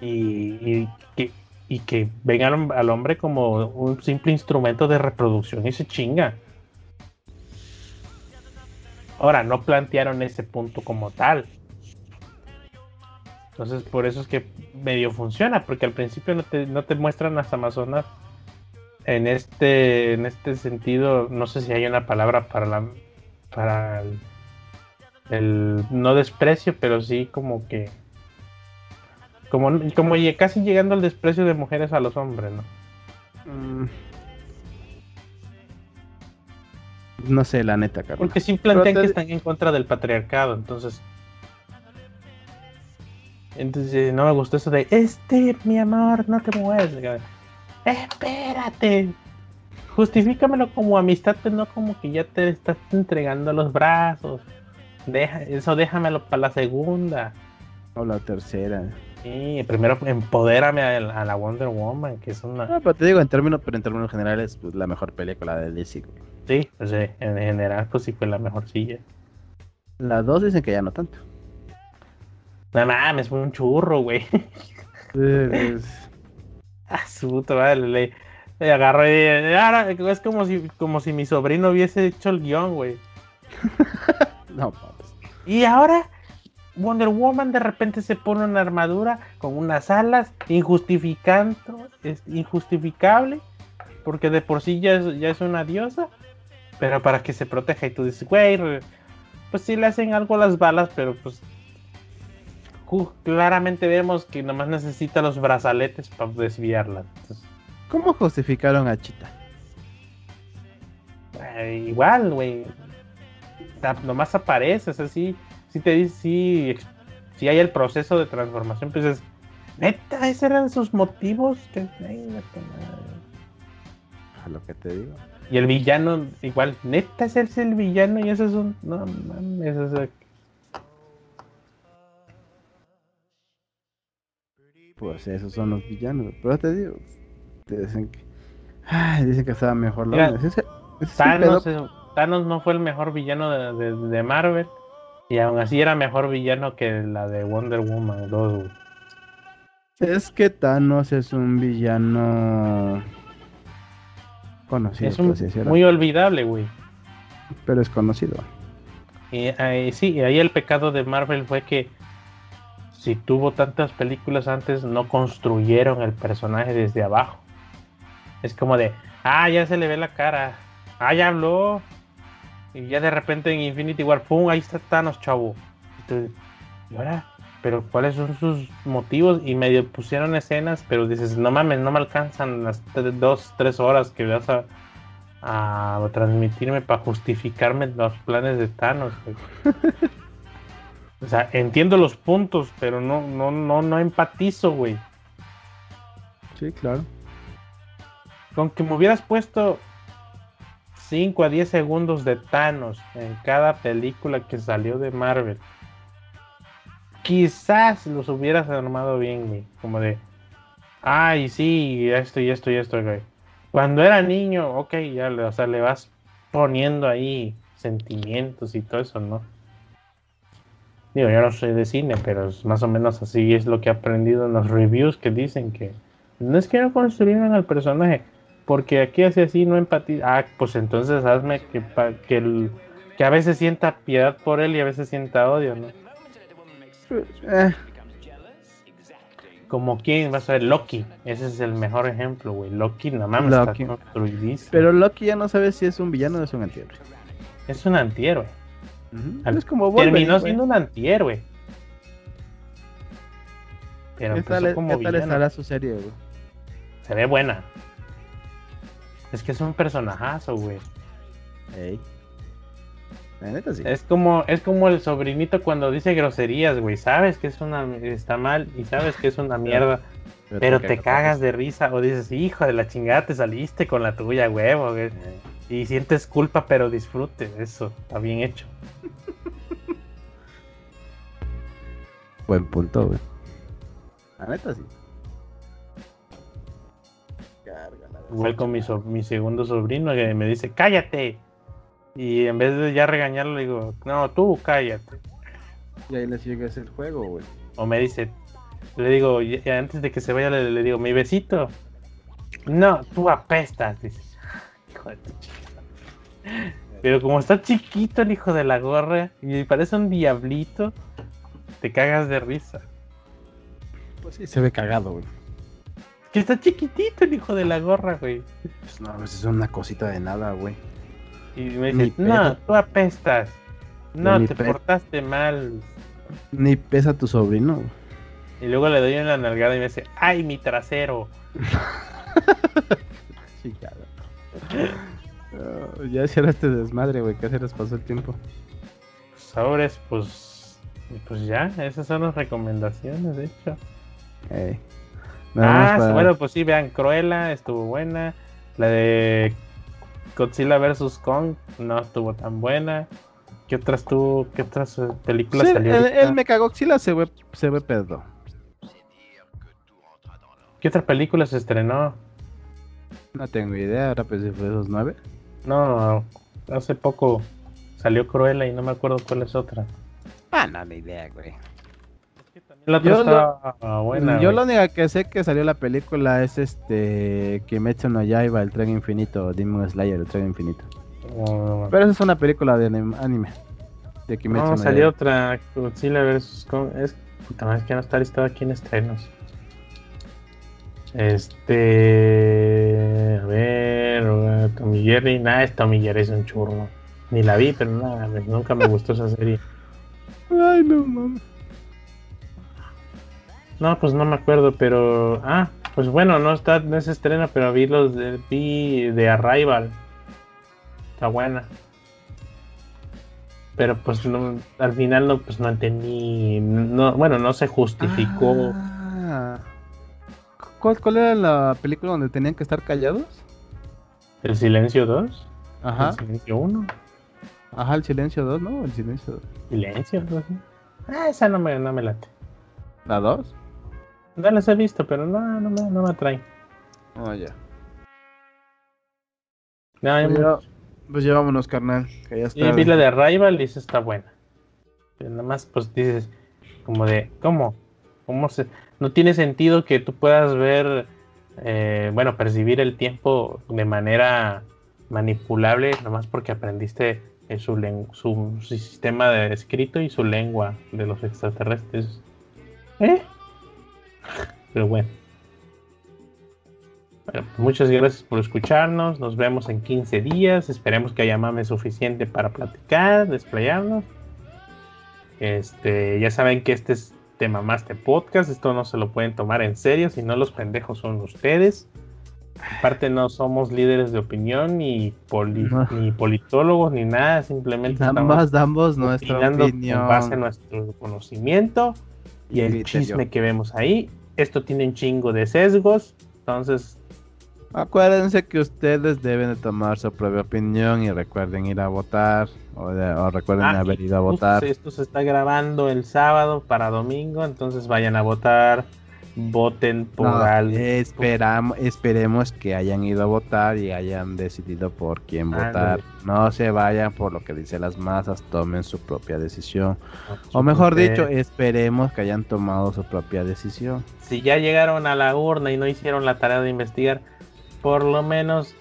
Y, y que, y que vengan al hombre como un simple instrumento de reproducción y se chinga. Ahora, no plantearon ese punto como tal. Entonces, por eso es que medio funciona, porque al principio no te, no te muestran las Amazonas en este, en este sentido. No sé si hay una palabra para la para el no desprecio, pero sí como que como, como casi llegando al desprecio de mujeres a los hombres, ¿no? Mm. No sé, la neta, Carlos. Porque sí plantean te- que están en contra del patriarcado, entonces. Entonces no me gustó eso de este, mi amor, no te mueves. Espérate. Justifícamelo como amistad, pero no como que ya te estás entregando los brazos. Deja, eso déjamelo para la segunda. O la tercera. Sí, primero empodérame a la, a la Wonder Woman, que es una. No, pero te digo en términos, pero en términos generales, pues la mejor película de DC, güey. Sí, pues sí, en general, pues sí fue la mejor silla. Las dos dicen que ya no tanto. No mames, fue un churro, güey. Ah, puta madre, le, le agarró y ahora es como si, como si mi sobrino hubiese hecho el guion, güey. no, papas. Y ahora Wonder Woman de repente se pone una armadura con unas alas injustificando, es injustificable, porque de por sí ya es, ya es una diosa, pero para que se proteja y tú dices, güey, pues sí le hacen algo a las balas, pero pues claramente vemos que nomás necesita los brazaletes para desviarlas. Entonces, ¿Cómo justificaron a Chita? Eh, igual, güey. Nomás aparece, o sea, sí, sí te dice, sí, sí hay el proceso de transformación, pues es, neta, ese eran sus motivos. Que. A lo que te digo. y el villano, igual, neta, ese es el villano y eso es un, no mames, o sea, Pues esos son los villanos. Pero te digo, te dicen que. Ay, dicen que estaba mejor Mira. Ese- ese Thanos, es- Thanos no fue el mejor villano de, de- de Marvel y aún así era mejor villano que la de Wonder Woman 2, güey. Es que Thanos es un villano conocido, es un, muy olvidable, güey. pero es conocido. Y ahí- sí, y ahí el pecado de Marvel fue que si tuvo tantas películas antes, no construyeron el personaje desde abajo. Es como de, ah, ya se le ve la cara, ah, ya habló. Y ya de repente en Infinity War, pum, ahí está Thanos, chavo. Y tú, ¿y ahora? pero ¿cuáles son sus motivos? Y medio pusieron escenas, pero dices, no mames, no me alcanzan las dos, tres horas que vas a, a transmitirme para justificarme los planes de Thanos. o sea, entiendo los puntos, pero no, no, no, no empatizo, güey. Sí, claro. Con que me hubieras puesto 5 a 10 segundos de Thanos en cada película que salió de Marvel quizás los hubieras armado bien. Como de, ay, sí, esto y esto y esto, güey. Cuando era niño, ok, ya o sea, le vas poniendo ahí sentimientos y todo eso, ¿no? Digo, yo no soy de cine, pero es más o menos así es lo que he aprendido en los reviews que dicen que no es que no construyeran al personaje, porque aquí hace así, no empatiza. Ah, pues entonces hazme que, que, que a veces sienta piedad por él y a veces sienta odio, ¿no? Eh. Como quién va a ser Loki. Ese es el mejor ejemplo, güey. Loki nada más está construidísimo. Pero Loki ya no sabe si es un villano o es un antihéroe. Es un antihéroe. es como Terminó siendo un antihéroe. Pero ¿Qué tal, como ¿qué tal estará su serie, güey? Se ve buena. Es que es un personajazo, güey. Ey. Es como, es como el sobrinito cuando dice groserías, güey. Sabes que es una está mal y sabes que es una mierda. Pero, te, cagas de risa o dices, hijo de la chingada, te saliste con la tuya, huevo. Y sientes culpa, pero disfrute. Eso, está bien hecho. Buen punto, güey. La neta sí. Igual con mi, mi segundo sobrino que me dice, cállate. Y en vez de ya regañarlo, le digo, no, tú cállate. Y ahí le sigues el juego, güey. O me dice, le digo, antes de que se vaya, le, digo, mi besito. No, tú apestas, dice. Hijo de tu Pero como está chiquito el hijo de la gorra y parece un diablito, te cagas de risa. Pues sí, se ve cagado, güey. Que está chiquitito el hijo de la gorra, güey. Pues no, pues es una cosita de nada, güey. Y me dice, no, tú apestas. No, te portaste mal. Ni pesa tu sobrino. Y luego le doy una nalgada y me dice, ¡ay, mi trasero! sí, ya hicieron este desmadre, güey. ¿Qué les pasó el tiempo? Sobres, pues. Pues ya, esas son las recomendaciones, de hecho. Ah, bueno, pues sí, vean, Cruella estuvo buena. La de Godzilla vs. Kong no estuvo tan buena. ¿Qué otras tuvo? ¿Qué otras eh, películas sí, salió? El, el Mechagodzilla se ve, se ve pedo. ¿Qué otra película se estrenó? No tengo idea, ahora pues fue esos nueve. No, hace poco salió Cruella y no me acuerdo cuál es otra. Ah, no, ni idea, güey. La yo lo, buena, yo lo único que sé que salió la película es este Kimetsu no Yaiba, el tren infinito, Demon Slayer, el tren infinito. Oh. Pero esa es una película de anime. De Kimetsu no, salió otra Godzilla vs Kong. Es puta madre que no está listado aquí en estrenos. Este. A ver, Tommy Jerry. Nada, es Tommy Jerry es un churro. Ni la vi, pero nada, nunca me gustó esa serie. Ay, no mames. No, pues no me acuerdo, pero. Ah, pues bueno, no está, no se estrena, pero vi los de, vi de Arrival. Está buena. Pero pues no, al final no, pues no entendí. No, bueno, no se justificó. Ah. ¿Cuál, ¿Cuál era la película donde tenían que estar callados? ¿El Silencio 2? Ajá. ¿El Silencio 1? Ajá, el Silencio 2, ¿no? El Silencio 2. ¿Silencio? Ah, esa no me, no me late. ¿La 2? No las he visto, pero no, no, me, no me atraen. Oh, ya. pues, pues llevámonos, carnal. Que ya está. Y vi la de Arrival y esa está buena. Pero nada más, pues dices, como de, ¿cómo? ¿Cómo se.? No tiene sentido que tú puedas ver, eh, bueno, percibir el tiempo de manera manipulable, nomás porque aprendiste su, su, su sistema de escrito y su lengua de los extraterrestres. ¿Eh? Pero bueno. muchas gracias por escucharnos. Nos vemos en 15 días. Esperemos que haya mame suficiente para platicar, desplayarnos. Este, ya saben que este es Te Mamaste Podcast. Esto no se lo pueden tomar en serio, si no los pendejos son ustedes. Aparte no somos líderes de opinión ni, ni politólogos ni nada, simplemente damos, damos nuestra opinión con base en nuestro conocimiento y el chisme que vemos ahí. Esto tiene un chingo de sesgos, entonces Acuérdense que ustedes deben de tomar su propia opinión y recuerden ir a votar o, recuerden ah, haber ido a votar. Esto se está grabando el sábado para domingo, entonces vayan a votar, voten por algo. Esperamos, esperemos que hayan ido a votar y hayan decidido por quién votar. No se vayan por lo que dicen las masas, tomen su propia decisión. o mejor dicho, esperemos que hayan tomado su propia decisión. Si ya llegaron a la urna y no hicieron la tarea de investigar, por lo menos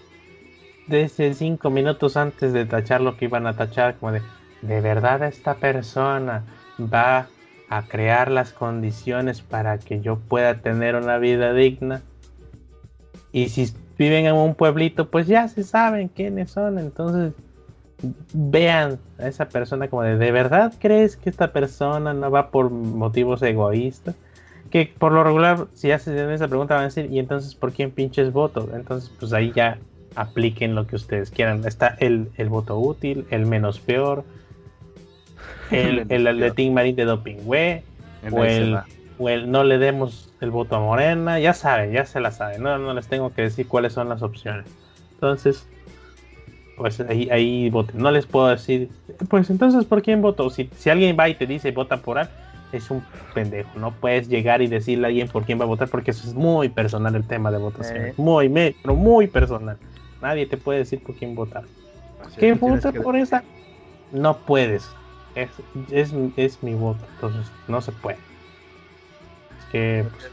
desde cinco minutos antes de tachar lo que iban a tachar, como de, de verdad esta persona va a crear las condiciones para que yo pueda tener una vida digna. Y si viven en un pueblito, pues ya se saben quiénes son. Entonces vean a esa persona como de, ¿de verdad crees que esta persona no va por motivos egoístas? que por lo regular, si haces esa pregunta, van a decir, ¿y entonces por quién pinches voto? Entonces, pues ahí ya apliquen lo que ustedes quieran. Está el, voto útil, el menos peor, el, el Atletín Marín de Doping, o el, o el no le demos el voto a Morena, ya saben, ya se la saben, no, no les tengo que decir cuáles son las opciones. Entonces, pues ahí, ahí voten. No les puedo decir, pues entonces, ¿por quién voto? Si, si alguien va y te dice vota por él, es un pendejo. No puedes llegar y decirle a alguien por quién va a votar porque eso es muy personal el tema de votación. Eh. Muy, pero muy personal. Nadie te puede decir por quién votar. ¿Qué vota por esa? No puedes. Es, es, mi voto. Entonces no se puede. Es que, pues,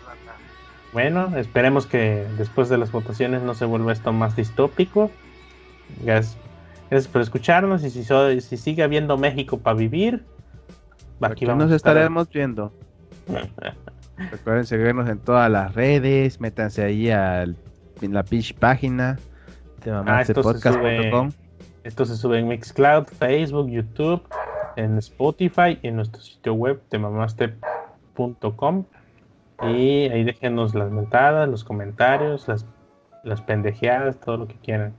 bueno, esperemos que después de las votaciones no se vuelva esto más distópico. Gracias, gracias por escucharnos y si, si sigue habiendo México para vivir, Aquí nos estaremos viendo. Recuerden seguirnos en todas las redes, métanse ahí en la pitch página de ah, esto, esto se sube en Mixcloud, Facebook, YouTube, en Spotify y en nuestro sitio web temamaste.com y ahí déjenos las mentadas, los comentarios, las, las pendejeadas, todo lo que quieran.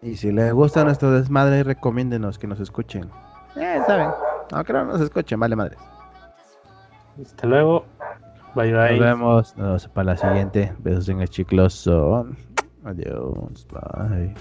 Y si les gusta nuestro desmadre, recomiéndenos que nos escuchen. Eh, saben. No, creo no nos escuchen, vale madres. Hasta luego. Bye bye. Nos vemos. Nos vemos para la siguiente. Besos en el chicloso. Adiós. Bye.